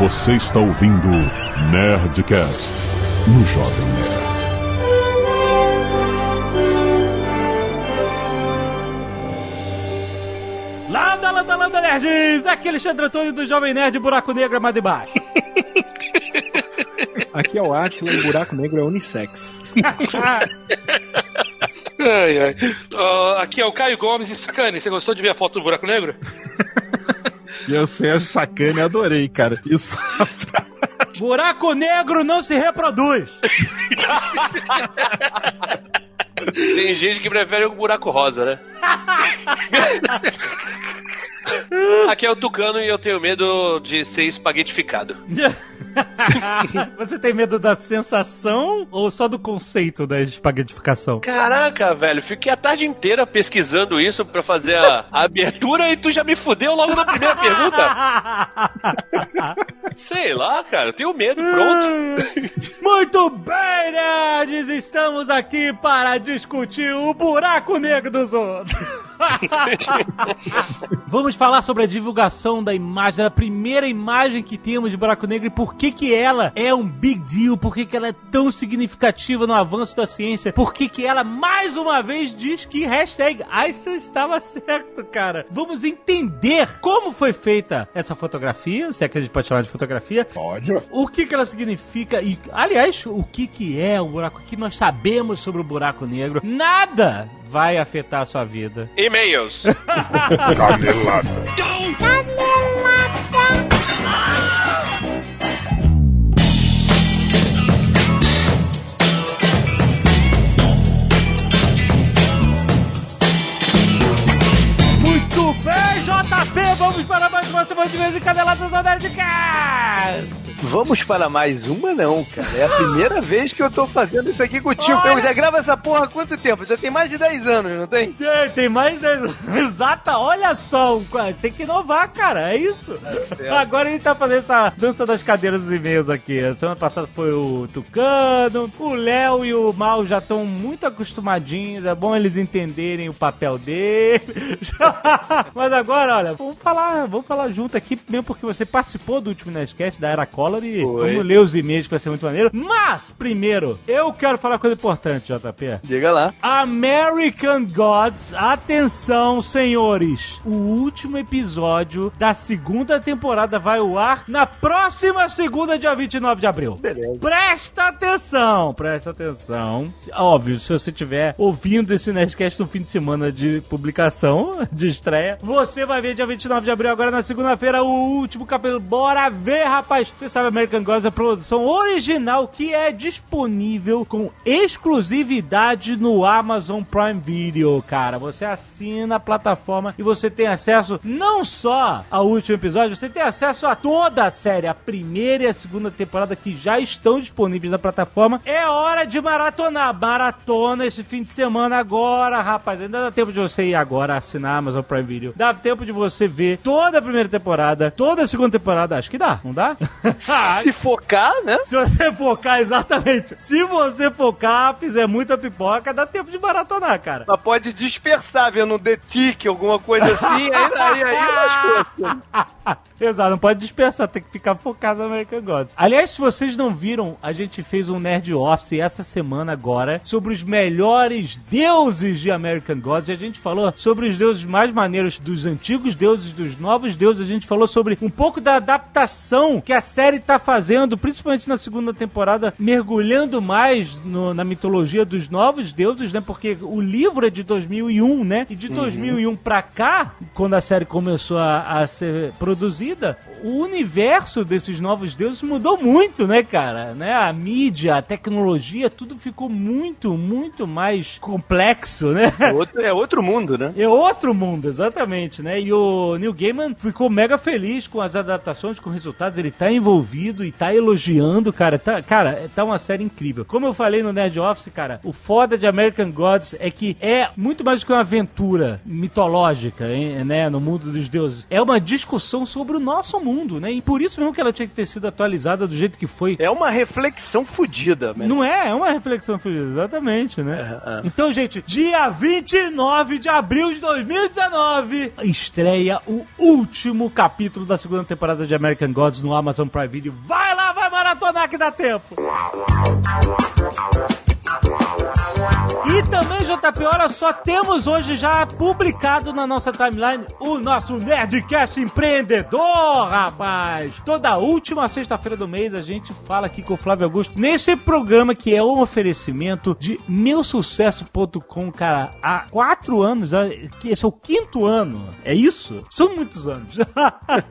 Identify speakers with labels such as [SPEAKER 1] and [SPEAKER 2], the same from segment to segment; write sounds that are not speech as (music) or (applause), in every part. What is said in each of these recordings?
[SPEAKER 1] Você está ouvindo Nerdcast no Jovem Nerd.
[SPEAKER 2] Landa, landa, landa, nerds! Aqui é Alexandre Antônio do Jovem Nerd Buraco Negro é mais de baixo. (laughs)
[SPEAKER 3] Aqui é o Atila e buraco negro é unissex. (laughs)
[SPEAKER 4] Ai, ai. Ó, aqui é o Caio Gomes e Sacane, você gostou de ver a foto do buraco negro? (laughs)
[SPEAKER 3] Eu sei, eu sacana e adorei, cara. Isso.
[SPEAKER 2] Buraco Negro não se reproduz.
[SPEAKER 4] Tem gente que prefere o buraco rosa, né? (laughs) Aqui é o Tucano e eu tenho medo de ser espaguetificado. (laughs)
[SPEAKER 2] Você tem medo da sensação ou só do conceito da espaguetificação?
[SPEAKER 4] Caraca, velho, fiquei a tarde inteira pesquisando isso pra fazer a, a (laughs) abertura e tu já me fudeu logo na primeira pergunta. (laughs) Sei lá, cara, eu tenho medo, pronto.
[SPEAKER 2] Muito bem, nerds! Estamos aqui para discutir o buraco negro dos outros. Vamos falar sobre a divulgação da imagem, da primeira imagem que temos de buraco negro e por que que ela é um big deal, por que que ela é tão significativa no avanço da ciência, por que que ela mais uma vez diz que hashtag Einstein estava (laughs) certo, cara. Vamos entender como foi feita essa fotografia, se é que a gente pode chamar de fotografia,
[SPEAKER 3] Pode.
[SPEAKER 2] o que que ela significa e, aliás, o que que é o buraco, o que nós sabemos sobre o buraco negro. Nada vai afetar a sua vida.
[SPEAKER 4] E-mails. (laughs)
[SPEAKER 1] Canelada.
[SPEAKER 2] Muito bem, JP, vamos para mais uma semana de vez em Caneladas da Nerdcast.
[SPEAKER 5] Vamos para mais uma, não, cara. É a primeira (laughs) vez que eu tô fazendo isso aqui contigo.
[SPEAKER 2] Olha.
[SPEAKER 5] Eu já gravo essa porra há quanto tempo? Já tem mais de 10 anos, não tem?
[SPEAKER 2] Tem, tem mais. de- (laughs) Exata, olha só, tem que inovar, cara, é isso. Agora a gente tá fazendo essa dança das cadeiras dos e-mails aqui. A semana passada foi o Tucano, o Léo e o Mal já estão muito acostumadinhos, é bom eles entenderem o papel dele. (laughs) Mas agora, olha, vamos falar, vamos falar junto aqui, mesmo porque você participou do último Nerdcast da Era Collar e
[SPEAKER 5] Foi.
[SPEAKER 2] vamos ler os e-mails que vai ser muito maneiro. Mas, primeiro, eu quero falar uma coisa importante, JP.
[SPEAKER 5] Diga lá.
[SPEAKER 2] American Gods, atenção, senhores. O último episódio da segunda temporada vai ao ar na próxima segunda, dia 29 de abril.
[SPEAKER 5] Beleza.
[SPEAKER 2] Presta atenção, presta atenção. Óbvio, se você estiver ouvindo esse Nerdcast no fim de semana de publicação, (laughs) de estreia, você vai ver dia 29 de abril, agora na segunda-feira, o último capítulo. Bora ver, rapaz. Você sabe, American Gods é produção original que é disponível com exclusividade no Amazon Prime Video, cara. Você assina a plataforma e você tem acesso não só ao último episódio, você tem acesso a toda a série, a primeira e a segunda temporada que já estão disponíveis na plataforma. É hora de maratonar. Maratona esse fim de semana agora, rapaz. Ainda dá tempo de você ir agora assinar a Amazon Prime Video. Dá tempo de você ver toda a primeira temporada, toda a segunda temporada. Acho que dá, não dá? (laughs)
[SPEAKER 5] Se focar, né?
[SPEAKER 2] Se você focar, exatamente. Se você focar, fizer muita pipoca, dá tempo de maratonar, cara.
[SPEAKER 5] Mas pode dispersar vendo um The Tick, alguma coisa assim, aí, aí, aí lascou.
[SPEAKER 2] Exato, não pode dispersar, tem que ficar focado no American Gods. Aliás, se vocês não viram, a gente fez um Nerd Office essa semana agora sobre os melhores deuses de American Gods. E a gente falou sobre os deuses mais maneiros dos antigos deuses, dos novos deuses. A gente falou sobre um pouco da adaptação que a série tá fazendo, principalmente na segunda temporada, mergulhando mais no- na mitologia dos novos deuses, né? Porque o livro é de 2001, né? E de 2001 pra cá, quando a série começou a, a ser produzida, o universo desses novos deuses mudou muito, né, cara? Né? A mídia, a tecnologia, tudo ficou muito, muito mais complexo, né?
[SPEAKER 5] É outro, é outro mundo, né?
[SPEAKER 2] É outro mundo, exatamente, né? E o Neil Gaiman ficou mega feliz com as adaptações, com os resultados. Ele tá envolvido e tá elogiando, cara. Tá, cara, tá uma série incrível. Como eu falei no Nerd Office, cara, o foda de American Gods é que é muito mais do que uma aventura mitológica, hein, né? No mundo dos deuses. É uma discussão sobre o nosso mundo, né? E por isso mesmo que ela tinha que ter sido atualizada do jeito que foi.
[SPEAKER 5] É uma reflexão fodida, mano.
[SPEAKER 2] Não é? É uma reflexão fugida, exatamente, né?
[SPEAKER 5] É, é.
[SPEAKER 2] Então, gente, dia 29 de abril de 2019 estreia o último capítulo da segunda temporada de American Gods no Amazon Prime Video. Vai lá, vai maratonar que dá tempo! E também, JP, olha só, temos hoje já publicado na nossa timeline o nosso Nerdcast Empreendedor, rapaz! Toda última sexta-feira do mês a gente fala aqui com o Flávio Augusto nesse programa que é um oferecimento de meusucesso.com, cara, há quatro anos, que esse é o quinto ano, é isso? São muitos anos. (laughs)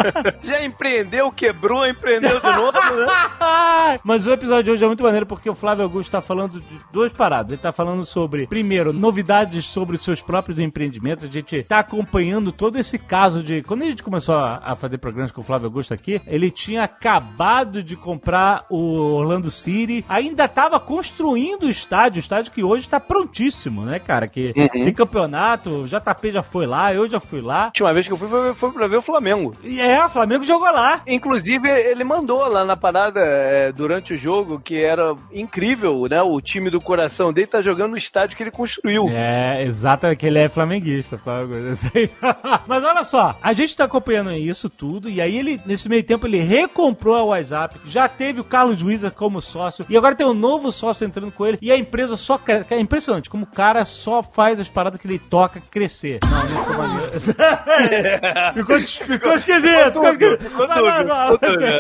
[SPEAKER 2] (laughs)
[SPEAKER 5] Já empreendeu, quebrou, empreendeu de novo, né? (laughs)
[SPEAKER 2] Mas o episódio de hoje é muito maneiro porque o Flávio Augusto tá falando de duas paradas. Ele tá falando sobre, primeiro, novidades sobre os seus próprios empreendimentos. A gente tá acompanhando todo esse caso de. Quando a gente começou a, a fazer programas com o Flávio Augusto aqui, ele tinha acabado de comprar o Orlando City, ainda tava construindo o estádio, o estádio que hoje tá prontíssimo, né, cara? Que
[SPEAKER 5] Uhum.
[SPEAKER 2] tem campeonato, o JP já foi lá, eu já fui lá.
[SPEAKER 5] A última vez que eu fui foi, foi pra ver o Flamengo.
[SPEAKER 2] E é, o Flamengo jogou lá.
[SPEAKER 5] Inclusive, ele mandou lá na parada é, durante o jogo que era incrível, né? O time do coração dele tá jogando no estádio que ele construiu.
[SPEAKER 2] É, exato, que ele é flamenguista, eu sei. (laughs) Mas olha só, a gente tá acompanhando isso tudo, e aí ele, nesse meio tempo, ele recomprou a WhatsApp, já teve o Carlos Wizard como sócio, e agora tem um novo sócio entrando com ele, e a empresa só cresce. É impressionante, como o cara só faz as paradas que ele toca crescer. Não, não ficou maneiro. (laughs) ficou, ficou esquisito, (laughs) ficou esquisito.
[SPEAKER 5] Ficou ficou.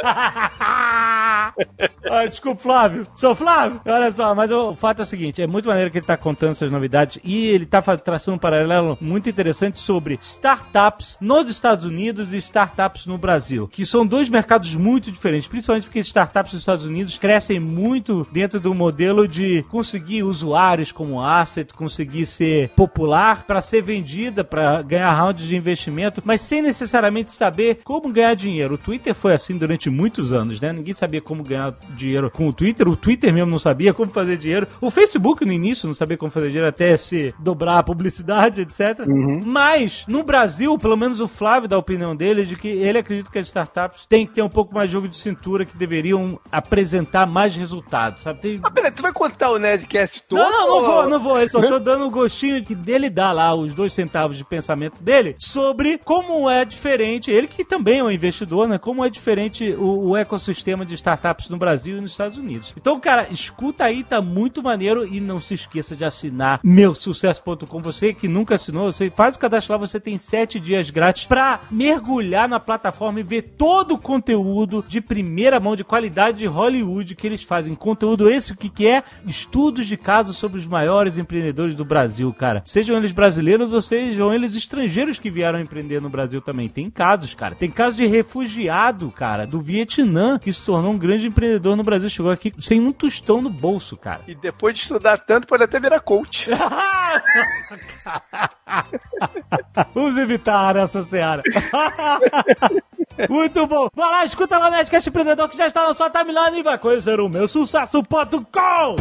[SPEAKER 2] Ah, desculpa, Flávio. Sou Flávio? Olha só, mas o fato é o seguinte: é muito maneiro que ele tá contando essas novidades e ele tá fa- traçando um paralelo muito interessante sobre startups nos Estados Unidos e startups no Brasil, que são dois mercados muito diferentes, principalmente porque startups nos Estados Unidos crescem muito dentro do modelo de conseguir usuários como asset, conseguir ser popular para ser vendida, para ganhar rounds de investimento, mas sem necessariamente saber como ganhar dinheiro. O Twitter foi assim durante muitos anos, né? Ninguém sabia como ganhar dinheiro com o Twitter, o Twitter mesmo não sabia como fazer dinheiro, o Facebook no início não sabia como fazer dinheiro até se dobrar a publicidade, etc. Mas no Brasil, pelo menos o Flávio dá a opinião dele de que ele acredita que as startups têm que ter um pouco mais de jogo de cintura, que deveriam apresentar mais resultados, sabe? Tem...
[SPEAKER 5] Ah, peraí, tu vai contar o Nerdcast todo?
[SPEAKER 2] Não, não, não
[SPEAKER 5] ou-
[SPEAKER 2] vou, não vou. Eu só tô dando o gostinho que dele dá lá, os dois centavos de pensamento dele, sobre como é diferente, ele que também é um investidor, né? Como é diferente o, o ecossistema de startups no Brasil e nos Estados Unidos. Então, cara, escuta aí, tá muito maneiro e não se esqueça de assinar meusucesso.com. Você que nunca assinou, você faz o cadastro lá, você tem sete dias grátis pra mergulhar na plataforma e ver todo o conteúdo de primeira mão, de qualidade de Hollywood que eles fazem. Conteúdo esse, o que, que é? Estudos de casos sobre os maiores empreendedores do Brasil, cara. Sejam eles brasileiros ou sejam eles estrangeiros que vieram empreender no Brasil também. Tem casos, cara. Tem casos de refugiado, cara, do Vietnã, que se tornou um grande empreendedor no Brasil. Chegou aqui sem um tostão no bolso, cara.
[SPEAKER 5] E depois de estudar tanto, pode até virar coach. (laughs)
[SPEAKER 2] Vamos evitar essa seara. (laughs) Muito bom. Vai lá, escuta lá o Nerdcast Empreendedor que já está na sua timeline e vai conhecer o meu sucesso.com.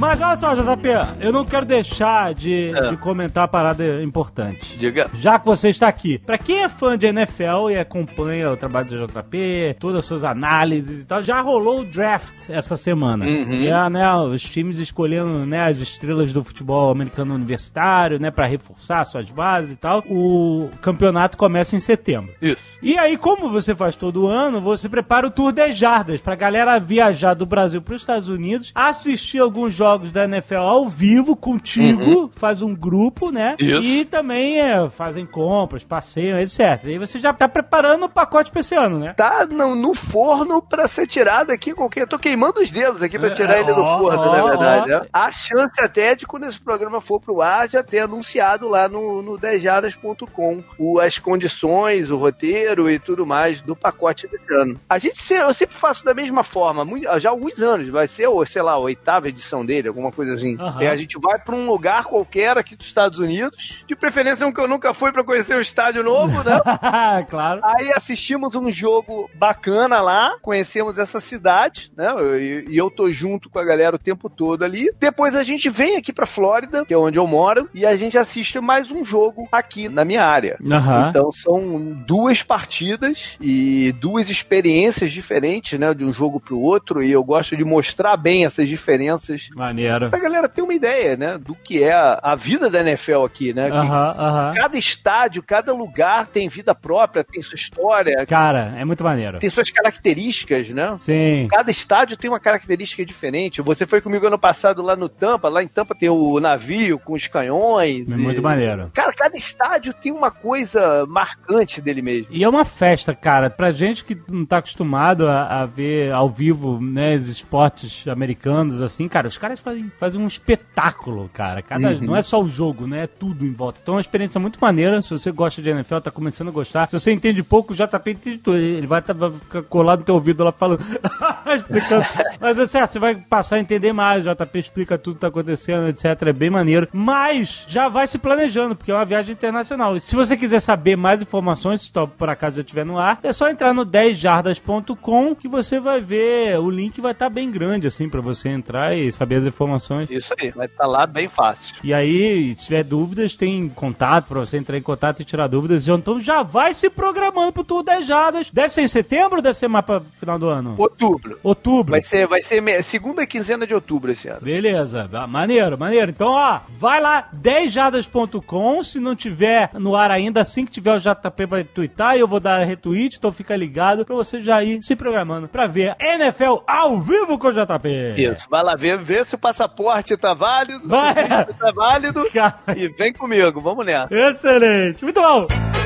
[SPEAKER 2] Mas olha só, JP, eu não quero deixar de,
[SPEAKER 5] É.
[SPEAKER 2] de comentar uma parada importante.
[SPEAKER 5] Diga.
[SPEAKER 2] Já que você está aqui, pra quem é fã de NFL e acompanha o trabalho do JP, todas as suas análises e tal, já rolou o draft essa semana.
[SPEAKER 5] Uhum.
[SPEAKER 2] E é, né, os times escolhendo né, as estrelas do futebol americano universitário, né, para reforçar suas bases e tal. O campeonato começa em setembro.
[SPEAKER 5] Isso.
[SPEAKER 2] E aí, como você faz todo ano, você prepara o Tour das Jardas pra galera viajar do Brasil para os Estados Unidos, assistir alguns jogos da NFL ao vivo contigo, faz um grupo, né?
[SPEAKER 5] Isso.
[SPEAKER 2] E também é, fazem compras, passeiam, etc. E aí você já tá preparando o pacote pra esse ano, né?
[SPEAKER 5] Tá no, no forno pra ser tirado aqui qualquer. Eu tô queimando os dedos aqui pra
[SPEAKER 2] É,
[SPEAKER 5] tirar ele do
[SPEAKER 2] ó,
[SPEAKER 5] forno,
[SPEAKER 2] ó,
[SPEAKER 5] na verdade.
[SPEAKER 2] ó.
[SPEAKER 5] né? A chance até de quando esse programa for pro ar já ter anunciado lá no, no 10jardas.com o- as condições, o roteiro e tudo mais do pacote desse ano. A gente eu sempre faço da mesma forma, já há alguns anos. Vai ser, ou, sei lá, a oitava edição dele, alguma coisa assim.
[SPEAKER 2] Aham.
[SPEAKER 5] É, a gente vai pra um lugar qualquer aqui dos Estados Unidos, de preferência um que eu nunca fui pra conhecer o estádio novo, né? (laughs)
[SPEAKER 2] claro.
[SPEAKER 5] Aí assistimos um jogo bacana lá, conhecemos essa cidade, né? E, e eu tô junto com a galera o tempo todo ali. Depois a gente vem aqui pra Flórida, que é onde eu moro, e a gente assiste mais um jogo aqui na minha área.
[SPEAKER 2] Aham.
[SPEAKER 5] Então são duas partidas e duas experiências diferentes, né, de um jogo pro outro, e eu gosto de mostrar bem essas diferenças
[SPEAKER 2] Maneiro.
[SPEAKER 5] Pra galera ter uma ideia, né, do que é a, a vida da NFL aqui, né? que
[SPEAKER 2] Aham, aham.
[SPEAKER 5] Cada estádio, cada lugar tem vida própria, tem sua história,
[SPEAKER 2] Cara, é muito maneiro.
[SPEAKER 5] tem suas características, né?
[SPEAKER 2] Sim.
[SPEAKER 5] Cada estádio tem uma característica diferente. Você foi comigo ano passado lá no Tampa. Lá em Tampa tem o navio com os canhões.
[SPEAKER 2] É
[SPEAKER 5] e-
[SPEAKER 2] muito maneiro.
[SPEAKER 5] Cara, cada estádio tem uma coisa marcante dele mesmo.
[SPEAKER 2] E é uma festa, cara. Pra gente que não tá acostumado a, a ver ao vivo, né, os esportes americanos, assim, cara, os caras fazem, fazem um espetáculo, cara. Cada, Não é só o jogo, né? É tudo em volta. Então é uma experiência muito maneira. Se você gosta de NFL, tá começando a gostar. Se você entende pouco, o JP entende tudo. Ele vai, tá- vai ficar colado no teu ouvido lá falando, (laughs) explicando. Mas é certo, você vai passar a entender mais. O JP explica tudo que tá acontecendo, etc. É bem maneiro. Mas já vai se planejando, porque é uma viagem internacional. E se você quiser saber mais informações, se por acaso já estiver no ar, é só entrar no 10jardas.com que você vai ver. O link vai estar bem grande, assim, pra você entrar e saber as informações.
[SPEAKER 5] Isso aí, vai estar lá bem fácil.
[SPEAKER 2] E aí, se tiver dúvidas, tem contato pra você entrar em contato e tirar dúvidas. Então já vai se programando pro Tour 10 Jardas. Deve ser em setembro ou deve ser mais pra final do ano?
[SPEAKER 5] Outubro.
[SPEAKER 2] Outubro.
[SPEAKER 5] Vai ser, vai ser segunda quinzena de outubro esse ano.
[SPEAKER 2] Beleza, Ah, maneiro, maneiro. Então, ó, vai lá, 10jardas.com. Se não tiver no ar ainda, assim que tiver o JP vai twittar e eu vou dar retweet. Então fica ligado pra você já ir se programando pra ver NFL ao vivo com o JP.
[SPEAKER 5] Isso. Vai lá ver, ver se o passaporte tá válido,
[SPEAKER 2] Vai.
[SPEAKER 5] se o visto tá válido.
[SPEAKER 2] Cara,
[SPEAKER 5] E vem comigo, vamos nessa.
[SPEAKER 2] Excelente, muito bom.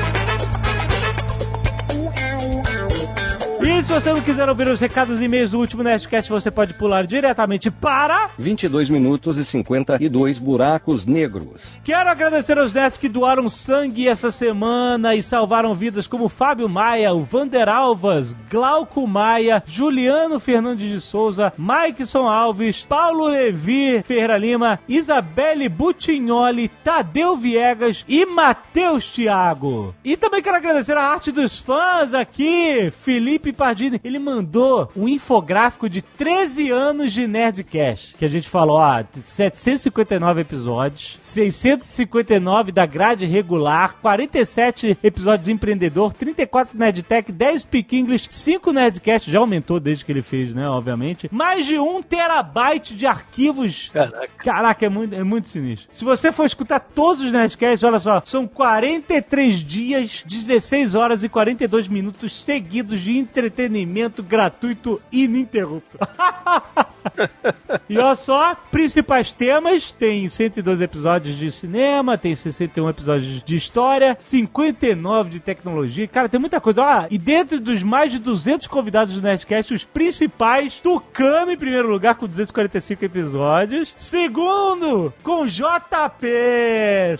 [SPEAKER 2] E se você não quiser ouvir os recados e e-mails do último Nerdcast, você pode pular diretamente para...
[SPEAKER 6] 22 minutos e 52 buracos negros.
[SPEAKER 2] Quero agradecer aos nerds que doaram sangue essa semana e salvaram vidas como Fábio Maia, o Vander Alvas, Glauco Maia, Juliano Fernandes de Souza, Maikson Alves, Paulo Levi Ferreira Lima, Isabelle Butignoli, Tadeu Viegas e Matheus Thiago. E também quero agradecer a arte dos fãs aqui, Felipe Pardini. Ele mandou um infográfico de 13 anos de Nerdcast, que a gente falou, ó, 759 episódios, 659 da grade regular, 47 episódios de empreendedor, 34 Nerdtech, 10 Peak English, 5 Nerdcast, já aumentou desde que ele fez, né, obviamente. Mais de um terabyte de arquivos
[SPEAKER 5] Caraca.
[SPEAKER 2] Caraca, é muito, é muito sinistro. Se você for escutar todos os Nerdcasts, olha só, são 43 dias, 16 horas e 42 minutos seguidos de entretenimento gratuito ininterrupto. (laughs) e olha só, principais temas, tem 102 episódios de cinema, tem 61 episódios de história, 59 de tecnologia. Cara, tem muita coisa. Ah, e dentro dos mais de 200 convidados do Nerdcast, os principais, Tucano em primeiro lugar com 245 episódios. Segundo, com JP.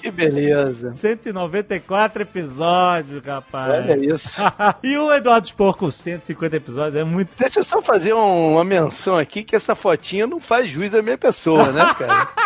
[SPEAKER 5] Que beleza.
[SPEAKER 2] 194 episódios, rapaz.
[SPEAKER 5] Olha isso. (laughs)
[SPEAKER 2] e o Eduardo Spor com 150 episódios. É muito.
[SPEAKER 5] Deixa eu só fazer um- uma menção aqui que essa fotinha não faz juiz à minha pessoa, né, cara? (laughs)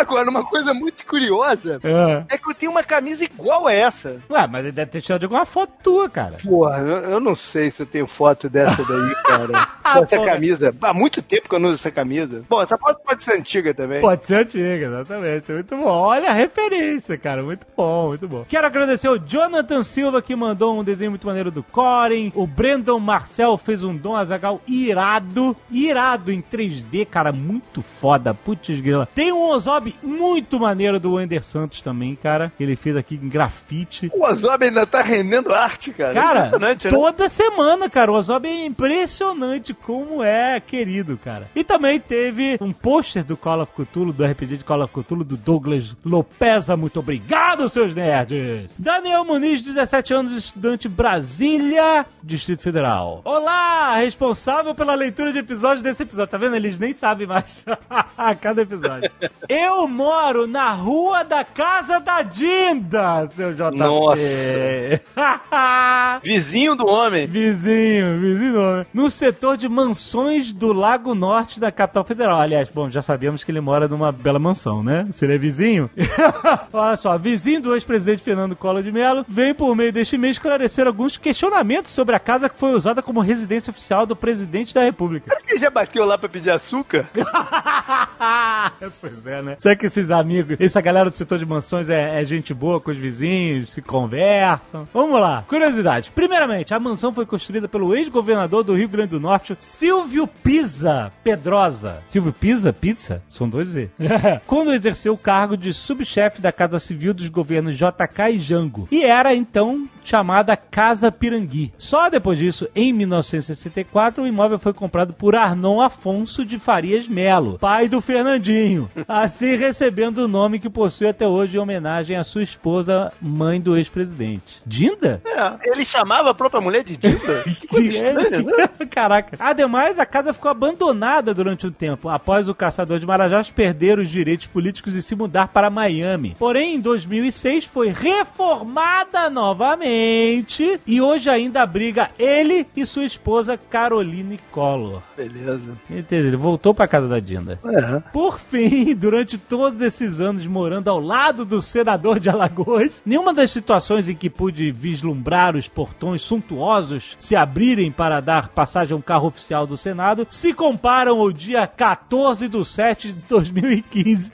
[SPEAKER 5] Agora, uma coisa muito curiosa
[SPEAKER 2] É.
[SPEAKER 5] é que eu tenho uma camisa igual a essa.
[SPEAKER 2] Ué, mas ele deve ter tirado de alguma foto tua, cara.
[SPEAKER 5] Porra, eu, eu não sei se eu tenho foto dessa daí, (laughs) cara.
[SPEAKER 2] Ah,
[SPEAKER 5] essa camisa. Há muito tempo que eu não uso essa camisa. Bom, essa foto pode ser antiga também.
[SPEAKER 2] Pode ser antiga, exatamente. Muito bom. Olha a referência, cara. Muito bom, muito bom. Quero agradecer o Jonathan Silva, que mandou um desenho muito maneiro do Corin. O Brandon Marcel fez um Dom Azagal irado. Irado em 3D, cara. Muito foda. Putz, grila. Tem um Ozob muito maneiro do Wender Santos também, cara. Que ele fez aqui em grafite.
[SPEAKER 5] O Ozob ainda tá rendendo arte, cara.
[SPEAKER 2] Cara,
[SPEAKER 5] Impressionante, né?
[SPEAKER 2] toda semana, cara, o Ozob é impressionante como é querido, cara. E também teve um pôster do Call of Cthulhu, do RPG de Call of Cthulhu, do Douglas Lopeza. Muito obrigado, seus nerds! Daniel Muniz, 17 anos, estudante Brasília, Distrito Federal. Olá, responsável pela leitura de episódios desse episódio. Tá vendo? Eles nem sabem mais. (laughs) Cada episódio. Eu moro na rua da casa da Dinda, seu JP.
[SPEAKER 5] Nossa. (laughs) Vizinho do homem.
[SPEAKER 2] Vizinho, vizinho. No setor de mansões do Lago Norte da capital federal. Aliás, bom, já sabíamos que ele mora numa bela mansão, né? Se ele é vizinho. (laughs) Olha só, vizinho do ex-presidente Fernando Collor de Mello vem por meio deste mês esclarecer alguns questionamentos sobre a casa que foi usada como residência oficial do presidente da República.
[SPEAKER 5] Será que ele já bateu lá pra pedir açúcar? (laughs)
[SPEAKER 2] pois é, né? (laughs) Será que esses amigos, essa galera do setor de mansões é, é gente boa com os vizinhos, se conversam? Vamos lá. Curiosidades. Primeiramente, a mansão foi construída pelo ex-governador do Rio Grande do Norte, Silvio Pisa Pedrosa. Silvio Pisa? Pizza? São dois Z. (laughs) Quando exerceu o cargo de subchefe da Casa Civil dos governos JK e Jango. E era, então, chamada Casa Pirangui. Só depois disso, em 1964, o imóvel foi comprado por Arnon Afonso de Farias Melo, pai do Fernandinho, (laughs) assim recebendo o nome que possui até hoje em homenagem à sua esposa, mãe do ex-presidente. Dinda?
[SPEAKER 5] É, ele chamava a própria mulher de Dinda? (laughs) Que coisa estranha, né? (laughs)
[SPEAKER 2] Caraca. Ademais, a casa ficou abandonada durante um tempo, após o caçador de Marajás perder os direitos políticos e se mudar para Miami. Porém, em 2006 foi reformada novamente e hoje ainda abriga ele e sua esposa Caroline Collor.
[SPEAKER 5] Beleza.
[SPEAKER 2] Entendeu? Ele voltou para casa da Dinda.
[SPEAKER 5] É.
[SPEAKER 2] Por fim, (laughs) durante todos esses anos morando ao lado do senador de Alagoas, nenhuma das situações em que pude vislumbrar os portões suntuosos se abrirem para dar passagem a um carro oficial do Senado se comparam ao dia 14 de 7 de 2015,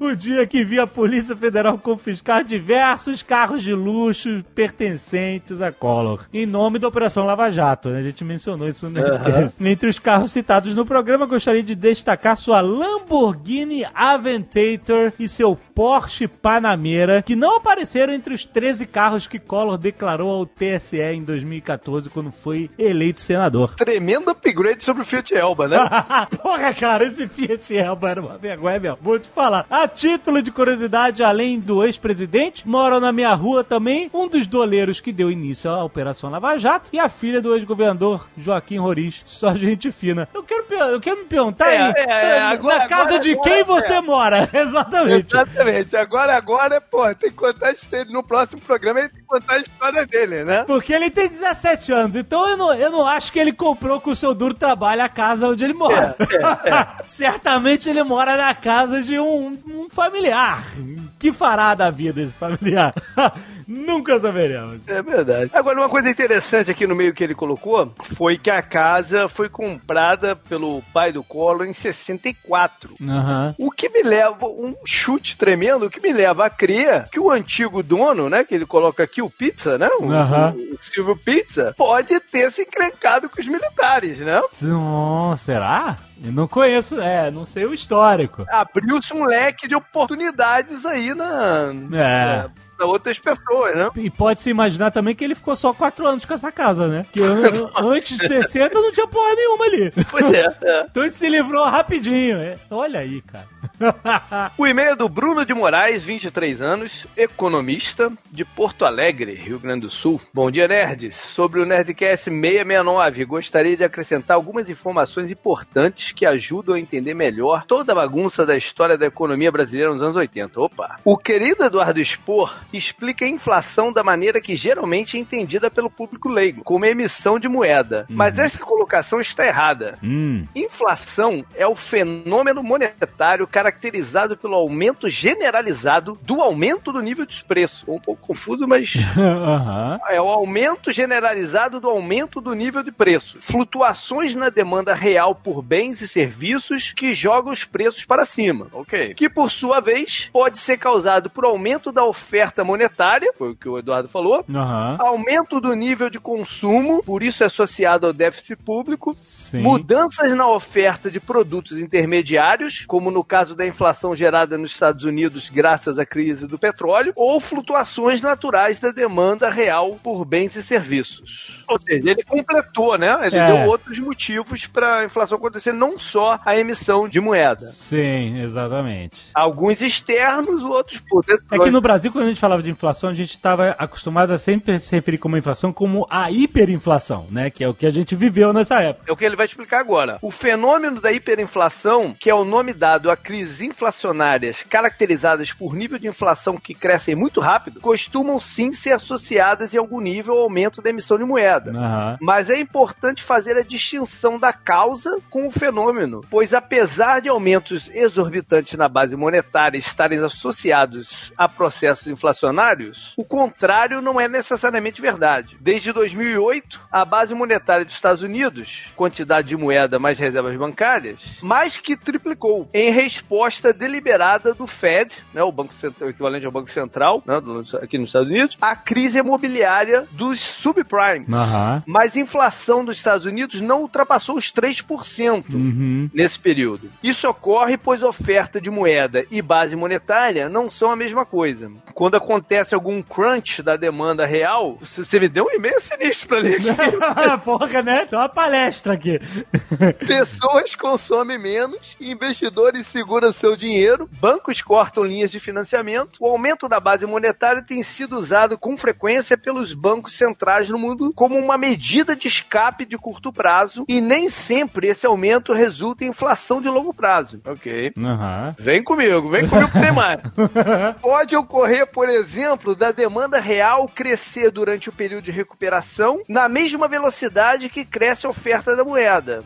[SPEAKER 2] o dia que vi a Polícia Federal confiscar diversos carros de luxo pertencentes a Collor, em nome da Operação Lava Jato. Né? A gente mencionou isso no (laughs) Entre os carros citados no programa, gostaria de destacar sua Lamborghini Aventador e seu Porsche Panamera, que não apareceram entre os 13 carros que Collor declarou ao TSE em 2014, quando foi eleito senador.
[SPEAKER 5] Tremendo upgrade sobre o Fiat Elba, né? (laughs)
[SPEAKER 2] Porra, cara, esse Fiat Elba era uma vergonha, meu. Vou te falar. A título de curiosidade, além do ex-presidente, moram na minha rua também um dos doleiros que deu início à Operação Lava Jato e a filha do ex-governador Joaquim Roriz. Só gente fina. Eu quero, eu quero me perguntar
[SPEAKER 5] É,
[SPEAKER 2] aí,
[SPEAKER 5] é, é,
[SPEAKER 2] na
[SPEAKER 5] agora-
[SPEAKER 2] casa
[SPEAKER 5] agora-
[SPEAKER 2] de quem
[SPEAKER 5] é.
[SPEAKER 2] você mora? (laughs) Exatamente.
[SPEAKER 5] Exatamente. Agora, agora, pô, tem que contar a história. No próximo programa ele contar a história dele, né?
[SPEAKER 2] Porque ele tem 17 anos, então eu não, eu não acho que ele comprou com o seu duro trabalho a casa onde ele mora.
[SPEAKER 5] É, (laughs)
[SPEAKER 2] Certamente ele mora na casa de um, um familiar. Que fará da vida esse familiar? (laughs) Nunca saberemos.
[SPEAKER 5] É verdade. Agora, uma coisa interessante aqui no meio que ele colocou foi que a casa foi comprada pelo pai do Collor em 64.
[SPEAKER 2] Aham.
[SPEAKER 5] O que me leva, um chute tremendo, o que me leva a crer que o antigo dono, né, que ele coloca aqui, o Pizza, né, o, o- Silvio Pizza, pode ter se encrencado com os militares, né?
[SPEAKER 2] Não, será? Eu não conheço, é, não sei o histórico.
[SPEAKER 5] Abriu-se um leque de oportunidades aí na,
[SPEAKER 2] É.
[SPEAKER 5] outras pessoas, né?
[SPEAKER 2] E pode-se imaginar também que ele ficou só 4 anos com essa casa, né? Que an- antes de 60 não tinha porra nenhuma ali.
[SPEAKER 5] Pois é. é.
[SPEAKER 2] Então ele se livrou rapidinho. é. Olha aí, cara.
[SPEAKER 5] O e-mail é do Bruno de Moraes, 23 anos, economista de Porto Alegre, Rio Grande do Sul. Bom dia, nerds. Sobre o Nerdcast 669, gostaria de acrescentar algumas informações importantes que ajudam a entender melhor toda a bagunça da história da economia brasileira nos anos 80. Opa! O querido Eduardo Spor explica a inflação da maneira que geralmente é entendida pelo público leigo, como emissão de moeda. Mas essa colocação está errada.
[SPEAKER 2] Hum.
[SPEAKER 5] Inflação é o fenômeno monetário caracterizado pelo aumento generalizado do aumento do nível dos preços. Um pouco confuso, mas (laughs)
[SPEAKER 2] Aham.
[SPEAKER 5] é o aumento generalizado do aumento do nível de preço. Flutuações na demanda real por bens e serviços que jogam os preços para cima.
[SPEAKER 4] Ok.
[SPEAKER 5] Que, por sua vez, pode ser causado por aumento da oferta monetária, foi o que o Eduardo falou,
[SPEAKER 2] Aham.
[SPEAKER 5] aumento do nível de consumo, por isso é associado ao déficit público,
[SPEAKER 2] Sim.
[SPEAKER 5] Mudanças na oferta de produtos intermediários, como no caso da inflação gerada nos Estados Unidos graças à crise do petróleo, ou flutuações naturais da demanda real por bens e serviços. Ou seja, ele completou, né? Ele
[SPEAKER 2] É.
[SPEAKER 5] deu outros motivos para a inflação acontecer, não só a emissão de moeda.
[SPEAKER 2] Sim, exatamente.
[SPEAKER 5] Alguns externos, outros puta,
[SPEAKER 2] É que no Brasil, quando a gente falava de inflação, a gente estava acostumado a sempre se referir como inflação como a hiperinflação, né? Que é o que a gente viveu nessa época.
[SPEAKER 5] É o que ele vai explicar agora. O fenômeno da hiperinflação, que é o nome dado a crises inflacionárias caracterizadas por nível de inflação que crescem muito rápido, costumam sim ser associadas em algum nível ao aumento da emissão de moeda.
[SPEAKER 2] Aham.
[SPEAKER 5] Mas é importante fazer a distinção da causa com o fenômeno, pois apesar de aumentos exorbitantes na base monetária estarem associados a processos inflacionários, o contrário não é necessariamente verdade. Desde 2008, a base monetária dos Estados Unidos quantidade de moeda mais reservas bancárias, mais que triplicou em resposta deliberada do Fed, né, o banco central, o equivalente ao Banco Central, né, do- aqui nos Estados Unidos, à crise imobiliária dos subprimes.
[SPEAKER 2] Aham.
[SPEAKER 5] Mas a inflação dos Estados Unidos não ultrapassou os 3%
[SPEAKER 2] Uhum.
[SPEAKER 5] nesse período. Isso ocorre pois oferta de moeda e base monetária não são a mesma coisa. Quando acontece algum crunch da demanda real, você me deu um e-mail sinistro pra ler aqui. (laughs)
[SPEAKER 2] Porra, né? Tem uma palestra aqui.
[SPEAKER 5] Pessoas consomem menos, investidores seguram seu dinheiro, bancos cortam linhas de financiamento. O aumento da base monetária tem sido usado com frequência pelos bancos centrais no mundo como uma medida de escape de curto prazo e nem sempre esse aumento resulta em inflação de longo prazo. Ok.
[SPEAKER 2] Aham.
[SPEAKER 5] Vem comigo, vem comigo que tem mais. (laughs) Pode ocorrer, por exemplo, da demanda real crescer durante o período de recuperação na mesma velocidade que cresce a oferta da moeda.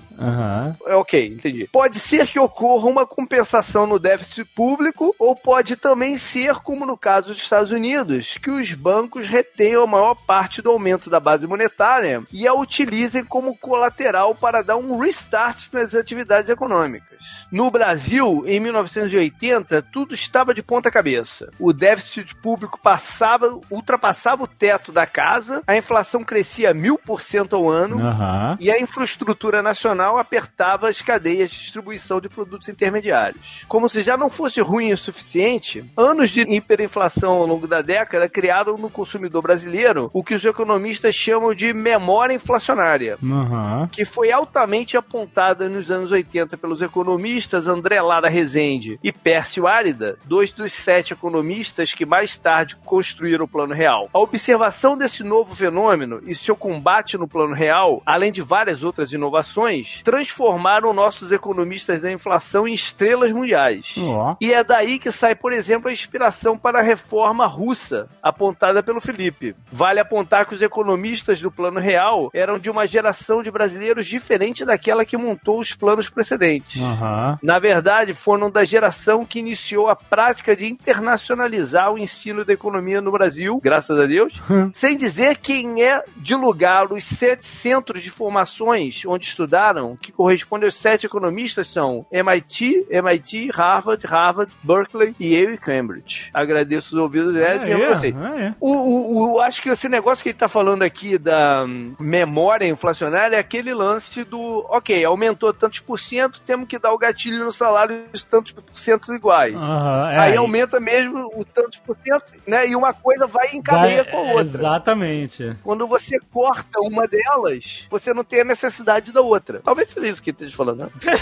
[SPEAKER 5] É, Ok, entendi. Pode ser que ocorra uma compensação no déficit público, ou pode também ser, como no caso dos Estados Unidos, que os bancos retenham a maior parte do aumento da base monetária e a utilizem como colateral para dar um restart nas atividades econômicas. No Brasil, em 1980, tudo estava de ponta cabeça. O déficit público passava, ultrapassava o teto da casa, a inflação crescia mil por cento ao ano,
[SPEAKER 2] Aham.
[SPEAKER 5] e a infraestrutura nacional apertava as cadeias de distribuição de produtos intermediários. Como se já não fosse ruim o suficiente, anos de hiperinflação ao longo da década criaram no consumidor brasileiro o que os economistas chamam de memória inflacionária
[SPEAKER 2] Aham.
[SPEAKER 5] que foi altamente apontada nos anos 80 pelos economistas André Lara Rezende e Pércio Árida, dois dos sete economistas que mais tarde construíram o Plano Real. A observação desse novo fenômeno e seu combate no Plano Real, além de várias outras inovações, transformaram nossos economistas da inflação em estrelas mundiais.
[SPEAKER 2] Ó.
[SPEAKER 5] E é daí que sai, por exemplo, a inspiração para a reforma russa, apontada pelo Felipe. Vale apontar que os economistas do Plano Real eram de uma geração de brasileiros diferente daquela que montou os planos precedentes.
[SPEAKER 2] Aham.
[SPEAKER 5] Na verdade, foram da geração que iniciou a prática de internacionalizar o ensino da economia no Brasil, graças a Deus, sem dizer quem é de lugar os sete centros de formações onde estudaram, que correspondem aos sete economistas, são MIT, MIT, Harvard, Harvard, Berkeley, Yale e Cambridge. Agradeço os ouvidos Ed, e a vocês.
[SPEAKER 2] Ah, é.
[SPEAKER 5] O, o, o- acho que esse negócio que ele tá falando aqui da hum, memória inflacionária é aquele lance do, ok, aumentou tantos por cento, temos que dar o gatilho no salário de tantos por cento iguais.
[SPEAKER 2] Aham, é.
[SPEAKER 5] Aí aumenta mesmo o tantos por cento, né? E uma coisa vai em cadeia
[SPEAKER 2] Vai-
[SPEAKER 5] com a outra.
[SPEAKER 2] Exatamente.
[SPEAKER 5] Quando você corta uma delas, você não tem a necessidade da outra. Talvez seja isso que esteja falando, né? (laughs)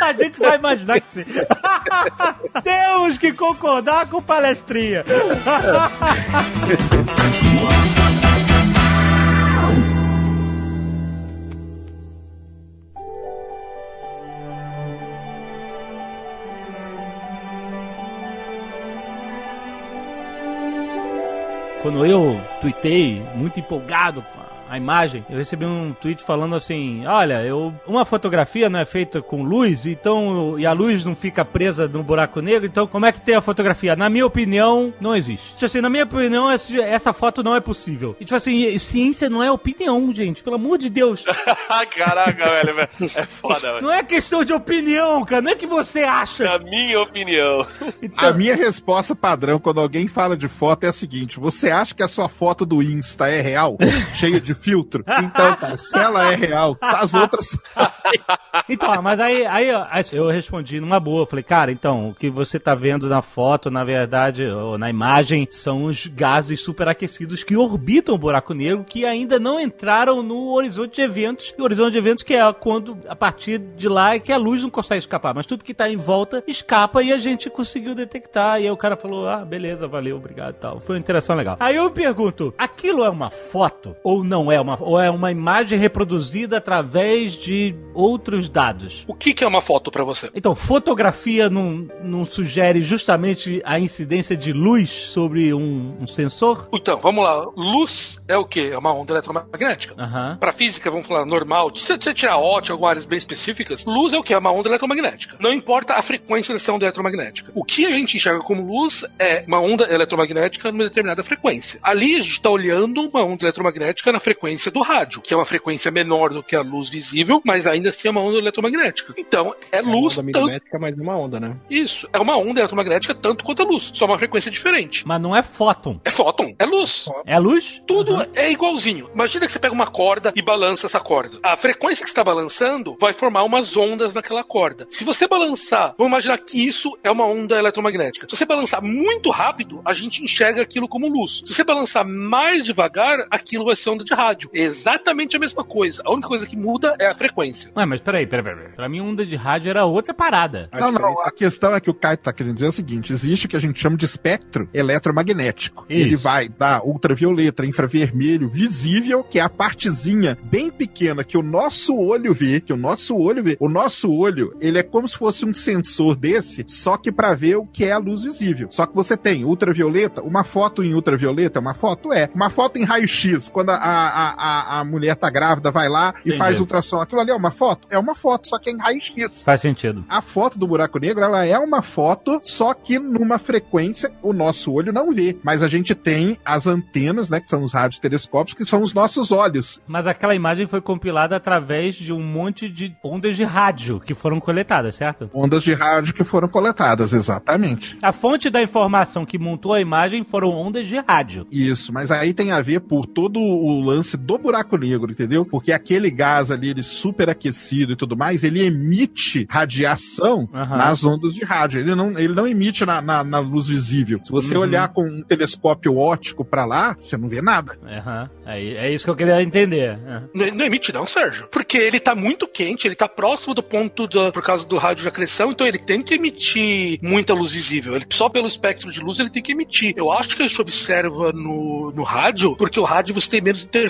[SPEAKER 2] A gente vai imaginar que sim. (laughs) Temos que concordar com palestrinha. (laughs) Quando eu tuitei, muito empolgado com a a imagem, eu recebi um tweet falando assim: Olha, eu uma fotografia não é feita com luz, então e a luz não fica presa no buraco negro, então como é que tem a fotografia? Na minha opinião, não existe. Tipo assim, na minha opinião, essa, essa foto não é possível. E tipo assim, ciência não é opinião, gente, pelo amor de Deus. (laughs)
[SPEAKER 4] Caraca, velho, velho. É (laughs) foda, velho.
[SPEAKER 2] Não é questão de opinião, cara, não é que você acha.
[SPEAKER 4] Na minha opinião. (laughs)
[SPEAKER 3] A minha resposta padrão quando alguém fala de foto é a seguinte: você acha que a sua foto do Insta é real? Cheia de filtro? Então, cara, se ela é real, as outras. (laughs)
[SPEAKER 2] Então, mas aí, aí eu respondi numa boa. Falei, cara, então, o que você tá vendo na foto, na verdade, ou na imagem, são os gases superaquecidos que orbitam o buraco negro que ainda não entraram no horizonte de eventos. E o horizonte de eventos que é quando, a partir de lá, é que a luz não consegue escapar. Mas tudo que tá em volta escapa e a gente conseguiu detectar. E aí o cara falou, ah, beleza, valeu, obrigado e tal. Foi uma interação legal. Aí eu pergunto, aquilo é uma foto ou não é uma, ou é uma imagem reproduzida através de outros dados?
[SPEAKER 7] O que, que é uma foto pra você?
[SPEAKER 2] Então, fotografia não, não sugere justamente a incidência de luz sobre um, um sensor?
[SPEAKER 7] Então, vamos lá. Luz é o quê? É uma onda eletromagnética.
[SPEAKER 2] Aham.
[SPEAKER 7] Pra física, vamos falar normal, se você tirar ótica, algumas áreas bem específicas, luz é o que? É uma onda eletromagnética. Não importa a frequência dessa onda eletromagnética. O que a gente enxerga como luz é uma onda eletromagnética numa determinada frequência. Ali a gente está olhando uma onda eletromagnética na frequência frequência do rádio, que é uma frequência menor do que a luz visível, mas ainda assim é uma onda eletromagnética. Então, é luz
[SPEAKER 8] onda
[SPEAKER 7] tanto.
[SPEAKER 8] milimétrica, mas uma onda, né?
[SPEAKER 7] Isso, é uma onda eletromagnética tanto quanto a luz, só uma frequência diferente.
[SPEAKER 2] Mas não é fóton.
[SPEAKER 7] É fóton, é luz.
[SPEAKER 2] É luz?
[SPEAKER 7] Tudo é igualzinho. Imagina que você pega uma corda e balança essa corda. A frequência que está balançando vai formar umas ondas naquela corda. Se você balançar, vamos imaginar que isso é uma onda eletromagnética. Se você balançar muito rápido, a gente enxerga aquilo como luz. Se você balançar mais devagar, aquilo vai ser onda de rádio. É exatamente a mesma coisa. A única coisa que muda é a frequência.
[SPEAKER 2] Ué, mas peraí, peraí, peraí. Pra mim, onda de rádio era outra parada.
[SPEAKER 3] Não, não, a questão é que o Caio tá querendo dizer o seguinte: existe o que a gente chama de espectro eletromagnético.
[SPEAKER 2] Isso.
[SPEAKER 3] Ele vai da ultravioleta, infravermelho, visível, que é a partezinha bem pequena que o nosso olho vê, que o nosso olho vê. O nosso olho, ele é como se fosse um sensor desse, só que para ver o que é a luz visível. Só que você tem ultravioleta, uma foto em ultravioleta, é uma foto é. Uma foto em raio-x, quando a, a, a, a mulher tá grávida, vai lá e
[SPEAKER 2] Entendi.
[SPEAKER 3] faz ultrassom. Aquilo ali é uma foto? É uma foto, só que é em raio-x.
[SPEAKER 2] Faz sentido.
[SPEAKER 3] A foto do buraco negro, ela é uma foto, só que numa frequência o nosso olho não vê. Mas a gente tem as antenas, né, que são os rádios telescópicos, que são os nossos olhos.
[SPEAKER 2] Mas aquela imagem foi compilada através de um monte de ondas de rádio que foram coletadas, certo?
[SPEAKER 3] Ondas de rádio que foram coletadas, exatamente.
[SPEAKER 2] A fonte da informação que montou a imagem foram ondas de rádio.
[SPEAKER 3] Isso, mas aí tem a ver por todo o lance do buraco negro, entendeu? Porque aquele gás ali, ele superaquecido e tudo mais, ele emite radiação
[SPEAKER 2] Aham.
[SPEAKER 3] nas ondas de rádio. Ele não, ele não emite na, na- na luz visível. Se você
[SPEAKER 2] Uhum.
[SPEAKER 3] olhar com um telescópio óptico pra lá, você não vê nada.
[SPEAKER 2] Aham. É, é isso que eu queria entender. Aham.
[SPEAKER 7] Não, não emite não, Sérgio. Porque ele tá muito quente, ele tá próximo do ponto da, por causa do rádio de acreção, então ele tem que emitir muita luz visível. Ele, só pelo espectro de luz ele tem que emitir. Eu acho que a gente observa no, no rádio, porque o rádio você tem menos interferência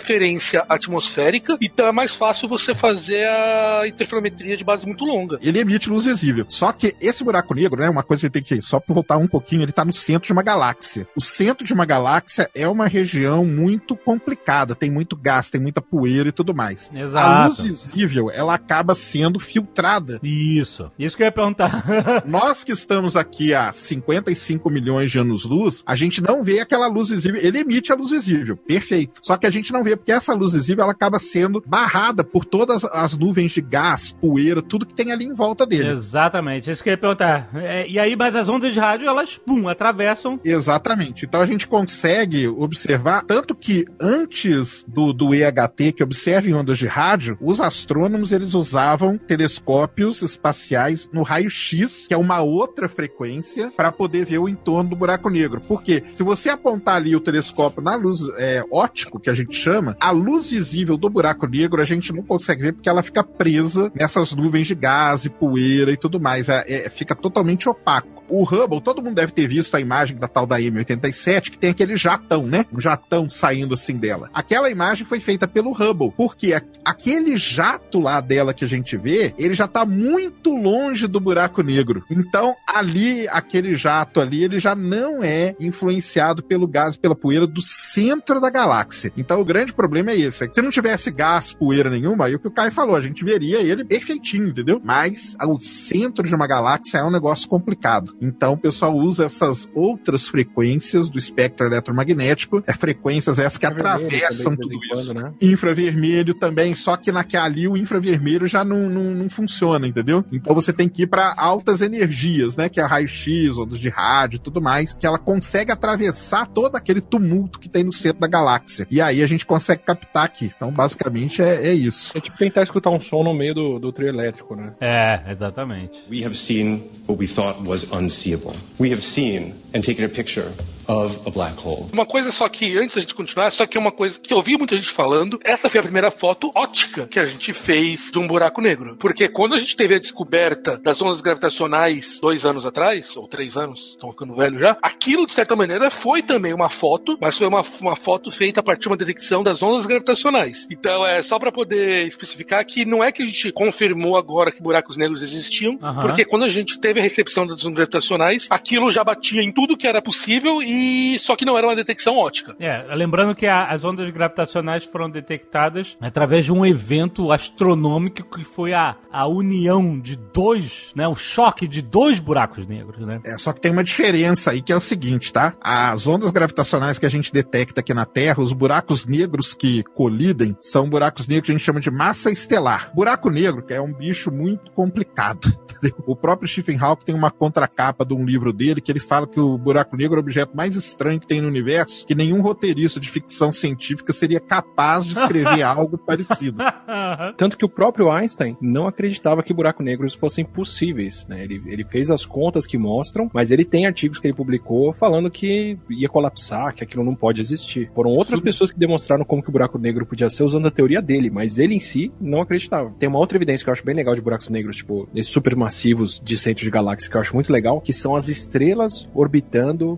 [SPEAKER 7] atmosférica, então é mais fácil você fazer a interferometria de base muito longa.
[SPEAKER 3] ele emite luz visível. Só que esse buraco negro, né, uma coisa que a tem que, só pra voltar um pouquinho, ele tá no centro de uma galáxia. O centro de uma galáxia é uma região muito complicada, tem muito gás, tem muita poeira e tudo mais. A
[SPEAKER 2] Exato.
[SPEAKER 3] luz visível, ela acaba sendo filtrada.
[SPEAKER 2] Isso. Isso que eu ia perguntar. (laughs)
[SPEAKER 3] Nós que estamos aqui há 55 milhões de anos-luz, a gente não vê aquela luz visível. Ele emite a luz visível, perfeito. Só que a gente não vê, porque essa luz visível ela acaba sendo barrada por todas as nuvens de gás, poeira, tudo que tem ali em volta dele.
[SPEAKER 2] Exatamente. Isso que eu ia perguntar. É, e aí, mas as ondas de rádio, elas, pum, atravessam.
[SPEAKER 3] Exatamente. Então a gente consegue observar, tanto que antes do, do EHT, que observa em ondas de rádio, os astrônomos eles usavam telescópios espaciais no raio-x, que é uma outra frequência, para poder ver o entorno do buraco negro. Porque se você apontar ali o telescópio na luz é, ótico, que a gente chama, a luz visível do buraco negro a gente não consegue ver porque ela fica presa nessas nuvens de gás e poeira e tudo mais. É, é, fica totalmente opaco. O Hubble, todo mundo deve ter visto a imagem da tal da M87, que tem aquele jatão, né? Um jatão saindo assim dela. Aquela imagem foi feita pelo Hubble, porque aquele jato lá dela que a gente vê, ele já tá muito longe do buraco negro. Então, ali, aquele jato ali, ele já não é influenciado pelo gás e pela poeira do centro da galáxia. Então, o grande problema é esse. é Se não tivesse gás, poeira nenhuma, aí o que o Caio falou, a gente veria ele perfeitinho, entendeu? Mas o centro de uma galáxia é um negócio complicado. Então, o pessoal usa essas outras frequências do espectro eletromagnético, é frequências essas que atravessam tudo isso.
[SPEAKER 8] né?
[SPEAKER 3] Infravermelho também, só que naquela ali o infravermelho já não, não, não funciona, entendeu? Então você tem que ir para altas energias, né? Que é raio-x, ondas de rádio e tudo mais, que ela consegue atravessar todo aquele tumulto que tem no centro da galáxia. E aí a gente consegue captar aqui. Então, basicamente, é, é isso.
[SPEAKER 8] É tipo tentar escutar um som no meio do, do trio elétrico, né?
[SPEAKER 2] É, exatamente.
[SPEAKER 9] We have seen what we thought was unseeable. We have seen and taken a picture of a black hole.
[SPEAKER 7] Uma coisa só que, antes da gente continuar, só que é uma coisa que eu ouvi muita gente falando, essa foi a primeira foto ótica que a gente fez de um buraco negro. Porque quando a gente teve a descoberta das ondas gravitacionais dois anos atrás, ou três anos, estão ficando velho já, aquilo, de certa maneira, foi também uma foto, mas foi uma, uma foto feita a partir de uma detecção das ondas gravitacionais. Então, é só para poder especificar que não é que a gente confirmou agora que buracos negros existiam,
[SPEAKER 2] Aham.
[SPEAKER 7] porque quando a gente teve a recepção das ondas gravitacionais, aquilo já batia em tudo que era possível e e só que não era uma detecção ótica.
[SPEAKER 2] É, lembrando que a- as ondas gravitacionais foram detectadas através de um evento astronômico que foi a, a união de dois, né? O choque de dois buracos negros, né?
[SPEAKER 3] É, só que tem uma diferença aí que é o seguinte, tá? As ondas gravitacionais que a gente detecta aqui na Terra, os buracos negros que colidem, são buracos negros que a gente chama de massa estelar. Buraco negro, que é um bicho muito complicado, (laughs) entendeu? O próprio Stephen Hawking tem uma contracapa de um livro dele que ele fala que o buraco negro é o objeto mais estranho que tem no universo, que nenhum roteirista de ficção científica seria capaz de escrever (laughs) algo parecido. (laughs)
[SPEAKER 8] Tanto que o próprio Einstein não acreditava que buracos negros fossem possíveis. Né? Ele, ele fez as contas que mostram, mas ele tem artigos que ele publicou falando que ia colapsar, que aquilo não pode existir. Foram outras pessoas que demonstraram como que o buraco negro podia ser usando a teoria dele, mas ele em si não acreditava. Tem uma outra evidência que eu acho bem legal de buracos negros, tipo, esses supermassivos de centro de galáxia que eu acho muito legal, que são as estrelas orbitando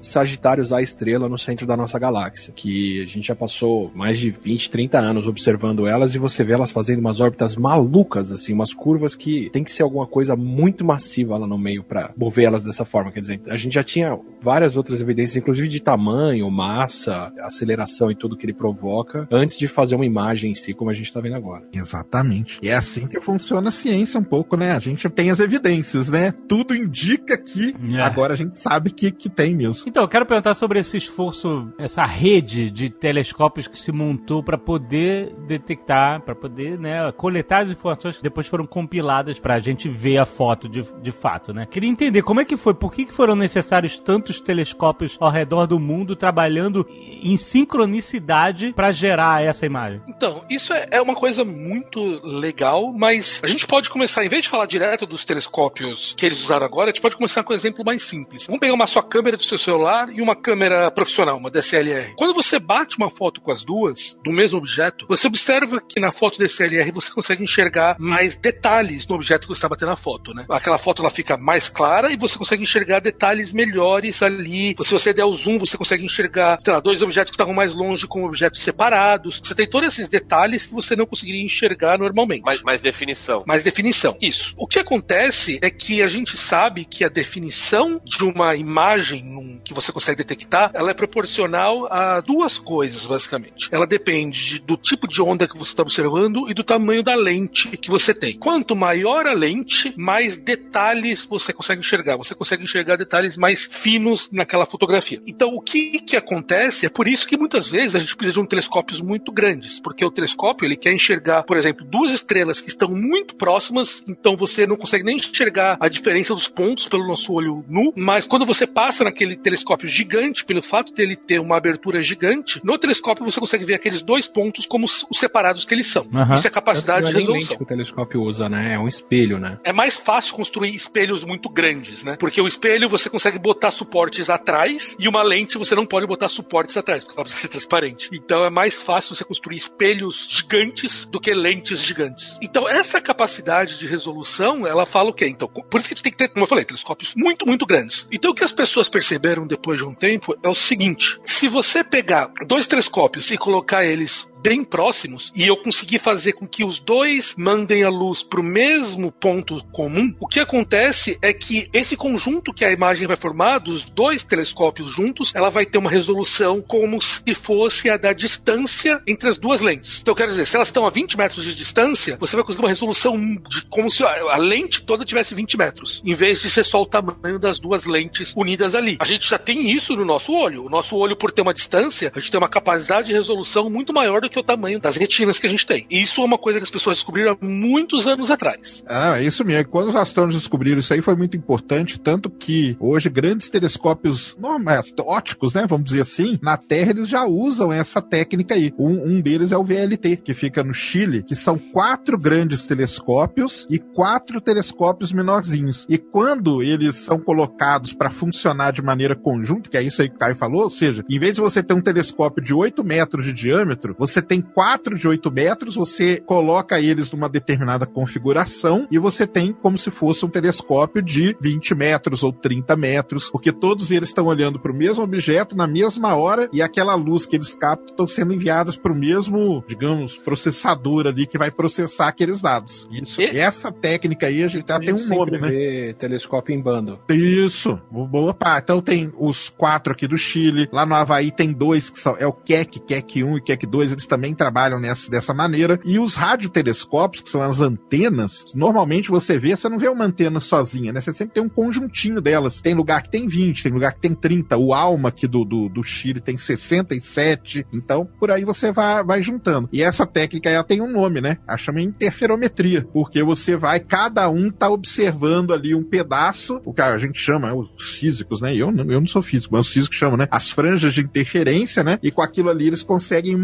[SPEAKER 8] Sagitários A estrela no centro da nossa galáxia, que a gente já passou mais de 20, 30 anos observando elas e você vê elas fazendo umas órbitas malucas, assim, umas curvas que tem que ser alguma coisa muito massiva lá no meio para mover elas dessa forma. Quer dizer, a gente já tinha várias outras evidências, inclusive de tamanho, massa, aceleração e tudo que ele provoca, antes de fazer uma imagem em si, como a gente tá vendo agora.
[SPEAKER 3] Exatamente. E é assim que funciona a ciência um pouco, né? A gente tem as evidências, né? Tudo indica que
[SPEAKER 2] É.
[SPEAKER 3] agora a gente sabe que, que tem mesmo.
[SPEAKER 2] Então, eu quero perguntar sobre esse esforço, essa rede de telescópios que se montou para poder detectar, para poder, né, coletar as informações que depois foram compiladas para a gente ver a foto de, de fato, né? Queria entender como é que foi, por que, que foram necessários tantos telescópios ao redor do mundo trabalhando em sincronicidade para gerar essa imagem?
[SPEAKER 7] Então, isso é, é uma coisa muito legal, mas a gente pode começar, em vez de falar direto dos telescópios que eles usaram agora, a gente pode começar com um exemplo mais simples. Vamos pegar uma só câmera do seu celular e uma câmera profissional, uma DSLR. Quando você bate uma foto com as duas, do mesmo objeto, você observa que na foto DSLR você consegue enxergar mais detalhes no objeto que você está batendo a foto, né? Aquela foto ela fica mais clara e você consegue enxergar detalhes melhores ali. Se você der o zoom, você consegue enxergar, sei lá, dois objetos que estavam mais longe com objetos separados. Você tem todos esses detalhes que você não conseguiria enxergar normalmente.
[SPEAKER 4] Mais, mais definição.
[SPEAKER 7] Mais definição. Isso. O que acontece é que a gente sabe que a definição de uma imagem que você consegue detectar, ela é proporcional a duas coisas, basicamente. Ela depende de- do tipo de onda que você está observando e do tamanho da lente que você tem. Quanto maior a lente, mais detalhes você consegue enxergar. Você consegue enxergar detalhes mais finos naquela fotografia. Então, o que que acontece? É por isso que muitas vezes a gente precisa de um telescópios muito grandes, porque o telescópio ele quer enxergar, por exemplo, duas estrelas que estão muito próximas, então você não consegue nem enxergar a diferença dos pontos pelo nosso olho nu, mas quando você passa naquele telescópio gigante, pelo fato dele ter uma abertura gigante, no telescópio você consegue ver aqueles dois pontos como os os separados que eles são.
[SPEAKER 2] Aham.
[SPEAKER 7] Isso é capacidade de
[SPEAKER 8] Não é lente
[SPEAKER 7] resolução.
[SPEAKER 8] que o telescópio usa, né? É um espelho, né?
[SPEAKER 7] É mais fácil construir espelhos muito grandes, né? Porque o espelho você consegue botar suportes atrás e uma lente você não pode botar suportes atrás, porque ela precisa ser transparente. Então é mais fácil você construir espelhos gigantes do que lentes gigantes. Então essa capacidade de resolução, ela fala o quê? Então, por isso que a gente tem que ter, como eu falei, telescópios muito, muito grandes. Então o que as pessoas perceberam depois de um tempo é o seguinte: se você pegar dois telescópios e colocar eles bem próximos e eu conseguir fazer com que os dois mandem a luz para o mesmo ponto comum, o que acontece é que esse conjunto que a imagem vai formar dos dois telescópios juntos, ela vai ter uma resolução como se fosse a da distância entre as duas lentes. Então, eu quero dizer, se elas estão a 20 metros de distância, você vai conseguir uma resolução de como se a lente toda tivesse 20 metros, em vez de ser só o tamanho das duas lentes unidas ali. A gente já tem isso no nosso olho. O nosso olho, por ter uma distância, a gente tem uma capacidade de resolução muito maior do que o tamanho das retinas que a gente tem. E isso é uma coisa que as pessoas descobriram há muitos anos atrás.
[SPEAKER 3] Ah, é isso mesmo. Quando os astrônomos descobriram isso aí foi muito importante, tanto que hoje grandes telescópios normais, óticos, né, vamos dizer assim, na Terra eles já usam essa técnica aí. Um, um deles é o VLT, que fica no Chile, que são quatro grandes telescópios e quatro telescópios menorzinhos. E quando eles são colocados para funcionar de maneira conjunta, que é isso aí que o Caio falou, ou seja, em vez de você ter um telescópio de 8 metros de diâmetro, você você tem quatro de 8 metros, você coloca eles numa determinada configuração e você tem como se fosse um telescópio de 20 metros ou 30 metros, porque todos eles estão olhando para o mesmo objeto na mesma hora e aquela luz que eles captam estão sendo enviadas para o mesmo, digamos, processador ali que vai processar aqueles dados. Isso,
[SPEAKER 7] E-
[SPEAKER 3] essa técnica aí a gente até tem um nome, né?
[SPEAKER 8] telescópio em bando.
[SPEAKER 3] Isso, boa pá. Então tem os quatro aqui do Chile, lá no Havaí tem dois que são, é o Keck, Keck 1 e Keck 2, eles também trabalham nessa, dessa maneira. E os radiotelescópios, que são as antenas, normalmente você vê, você não vê uma antena sozinha, né? Você sempre tem um conjuntinho delas. Tem lugar que tem 20, tem lugar que tem 30. O Alma aqui do, do, do Chile tem 67. Então, por aí você vai, vai juntando. E essa técnica ela tem um nome, né? Ela chama interferometria, porque você vai, cada um tá observando ali um pedaço, o que a gente chama, os físicos, né? Eu, não- eu não sou físico, mas os físicos chamam, né? As franjas de interferência, né? E com aquilo ali eles conseguem ir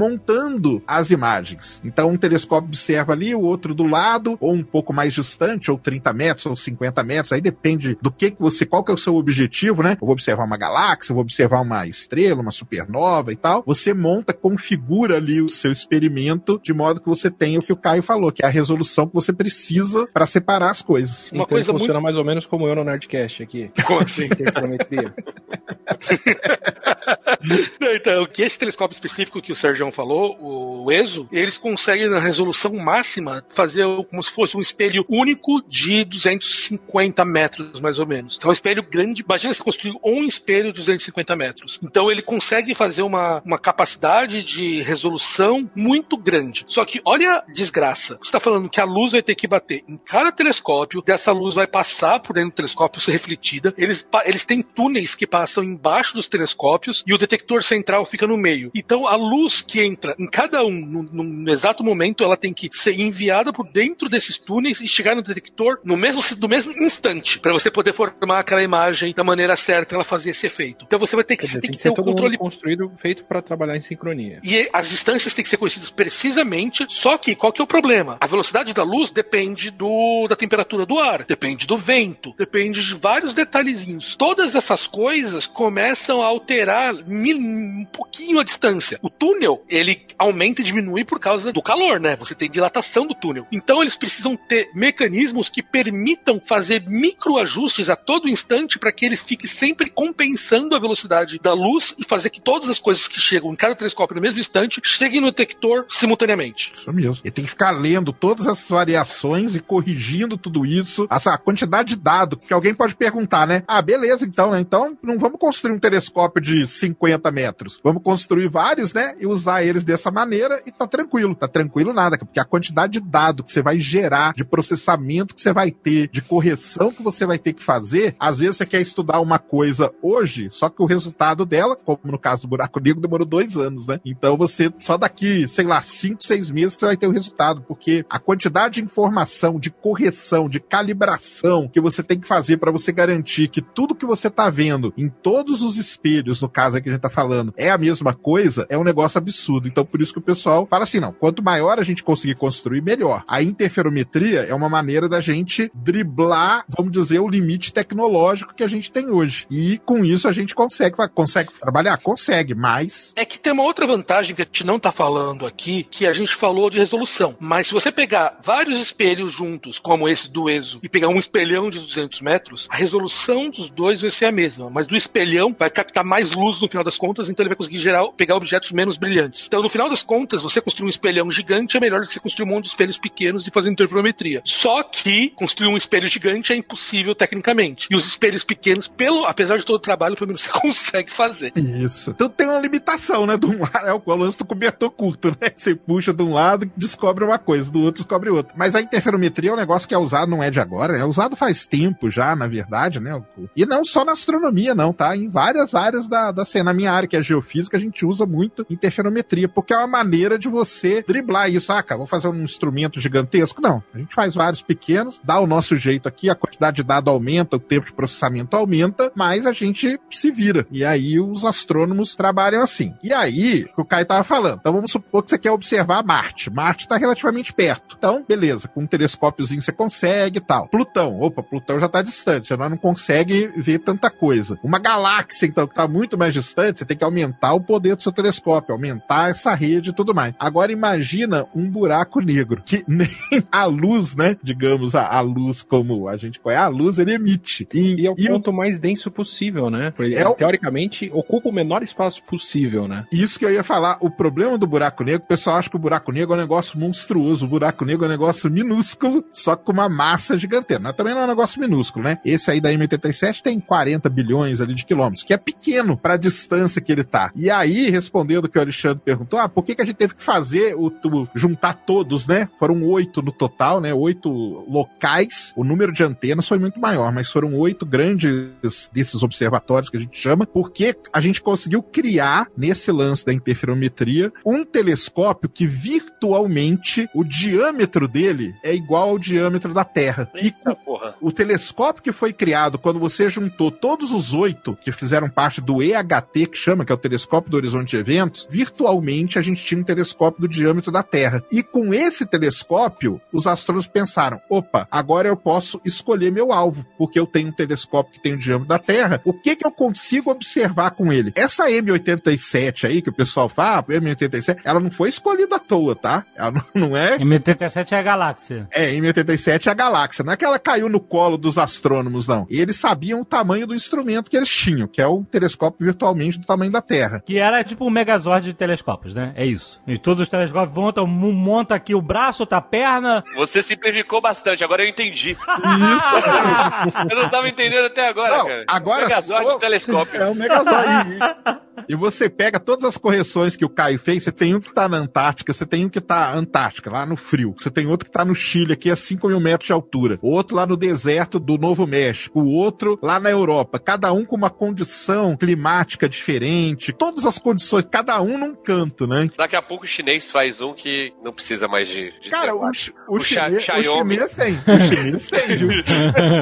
[SPEAKER 3] montando as imagens. Então um telescópio observa ali, o outro do lado, ou um pouco mais distante, ou 30 metros, ou 50 metros, aí depende do que, que você, qual que é o seu objetivo, né? Eu vou observar uma galáxia, eu vou observar uma estrela, uma supernova e tal. Você monta, configura ali o seu experimento de modo que você tenha o que o Caio falou, que é a resolução que você precisa para separar as coisas.
[SPEAKER 7] Uma
[SPEAKER 8] então
[SPEAKER 7] coisa
[SPEAKER 8] funciona
[SPEAKER 7] muito-
[SPEAKER 8] mais ou menos como eu no Nerdcast aqui.
[SPEAKER 7] Como assim? (laughs) (laughs) Não, então, o que esse telescópio específico que o Sérgio falou, o ESO, eles conseguem na resolução máxima fazer como se fosse um espelho único de 250 metros, mais ou menos. Então, é um espelho grande. Imagina se construir um espelho de 250 metros. Então, ele consegue fazer uma, uma capacidade de resolução muito grande. Só que, olha a desgraça. Você está falando que a luz vai ter que bater em cada telescópio, dessa luz vai passar por dentro do telescópio, ser refletida. Eles, eles têm túneis que passam embaixo dos telescópios e o detector central fica no meio. Então a luz que entra em cada um no, no- no exato momento, ela tem que ser enviada por dentro desses túneis e chegar no detector no mesmo, no mesmo instante, para você poder formar aquela imagem da maneira certa ela fazer esse efeito. Então você vai ter que,
[SPEAKER 8] dizer,
[SPEAKER 7] tem
[SPEAKER 8] tem
[SPEAKER 7] que
[SPEAKER 8] que
[SPEAKER 7] ter
[SPEAKER 8] ser
[SPEAKER 7] o controle
[SPEAKER 8] construído, feito para trabalhar em sincronia.
[SPEAKER 7] e as distâncias têm que ser conhecidas precisamente, só que qual que é o problema? A velocidade da luz depende do, da temperatura do ar, depende do vento, depende de vários detalhezinhos. Todas essas coisas começam a alterar mil- um pouquinho a distância. O túnel, ele aumenta e diminui por causa do calor, né? Você tem dilatação do túnel. Então eles precisam ter mecanismos que permitam fazer microajustes a todo instante para que ele fique sempre compensando a velocidade da luz e fazer que todas as coisas que chegam em cada telescópio no mesmo instante cheguem no detector simultaneamente.
[SPEAKER 3] Isso mesmo. E tem que ficar lendo todas essas variações e corrigindo tudo isso. Essa quantidade de dado que alguém pode perguntar, né? Ah, beleza, então, né? Então não vamos construir um telescópio de 50 metros. Vamos construir vários, né? E usar eles dessa maneira e tá tranquilo. Tá tranquilo nada, porque a quantidade de dado que você vai gerar, de processamento que você vai ter, de correção que você vai ter que fazer, às vezes você quer estudar uma coisa hoje, só que o resultado dela, como no caso do buraco negro, demorou dois anos, né? Então você, só daqui, sei lá, cinco, seis meses que você vai ter o resultado, porque a quantidade de informação, de correção, de calibração que você tem que fazer para você garantir que tudo que você tá vendo em todos os espelhos, no caso aqui que a gente tá falando, é a mesma coisa, é um negócio absurdo. Então por isso que o pessoal fala assim, não, quanto maior a gente conseguir construir, melhor. A interferometria é uma maneira da gente driblar, vamos dizer, o limite tecnológico que a gente tem hoje. E com isso a gente consegue, consegue trabalhar? Consegue, mas
[SPEAKER 7] É que tem uma outra vantagem que a gente não tá falando aqui, que a gente falou de resolução. Mas se você pegar vários espelhos juntos, como esse do ESO, e pegar um espelhão de 200 metros, a resolução dos dois vai ser a mesma. Mas do espelhão vai captar mais luz no final das contas, então ele vai conseguir gerar, pegar objetos menos brilhantes. Então, no final das contas, você construir um espelhão gigante é melhor do que você construir um monte de espelhos pequenos e fazer interferometria. Só que construir um espelho gigante é impossível tecnicamente. E os espelhos pequenos, pelo, apesar de todo o trabalho, pelo menos (laughs) você consegue fazer.
[SPEAKER 3] Isso. Então tem uma limitação, né? De um lado, é o lance do cobertor curto, né? Você puxa de um lado, descobre uma coisa, do outro descobre outra. Mas a interferometria é um negócio que é usado, não é de agora, é usado faz tempo já, na verdade, né? E não só na astronomia, não, tá? Em várias áreas da, da cena. Na minha área, que é geofísica, a gente usa muito interferometria, porque é uma maneira de você driblar isso. Ah, cara, vou fazer um instrumento gigantesco? Não. A gente faz vários pequenos, dá o nosso jeito aqui, a quantidade de dado aumenta, o tempo de processamento aumenta, mas a gente se vira. E aí os astrônomos trabalham assim. E aí, o que o Caio tava falando. Então vamos supor que você quer observar Marte. Marte está relativamente perto. Então, beleza, com um telescópiozinho você consegue e tal. Plutão, opa, Plutão já tá distante, já não consegue ver tanta coisa. Uma galáxia, então, que tá muito mais distante, você tem que aumentar o poder do seu telescópio, aumentar essa rede e tudo mais. Agora imagina um buraco negro, que (laughs) nem a luz, né? Digamos, a, a luz como a gente conhece, a luz ele emite. E,
[SPEAKER 8] E é o
[SPEAKER 3] e o-
[SPEAKER 8] ponto mais denso possível, né? Ele,
[SPEAKER 3] É o-
[SPEAKER 8] Teoricamente, ocupa o menor espaço possível, né?
[SPEAKER 3] Isso que eu ia falar, o problema do buraco negro, o pessoal acha que o buraco negro é um negócio monstruoso, o buraco negro é um negócio minúsculo, só com uma massa gigantesca. Mas também não é um negócio minúsculo, né? Esse aí da M87 tem 40 bilhões ali de quilômetros, que é pequeno para a distância que ele tá. E aí, respondendo o que o Alexandre perguntou, ah, por que, que a gente teve que fazer o, o- juntar todos, né? Foram oito no total, né? Oito locais. O número de antenas foi muito maior, mas foram oito grandes desses observatórios que a gente chama, porque a gente conseguiu criar, nesse lance da interferometria, um telescópio que virtualmente o diâmetro dele é igual ao diâmetro da Terra. E
[SPEAKER 4] Eita porra.
[SPEAKER 3] o telescópio que foi criado quando você juntou todos os oito que fizeram parte do EHT, que chama, que é o Telescópio do Horizonte de Eventos, virtualmente a gente tinha um telescópio do diâmetro da Terra. E com esse telescópio, os astrônomos pensaram: opa, agora eu posso escolher meu alvo, porque eu tenho um telescópio que tem o diâmetro da Terra. O que que eu consigo observar com ele? Essa M87 aí que o pessoal fala, a M87, ela não foi escolhida à toa, tá? Ela não, não é
[SPEAKER 2] M87 é a galáxia.
[SPEAKER 3] é, M87 é a galáxia. Não é que ela caiu no colo dos astrônomos, não. Eles sabiam o tamanho do instrumento que eles tinham, que é o telescópio virtualmente do tamanho da Terra.
[SPEAKER 2] Que era tipo um megazord de telescópios, né? É isso. E todos os telescópios montam, monta aqui o braço, outra perna.
[SPEAKER 4] Você simplificou bastante, agora eu entendi.
[SPEAKER 3] Isso. (laughs)
[SPEAKER 4] Eu não tava entendendo até agora,
[SPEAKER 3] Não,
[SPEAKER 4] cara.
[SPEAKER 3] agora
[SPEAKER 4] Megazord
[SPEAKER 3] só-
[SPEAKER 4] de telescópio.
[SPEAKER 3] É um megazord. (laughs) E, você pega todas as correções que o Caio fez, você tem um que tá na Antártica, você tem um que tá Antártica, lá no frio. Você tem outro que tá no Chile, aqui a 5 mil metros de altura. Outro lá no deserto do Novo México. O outro lá na Europa. Cada um com uma condição climática diferente. Todas as condições, cada um num canto, né?
[SPEAKER 4] Daqui a pouco o chinês faz um que não precisa mais de. de
[SPEAKER 3] Cara, o, o,
[SPEAKER 4] O
[SPEAKER 3] chinês, o
[SPEAKER 4] Xiaomi.
[SPEAKER 3] chinês tem. (laughs) O chinês tem, viu?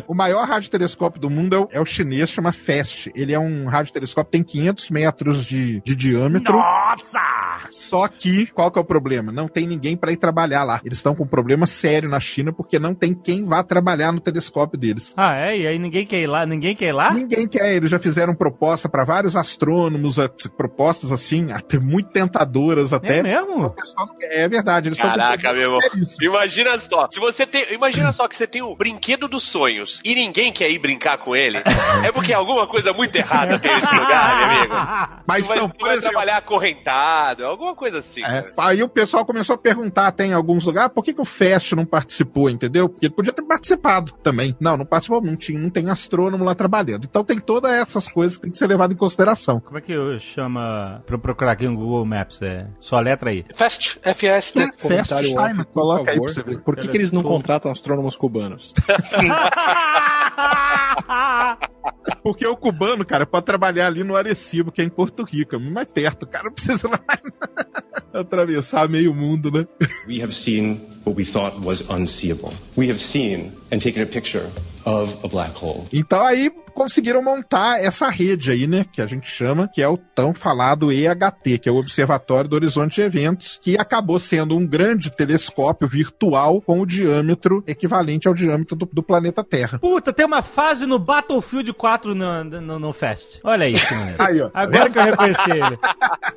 [SPEAKER 3] O maior radiotelescópio do mundo é o, é o chinês, chama FAST. Ele é um radiotelescópio, tem 500 metros de, de diâmetro.
[SPEAKER 2] Nossa!
[SPEAKER 3] Só que, qual que é o problema? Não tem ninguém para ir trabalhar lá. Eles estão com um problema sério na China porque não tem quem vá trabalhar no telescópio deles.
[SPEAKER 2] Ah, é? E aí ninguém quer ir lá? Ninguém quer ir lá?
[SPEAKER 3] Ninguém quer, eles já fizeram proposta para vários astrônomos, propostas assim, até muito tentadoras até.
[SPEAKER 2] É
[SPEAKER 3] O
[SPEAKER 2] mesmo?
[SPEAKER 3] pessoal não quer. É verdade, eles
[SPEAKER 4] Caraca, meu irmão. Imagina só, se você tem. Imagina só que você tem o brinquedo dos sonhos e ninguém quer ir brincar com ele. É porque alguma coisa muito errada tem nesse lugar, meu amigo.
[SPEAKER 3] Mas
[SPEAKER 4] Você vai,
[SPEAKER 3] não,
[SPEAKER 4] vai
[SPEAKER 3] exemplo,
[SPEAKER 4] trabalhar acorrentado, alguma coisa assim.
[SPEAKER 3] É, aí o pessoal começou a perguntar até em alguns lugares por que, que o Fest não participou, entendeu? Porque ele podia ter participado também. Não, não participou, não, tinha, não tem astrônomo lá trabalhando. Então tem todas essas coisas que tem que ser levado em consideração.
[SPEAKER 2] Como é que eu chama pra eu procurar aqui no Google Maps? É, só a letra aí.
[SPEAKER 7] Fast, FS.
[SPEAKER 3] É, Fest
[SPEAKER 8] por
[SPEAKER 3] coloca aí
[SPEAKER 8] favor.
[SPEAKER 3] pra você ver.
[SPEAKER 8] Por que, que eles não contratam astrônomos cubanos? (laughs) (laughs)
[SPEAKER 3] Porque o cubano, cara, pode trabalhar ali no Arecibo, que é em Porto Rico, é mais perto. Cara não precisa (laughs) lá atravessar meio mundo, né?
[SPEAKER 9] We have seen what we thought was unseeable. We have seen and taken a picture of a black hole.
[SPEAKER 3] Então aí conseguiram montar essa rede aí, né, que a gente chama, que é o tão falado EHT, que é o Observatório do Horizonte de Eventos, que acabou sendo um grande telescópio virtual com o diâmetro equivalente ao diâmetro do, do planeta Terra.
[SPEAKER 2] Puta, tem uma fase no Battlefield 4 no, no, no Fest. Olha isso. (laughs)
[SPEAKER 3] Aí, ó. tá
[SPEAKER 2] Agora que eu reconheci ele.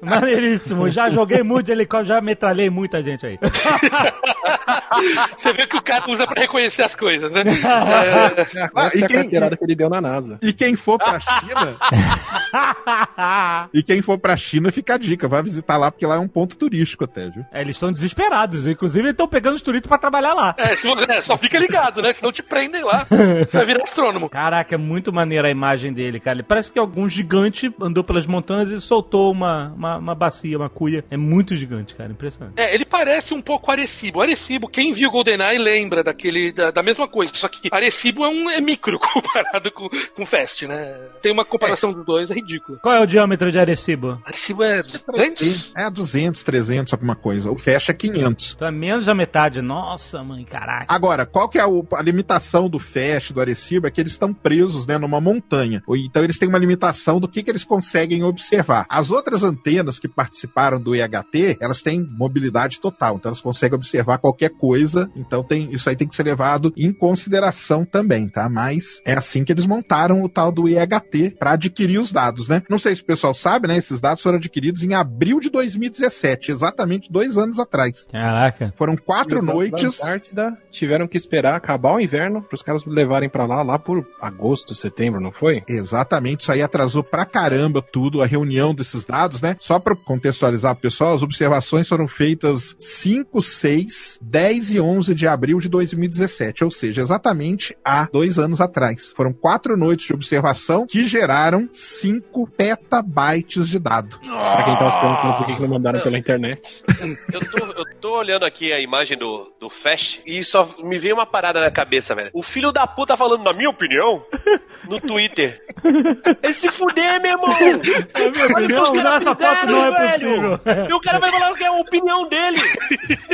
[SPEAKER 2] Maneiríssimo. Já joguei muito de helicóptero, já metralhei muita gente aí. (laughs) (laughs)
[SPEAKER 7] Você vê que o cara usa pra reconhecer as coisas, né?
[SPEAKER 3] Ah,
[SPEAKER 8] Essa
[SPEAKER 3] e
[SPEAKER 8] é a
[SPEAKER 3] quem-
[SPEAKER 8] carteirada que ele deu na NASA.
[SPEAKER 3] E quem for pra China. (laughs) e quem for pra China, fica a dica. Vai visitar lá, porque lá é um ponto turístico até, viu?
[SPEAKER 2] É, eles estão desesperados. Inclusive, eles estão pegando os turistas pra trabalhar lá.
[SPEAKER 7] É, se você- é, só fica ligado, né? Senão te prendem lá. Vai virar astrônomo.
[SPEAKER 2] Caraca, é muito maneira a imagem dele, cara. Ele parece que algum gigante andou pelas montanhas e soltou uma, uma, uma bacia, uma cuia. É muito gigante, cara. Impressionante.
[SPEAKER 7] É, ele parece um pouco Arecibo. Arecibo, quem viu GoldenEye lembra daquele, da, da mesma coisa. Só que Arecibo é um é micro (laughs) comparado com, com Fast, né? Tem uma comparação dos dois, é ridículo.
[SPEAKER 2] Qual é o diâmetro de Arecibo?
[SPEAKER 7] Arecibo é 200?
[SPEAKER 3] É 200, 300, alguma coisa. O Fast é 500.
[SPEAKER 2] Então é menos da metade. Nossa, mãe, caraca.
[SPEAKER 3] Agora, qual que é o- a limitação do FAST, do Arecibo? É que eles estão presos, né, numa montanha. Ou Então eles têm uma limitação do que, que eles conseguem observar. As outras antenas que participaram do EHT, elas têm mobilidade total. Então elas conseguem observar qualquer coisa. Então tem, isso aí tem que ser levado em consideração também, tá? Mas é assim que eles montaram o tal do EHT para adquirir os dados, né? Não sei se o pessoal sabe, né? Esses dados foram adquiridos em abril de 2017, exatamente dois anos atrás.
[SPEAKER 2] Caraca.
[SPEAKER 3] Foram quatro
[SPEAKER 8] E
[SPEAKER 3] noites.
[SPEAKER 8] Antártida tiveram que esperar acabar o inverno para os caras levarem para lá, lá por agosto, setembro, não foi?
[SPEAKER 3] Exatamente, isso aí atrasou pra caramba tudo, a reunião desses dados, né? Só pra contextualizar o pessoal, as observações foram feitas 5, 6, 10 e 11 de abril de 2017, ou seja, exatamente há dois anos atrás. Foram quatro noites de observação que geraram 5 petabytes de dado.
[SPEAKER 8] Pra quem tava se perguntando por que não mandaram pela internet.
[SPEAKER 4] Eu tô, eu tô olhando aqui a imagem do, do Fast e só me veio uma parada na cabeça, velho. O filho da puta falando, na minha opinião, no Twitter. Esse se fuder, meu irmão! (laughs) Que os
[SPEAKER 2] opinião,
[SPEAKER 4] caras
[SPEAKER 2] nessa foto não é
[SPEAKER 4] velho.
[SPEAKER 2] possível.
[SPEAKER 4] E o cara vai falar que é a opinião dele.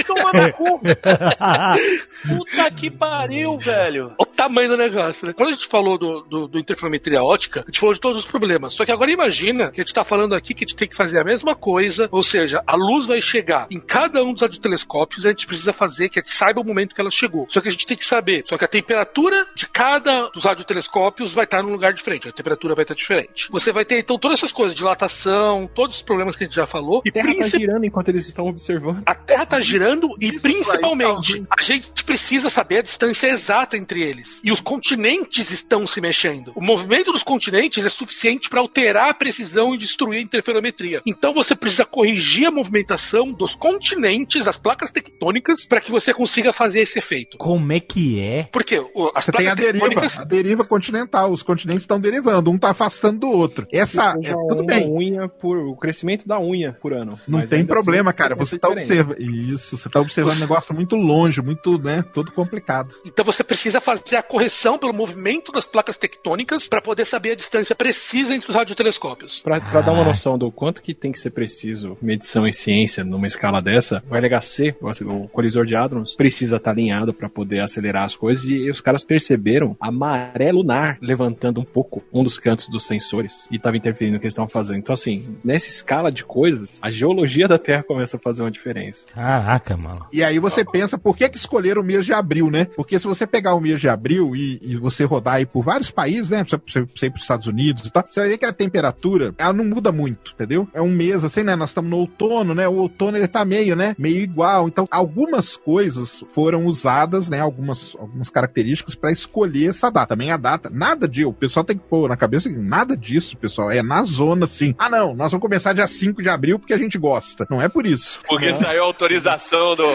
[SPEAKER 4] Toma no (laughs) cu. (laughs) Puta que pariu, velho.
[SPEAKER 7] O tamanho do negócio, né? Quando a gente falou do, do, do interferometria ótica, a gente falou de todos os problemas. Só que agora imagina que a gente tá falando aqui que a gente tem que fazer a mesma coisa, ou seja, a luz vai chegar em cada um dos radiotelescópios, a gente precisa fazer que a gente saiba o momento que ela chegou. Só que a gente tem que saber, só que a temperatura de cada dos radiotelescópios vai estar num lugar diferente, a temperatura vai estar diferente. Você vai ter então todas essas coisas, dilatação, todos os problemas que a gente já falou, e
[SPEAKER 8] A Terra tá
[SPEAKER 7] principalmente
[SPEAKER 8] girando enquanto eles estão observando.
[SPEAKER 7] a Terra tá girando e
[SPEAKER 3] Isso
[SPEAKER 7] principalmente
[SPEAKER 3] aí,
[SPEAKER 7] a gente precisa saber a distância exata entre eles. E os continentes estão se mexendo. O movimento dos continentes é suficiente para alterar a precisão e destruir a interferometria. Então você precisa corrigir a movimentação dos continentes, as placas tectônicas, para que você consiga fazer esse efeito.
[SPEAKER 2] Como é que é?
[SPEAKER 7] Porque o- as
[SPEAKER 3] Você tem a
[SPEAKER 7] placas
[SPEAKER 3] deriva,
[SPEAKER 7] tectônicas
[SPEAKER 3] a deriva continental, os continentes estão derivando, um tá afastando do outro. Essa, é, tudo bem,
[SPEAKER 8] unha por, o crescimento da unha por ano.
[SPEAKER 3] Não
[SPEAKER 8] Mas
[SPEAKER 3] tem
[SPEAKER 8] ainda
[SPEAKER 3] problema,
[SPEAKER 8] assim,
[SPEAKER 3] cara.
[SPEAKER 8] tem
[SPEAKER 3] Você tá
[SPEAKER 8] diferença.
[SPEAKER 3] observando. Isso, você tá observando um negócio muito longe, muito, né? Todo complicado.
[SPEAKER 7] Então você precisa fazer a correção pelo movimento das placas tectônicas para poder saber a distância precisa entre os radiotelescópios.
[SPEAKER 8] Pra, pra dar uma
[SPEAKER 2] Ah.
[SPEAKER 8] noção do quanto que tem que ser preciso medição e ciência numa escala dessa, o LHC, o, colisor de hadrons, precisa estar alinhado para poder acelerar as coisas e os caras perceberam a maré lunar levantando um pouco um dos cantos dos sensores e estava interferindo no que eles estavam fazendo. Então, assim, nessa escala de coisas, a geologia da Terra começa a fazer uma diferença.
[SPEAKER 2] Caraca, mano.
[SPEAKER 3] E aí você pensa, por que que escolheram o mês de abril, né? Porque se você pegar o mês de abril e, e você rodar aí por vários países, né? Você, você, você ir pros Estados Unidos e tal, você vai ver que a temperatura, ela não muda muito, entendeu? É um mês assim, né? Nós estamos no outono, né? O outono ele tá meio, né? Meio igual. Então, algumas coisas foram usadas, né? Algumas, algumas características para escolher essa data. Também a data, nada de, o pessoal tem que pôr na cabeça, que nada disso, pessoal, é na zona, assim. Ah, não, nós vamos começar dia 5 de abril porque a gente gosta. Não é por isso.
[SPEAKER 4] Porque saiu a autorização do,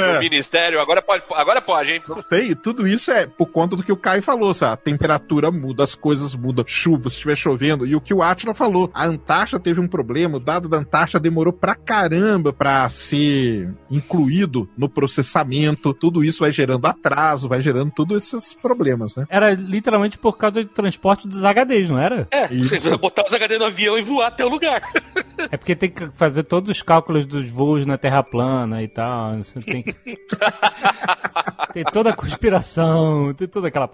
[SPEAKER 4] do ministério. Agora pode, agora pode, hein?
[SPEAKER 3] Tem, tudo isso é por conta do que o Caio falou, sabe? A temperatura muda, as coisas mudam, chuva, se estiver chovendo. E o que o Atila falou, a Antártida teve um problema, o dado da Antártida demorou pra caramba pra ser incluído no processamento. Tudo isso vai gerando atraso, vai gerando todos esses problemas, né?
[SPEAKER 2] Era literalmente por causa do transporte dos HDs, não era?
[SPEAKER 7] É, você
[SPEAKER 3] Isso.
[SPEAKER 7] vai botar os HD no avião e voar até o lugar.
[SPEAKER 2] É porque tem que fazer todos os cálculos dos voos na Terra plana e tal. Você tem que... (laughs) (laughs) tem toda a conspiração, tem toda aquela...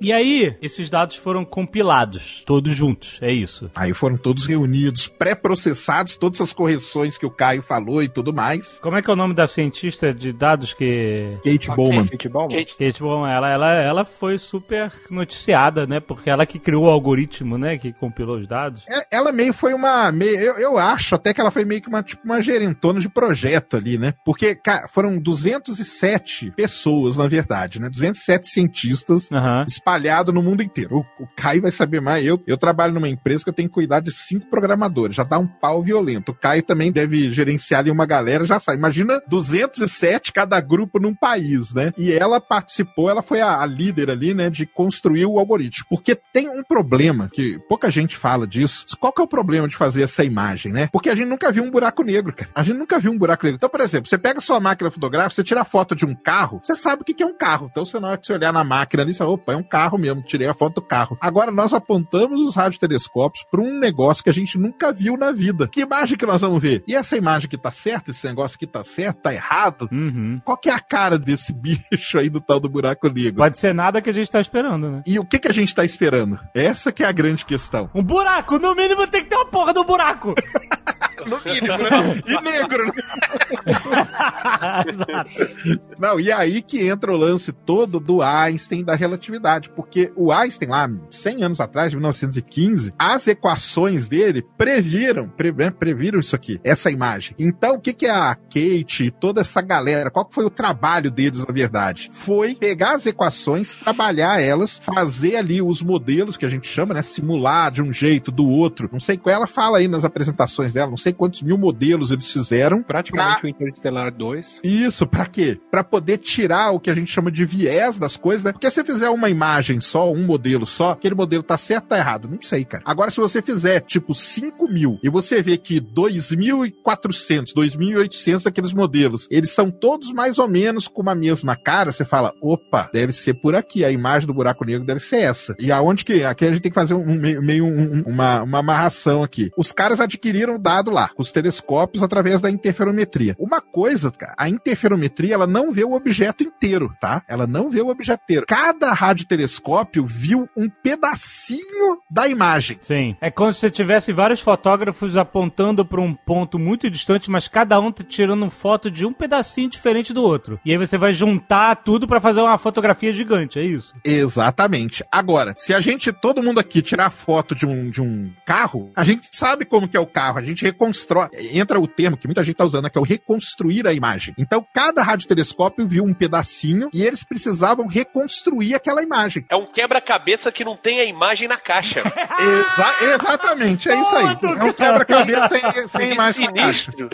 [SPEAKER 2] E aí, esses dados foram compilados, todos juntos, é isso.
[SPEAKER 3] Aí foram todos reunidos, pré-processados, todas as correções que o Caio falou e tudo mais.
[SPEAKER 2] Como é que é o nome da cientista de dados que...
[SPEAKER 3] Kate Bowman.
[SPEAKER 8] Gente, bom,
[SPEAKER 7] Kate,
[SPEAKER 2] Que, tipo, ela, ela, ela foi super noticiada, né? Porque ela que criou o algoritmo, né? Que compilou os dados.
[SPEAKER 3] É, Ela meio foi uma. Meio, eu, eu acho até que ela foi meio que uma, tipo, uma gerentona de projeto ali, né? Porque cara, foram 207 pessoas, na verdade, né? 207 cientistas
[SPEAKER 2] Aham.
[SPEAKER 3] espalhados no mundo inteiro. O, o Caio vai saber mais. Eu, eu trabalho numa empresa que eu tenho que cuidar de cinco programadores. Já dá um pau violento. O Caio também deve gerenciar ali uma galera, já sabe. Imagina 207 cada grupo num país, né? E ela participou, ela foi a, a líder ali, né? De construir o algoritmo. Porque tem um problema que pouca gente fala disso. Qual que é o problema de fazer essa imagem, né? Porque a gente nunca viu um buraco negro, cara. A gente nunca viu um buraco negro. Então, por exemplo, você pega sua máquina fotográfica, você tira a foto de um carro, você sabe o que que é um carro. Então, você na hora que você olhar na máquina ali, você fala, opa, é um carro mesmo, tirei a foto do carro. Agora, nós apontamos os radiotelescópios para um negócio que a gente nunca viu na vida. Que imagem que nós vamos ver? E essa imagem que tá certa, esse negócio que tá certo, tá errado?
[SPEAKER 2] Uhum.
[SPEAKER 3] Qual que é a cara desse (laughs) bicho aí do tal do buraco negro?
[SPEAKER 2] Pode ser nada que a gente tá esperando, né?
[SPEAKER 3] E o que que a gente tá esperando? Essa que é a grande questão.
[SPEAKER 2] Um buraco! No mínimo tem que ter uma porra do buraco! (laughs)
[SPEAKER 3] No mínimo, né? E negro, né? (laughs) Não, e aí que entra o lance todo do Einstein da relatividade, porque o Einstein lá, 100 anos atrás, 1915, as equações dele previram, pre, né, previram isso aqui, essa imagem. Então, o que que a Kate e toda essa galera, qual foi o trabalho deles, na verdade? Foi pegar as equações, trabalhar elas, fazer ali os modelos que a gente chama, né, simular de um jeito, do outro. Não sei qual ela fala aí nas apresentações dela, não sei quantos mil modelos eles fizeram.
[SPEAKER 8] Praticamente o Interstellar 2.
[SPEAKER 3] Isso, pra quê? Pra poder tirar o que a gente chama de viés das coisas, né? Porque se você fizer uma imagem só, um modelo só, aquele modelo tá certo ou tá errado? Não sei, cara. Agora, se você fizer, tipo, 5 mil e você vê que 2.400, 2.800 daqueles modelos, eles são todos mais ou menos com a mesma cara, você fala, opa, deve ser por aqui, a imagem do buraco negro deve ser essa. E aonde que, aqui a gente tem que fazer um, meio, meio um, uma, uma amarração aqui. Os caras adquiriram o dado lá, com os telescópios, através da interferometria. Uma coisa, cara, a interferometria, ela não vê o objeto inteiro, tá? Ela não vê o objeto inteiro. Cada radiotelescópio viu um pedacinho da imagem.
[SPEAKER 2] Sim. É como se você tivesse vários fotógrafos apontando para um ponto muito distante, mas cada um tá tirando foto de um pedacinho diferente do outro. E aí você vai juntar tudo para fazer uma fotografia gigante, é isso?
[SPEAKER 3] Exatamente. Agora, se a gente, todo mundo aqui, tirar foto de um, de um carro, a gente sabe como que é o carro, a gente reconstrói. Entra o termo que muita gente tá usando, que é o reconstruir a imagem. Então, cada radiotelescópio viu um pedacinho e eles precisavam reconstruir aquela imagem.
[SPEAKER 4] É um quebra-cabeça que não tem a imagem na caixa. (laughs)
[SPEAKER 3] Exa exatamente, é isso aí. É um quebra-cabeça sem, sem imagem na caixa.
[SPEAKER 4] sinistro.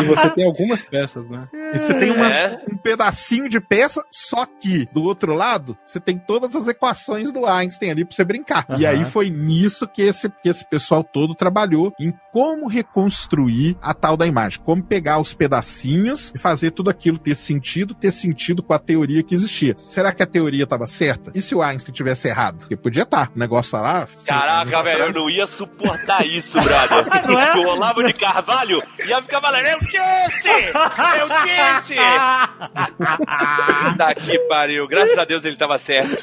[SPEAKER 8] E você tem algumas peças, né?
[SPEAKER 3] E você tem umas-
[SPEAKER 4] É.
[SPEAKER 3] um pedacinho de peça, só que do outro lado, você tem todas as equações do Einstein ali pra você brincar. E
[SPEAKER 2] Aham.
[SPEAKER 3] aí foi nisso que esse, que esse pessoal todo trabalhou em como reconstruir a tal da imagem. Como pegar os pedacinhos e fazer tudo aquilo ter sentido, ter sentido com a teoria que existia. Será que a teoria estava certa? E se o Einstein tivesse errado? Porque podia estar. O negócio tá lá.
[SPEAKER 4] Caraca, velho, eu não ia suportar isso, brother. (laughs)
[SPEAKER 2] Não é?
[SPEAKER 4] O Olavo de Carvalho ia ficar falando, eu disse! Eu disse! tá que pariu. Graças a Deus ele tava certo.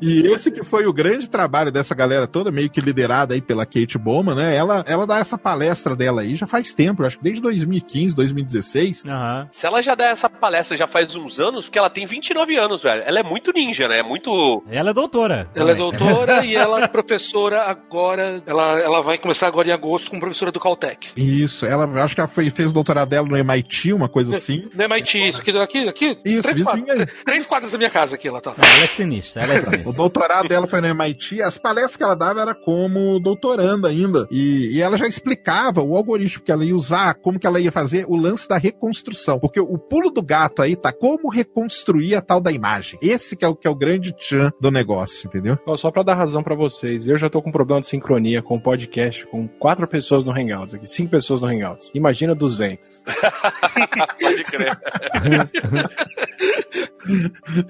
[SPEAKER 3] E esse que foi o grande trabalho dessa galera toda, meio que liderada aí pela Kate Bowman, né? Ela, ela dá essa palestra dela aí já faz tempo, eu acho que desde 2015, 2016.
[SPEAKER 2] Aham.
[SPEAKER 4] Se ela já dá essa palestra já faz uns anos, porque ela tem 29 anos, velho. Ela é muito ninja, né? É muito.
[SPEAKER 2] Ela é doutora.
[SPEAKER 7] Ela é
[SPEAKER 2] também.
[SPEAKER 7] doutora (laughs) e ela é professora agora. Ela, ela vai começar agora em agosto como professora do Caltech.
[SPEAKER 3] Isso, ela acho que ela foi, fez o doutorado dela no MIT, uma coisa assim.
[SPEAKER 7] No MIT, isso aqui, aqui, aqui
[SPEAKER 3] Isso,
[SPEAKER 7] três,
[SPEAKER 3] vizinha
[SPEAKER 7] quadras, três quadras da minha casa aqui, ela tá.
[SPEAKER 2] Não, ela é sinistra, ela é
[SPEAKER 3] O
[SPEAKER 2] sinistra.
[SPEAKER 3] doutorado dela foi no MIT, as palestras que ela dava era como doutoranda ainda. E, e ela já explicava o algoritmo que ela ia usar, como que ela ia fazer o lance da reconstrução. Porque o pulo do gato aí tá como reconstruir a tal da imagem. Esse que é o, que é o grande tchan do negócio, entendeu?
[SPEAKER 8] Ó, só pra dar razão pra vocês, eu já tô com problema de sincronia com o podcast, com quatro pessoas no Hangouts aqui, cinco pessoas no Hangouts. Imagina 200. (laughs)
[SPEAKER 4] Pode crer.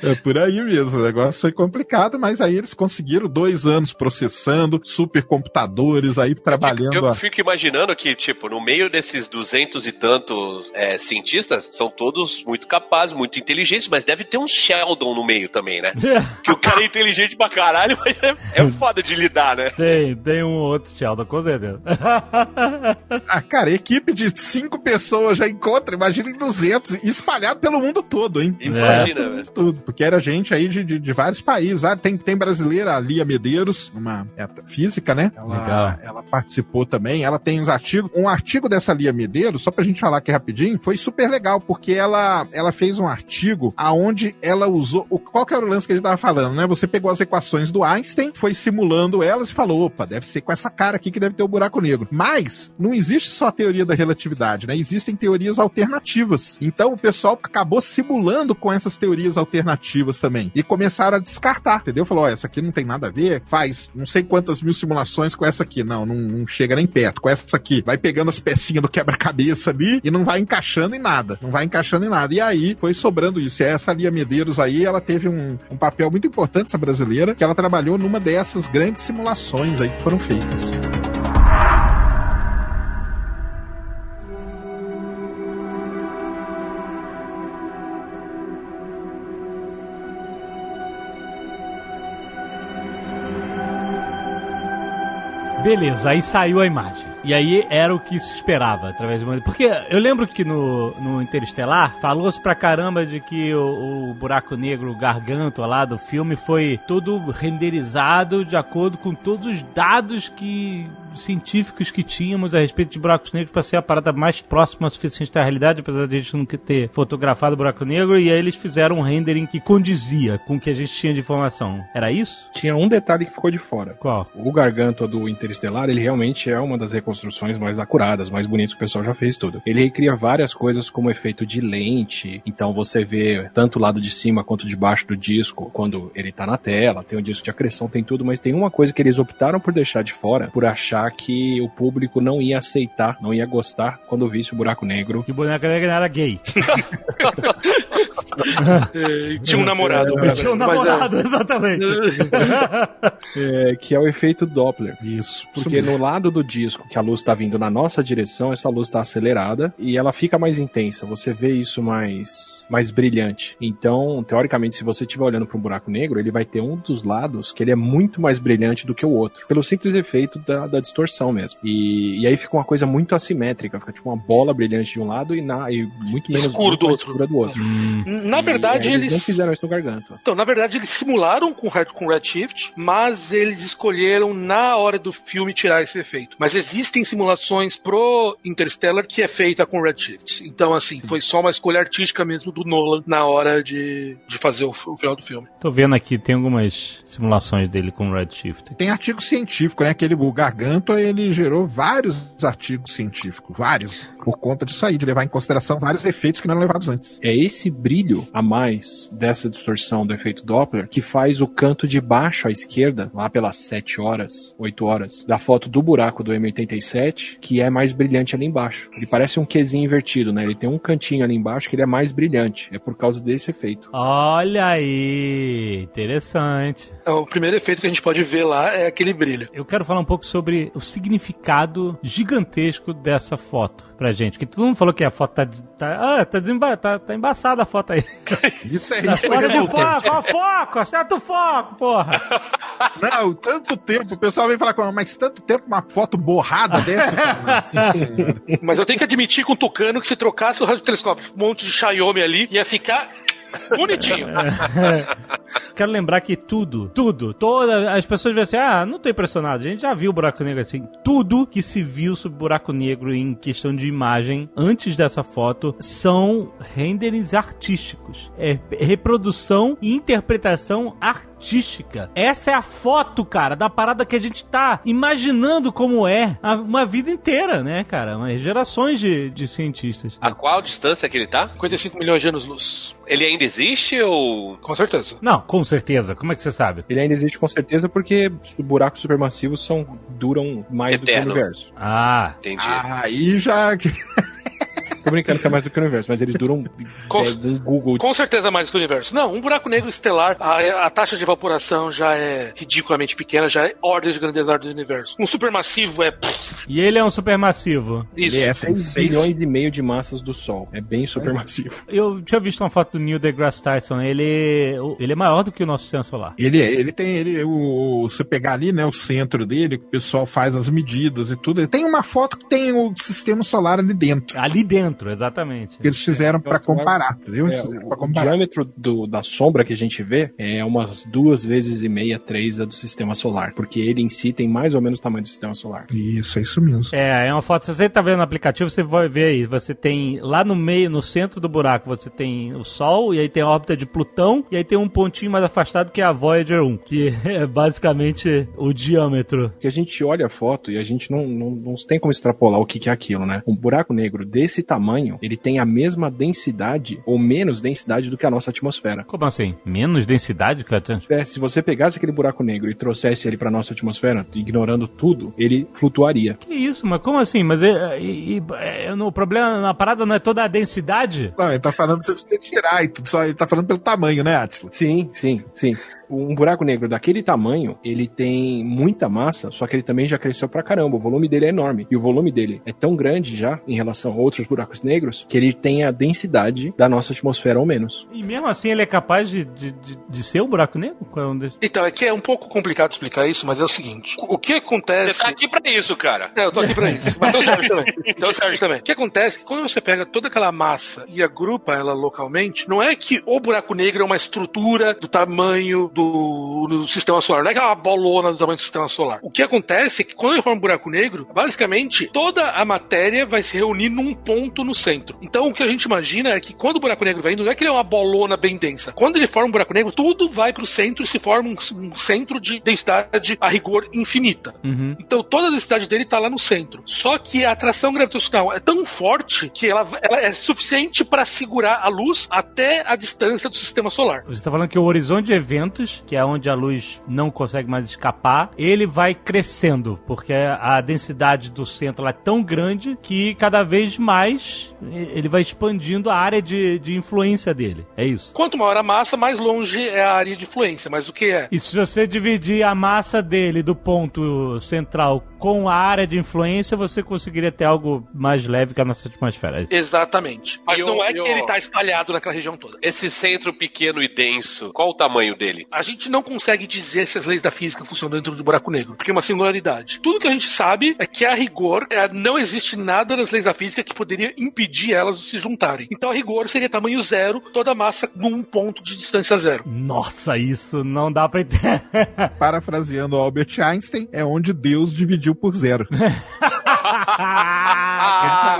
[SPEAKER 3] É por aí mesmo. O negócio foi complicado, mas aí eles conseguiram dois anos processando, supercomputadores aí trabalhando.
[SPEAKER 4] Eu
[SPEAKER 3] a-
[SPEAKER 4] fico imaginando que, tipo, no meio desses duzentos e tantos é, cientistas, são todos muito capazes, muito inteligentes, mas deve ter um Sheldon no meio também, né? (laughs) Que o cara é inteligente pra caralho, mas é, é foda de lidar, né?
[SPEAKER 2] Tem, tem um outro Sheldon, com certeza. (laughs)
[SPEAKER 3] Ah, cara, equipe de cinco pessoas já encontra, imagina em 200, e espalhado pelo mundo todo, hein?
[SPEAKER 4] Imagina, velho.
[SPEAKER 3] Tudo, porque era gente aí de, de, de vários países. Ah, tem, tem brasileira, a Lia Medeiros, uma é, física, né? Ela,
[SPEAKER 2] Legal.
[SPEAKER 3] ela participou também. Ela tem uns artigos. Um artigo dessa Lia Medeiros, só pra gente falar aqui rapidinho, foi super legal, porque ela, ela fez um artigo aonde ela usou. O, qual que era o lance que a gente tava falando, né? Você pegou as equações do Einstein, foi simulando elas e falou: opa, deve ser com essa cara aqui que deve ter o buraco negro. Mas não existe só a teoria da relatividade, né? Existem teorias alternativas. Então o pessoal acabou simulando com essas teorias alternativas também. E começaram a descartar, entendeu? Falou: ó, essa aqui não tem nada a ver, faz não sei quantas mil simulações com essa aqui. Não, não, não chega nem perto. Com essa aqui, vai pegando as pecinhas do quebra-cabeça ali e não vai encaixando em nada. Não vai encaixando em nada. E aí foi sobrando isso. E essa Lia Medeiros aí, ela teve um, um papel muito importante, essa brasileira, que ela trabalhou numa dessas grandes simulações aí que foram feitas.
[SPEAKER 2] Beleza, aí saiu a imagem. E aí era o que se esperava através do Porque eu lembro que no, no Interestelar falou-se pra caramba de que o, o buraco negro, o garganto lá do filme foi todo renderizado de acordo com todos os dados que científicos que tínhamos a respeito de buracos negros para ser a parada mais próxima o suficiente da realidade, apesar de a gente nunca ter fotografado o buraco negro, e aí eles fizeram um rendering que condizia com o que a gente tinha de informação. Era isso?
[SPEAKER 8] Tinha um detalhe que ficou de fora.
[SPEAKER 2] Qual?
[SPEAKER 8] O Gargantua do Interestelar, ele realmente é uma das reconstruções mais acuradas, mais bonitas que o pessoal já fez tudo. Ele recria várias coisas como efeito de lente, então você vê tanto o lado de cima quanto de baixo do disco quando ele tá na tela, tem o disco de acreção, tem tudo, mas tem uma coisa que eles optaram por deixar de fora, por achar que o público não ia aceitar, não ia gostar quando visse o buraco negro.
[SPEAKER 2] Que o boneco negro era gay. (laughs) (laughs)
[SPEAKER 7] É, tinha um namorado.
[SPEAKER 2] Tinha um
[SPEAKER 7] é,
[SPEAKER 2] namorado, (laughs) exatamente.
[SPEAKER 8] É, que é o efeito Doppler.
[SPEAKER 3] Isso.
[SPEAKER 8] Porque no lado do disco que a luz está vindo na nossa direção, essa luz está acelerada e ela fica mais intensa. Você vê isso mais, mais brilhante. Então, teoricamente, se você estiver olhando para um buraco negro, ele vai ter um dos lados que ele é muito mais brilhante do que o outro, pelo simples efeito da, da distorção mesmo. E, e aí fica uma coisa muito assimétrica, fica tipo uma bola brilhante de um lado e, na, e muito menos
[SPEAKER 7] Escuro
[SPEAKER 8] muito
[SPEAKER 7] do
[SPEAKER 8] escura do outro.
[SPEAKER 7] Na verdade,
[SPEAKER 8] E aí
[SPEAKER 7] eles.
[SPEAKER 8] não fizeram isso no Gargantua.
[SPEAKER 7] Então, na verdade, eles simularam com, com Redshift, mas eles escolheram na hora do filme tirar esse efeito. Mas existem simulações pro Interstellar que é feita com Redshift. Então, assim, foi só uma escolha artística mesmo do Nolan na hora de, de fazer o, o final do filme.
[SPEAKER 2] Tô vendo aqui, tem algumas simulações dele com Redshift.
[SPEAKER 3] Tem artigo científico, né? Aquele o Gargantua, ele gerou vários artigos científicos, vários, por conta disso aí, de levar em consideração vários efeitos que não eram levados antes.
[SPEAKER 8] É esse brilho a mais dessa distorção do efeito Doppler que faz o canto de baixo à esquerda, lá pelas 7 horas, 8 horas, da foto do buraco do M87, que é mais brilhante ali embaixo. Ele parece um Qzinho invertido, né? Ele tem um cantinho ali embaixo que ele é mais brilhante. É por causa desse efeito.
[SPEAKER 2] Olha aí, interessante.
[SPEAKER 7] Então, o primeiro efeito que a gente pode ver lá é aquele brilho.
[SPEAKER 2] Eu quero falar um pouco sobre o significado gigantesco dessa foto pra gente. Porque todo mundo falou que a foto tá. tá ah, tá, desemba tá, tá embaçada a foto aí.
[SPEAKER 3] Isso é
[SPEAKER 2] Tá
[SPEAKER 3] isso.
[SPEAKER 2] fora
[SPEAKER 3] é
[SPEAKER 2] do foco, ó, foco, acerta o foco, porra.
[SPEAKER 3] Não, tanto tempo, o pessoal vem falar com mas tanto tempo uma foto borrada dessa. cara. Nossa senhora.
[SPEAKER 7] Mas eu tenho que admitir com o Tucano que se trocasse o radiotelescópio, um monte de Xiaomi ali, ia ficar bonitinho. (laughs)
[SPEAKER 2] Quero lembrar que tudo, tudo, todas as pessoas vão assim, ah, não tô impressionado, a gente já viu o buraco negro assim. Tudo que se viu sobre o buraco negro em questão de imagem antes dessa foto são renderings artísticos. É reprodução e interpretação artística. Essa é a foto, cara, da parada que a gente tá imaginando como é a- uma vida inteira, né, cara? Mas gerações de, de cientistas.
[SPEAKER 4] A qual distância que ele tá?
[SPEAKER 7] 55 milhões de anos-luz.
[SPEAKER 4] Ele ainda existe ou.
[SPEAKER 7] Com certeza.
[SPEAKER 2] Não, com certeza. Como é que você sabe?
[SPEAKER 8] Ele ainda existe com certeza porque os buracos supermassivos são, duram mais do que o
[SPEAKER 4] Eterno.
[SPEAKER 8] universo.
[SPEAKER 2] Ah,
[SPEAKER 4] Entendi.
[SPEAKER 3] Aí já. (laughs) (laughs)
[SPEAKER 8] Tô brincando que é mais do que o universo, mas eles duram
[SPEAKER 7] Com-
[SPEAKER 8] é, um Google
[SPEAKER 7] Com certeza mais do que o universo. Não, um buraco negro estelar, a, a taxa de evaporação já é ridiculamente pequena, já é ordem de grandeza do universo. Um supermassivo é.
[SPEAKER 2] e ele é um supermassivo.
[SPEAKER 7] isso.
[SPEAKER 3] Ele é
[SPEAKER 8] 6
[SPEAKER 3] seis-
[SPEAKER 8] bilhões e meio de massas do Sol. É bem supermassivo.
[SPEAKER 2] Eu tinha visto uma foto do Neil deGrasse Tyson. Ele, ele é maior do que o nosso sistema solar.
[SPEAKER 3] Ele, é- ele tem, ele, o, você pegar ali, né, o centro dele, que o pessoal faz as medidas e tudo. Tem uma foto que tem o sistema solar ali dentro.
[SPEAKER 2] Ali dentro, exatamente.
[SPEAKER 3] Que eles fizeram pra comparar, entendeu? Eles
[SPEAKER 8] É,
[SPEAKER 3] fizeram
[SPEAKER 8] o,
[SPEAKER 3] pra
[SPEAKER 8] o
[SPEAKER 3] comparar.
[SPEAKER 8] diâmetro do- da sombra que a gente vê é umas duas vezes e meia, três a do sistema solar, porque ele em si tem mais ou menos o tamanho do sistema solar.
[SPEAKER 3] Isso, é isso mesmo.
[SPEAKER 2] É, é uma foto. Se você tá vendo no aplicativo, você vai ver aí. Você tem lá no meio, no centro do buraco, você tem o Sol, e aí tem a órbita de Plutão, e aí tem um pontinho mais afastado que é a Voyager 1, que (laughs) é basicamente o diâmetro.
[SPEAKER 8] Porque a gente olha a foto e a gente não, não, não tem como extrapolar o que, que é aquilo, né? Um buraco negro desse tamanho, ele tem a mesma densidade ou menos densidade do que a nossa atmosfera.
[SPEAKER 2] Como assim? Menos densidade, cara?
[SPEAKER 8] É, se você pegasse aquele buraco negro e trouxesse ele para nossa atmosfera, ignorando tudo, ele flutuaria.
[SPEAKER 2] Que isso, mas como assim? Mas é, é, no- o problema na parada não é toda a densidade?
[SPEAKER 3] Não, ele tá falando pra você tirar e tudo, só ele tá falando pelo tamanho, né, Atila?
[SPEAKER 8] Sim, sim, sim. Um buraco negro daquele tamanho, ele tem muita massa, só que ele também já cresceu pra caramba. O volume dele é enorme. E o volume dele é tão grande já, em relação a outros buracos negros, que ele tem a densidade da nossa atmosfera ou menos.
[SPEAKER 2] E mesmo assim ele é capaz de, de, de, de ser um buraco negro? É um?
[SPEAKER 7] Então, é que é um pouco complicado explicar isso, mas é o seguinte: o que acontece.
[SPEAKER 4] Você tá aqui pra isso, cara.
[SPEAKER 7] É, eu tô aqui pra isso. Mas o Sérgio também. Tem o Sérgio também. O que acontece é que quando você pega toda aquela massa e agrupa ela localmente, não é que o buraco negro é uma estrutura do tamanho do, do sistema solar, não é que é uma bolona do tamanho do sistema solar. O que acontece é que quando ele forma um buraco negro, basicamente toda a matéria vai se reunir num ponto no centro. Então o que a gente imagina é que quando o buraco negro vai indo, não é que ele é uma bolona bem densa. Quando ele forma um buraco negro, tudo vai pro centro e se forma um, um centro de densidade a rigor infinita.
[SPEAKER 2] Uhum.
[SPEAKER 7] Então toda a densidade dele tá lá no centro. Só que a atração gravitacional é tão forte que ela, ela é suficiente para segurar a luz até a distância do sistema solar.
[SPEAKER 2] Você está falando que o horizonte de eventos, que é onde a luz não consegue mais escapar, ele vai crescendo, porque a densidade do centro lá é tão grande que cada vez mais ele vai expandindo a área de, de influência dele. É isso.
[SPEAKER 7] Quanto maior a massa, mais longe é a área de influência. Mas o que é?
[SPEAKER 2] E se você dividir a massa dele do ponto central com a área de influência, você conseguiria ter algo mais leve que a nossa atmosfera. É.
[SPEAKER 7] Exatamente. Mas
[SPEAKER 4] E
[SPEAKER 7] não
[SPEAKER 4] o-
[SPEAKER 7] é que
[SPEAKER 4] o-
[SPEAKER 7] ele tá espalhado naquela região toda.
[SPEAKER 4] Esse centro pequeno e denso, qual o tamanho dele?
[SPEAKER 7] A gente não consegue dizer se as leis da física funcionam dentro do buraco negro, porque é uma singularidade. Tudo que a gente sabe é que, a rigor, é, não existe nada nas leis da física que poderia impedir elas de se juntarem. Então, a rigor seria tamanho zero, toda a massa num ponto de distância zero.
[SPEAKER 2] Nossa, isso não dá pra entender. (laughs)
[SPEAKER 3] Parafraseando Albert Einstein, é onde Deus dividiu por zero. (laughs)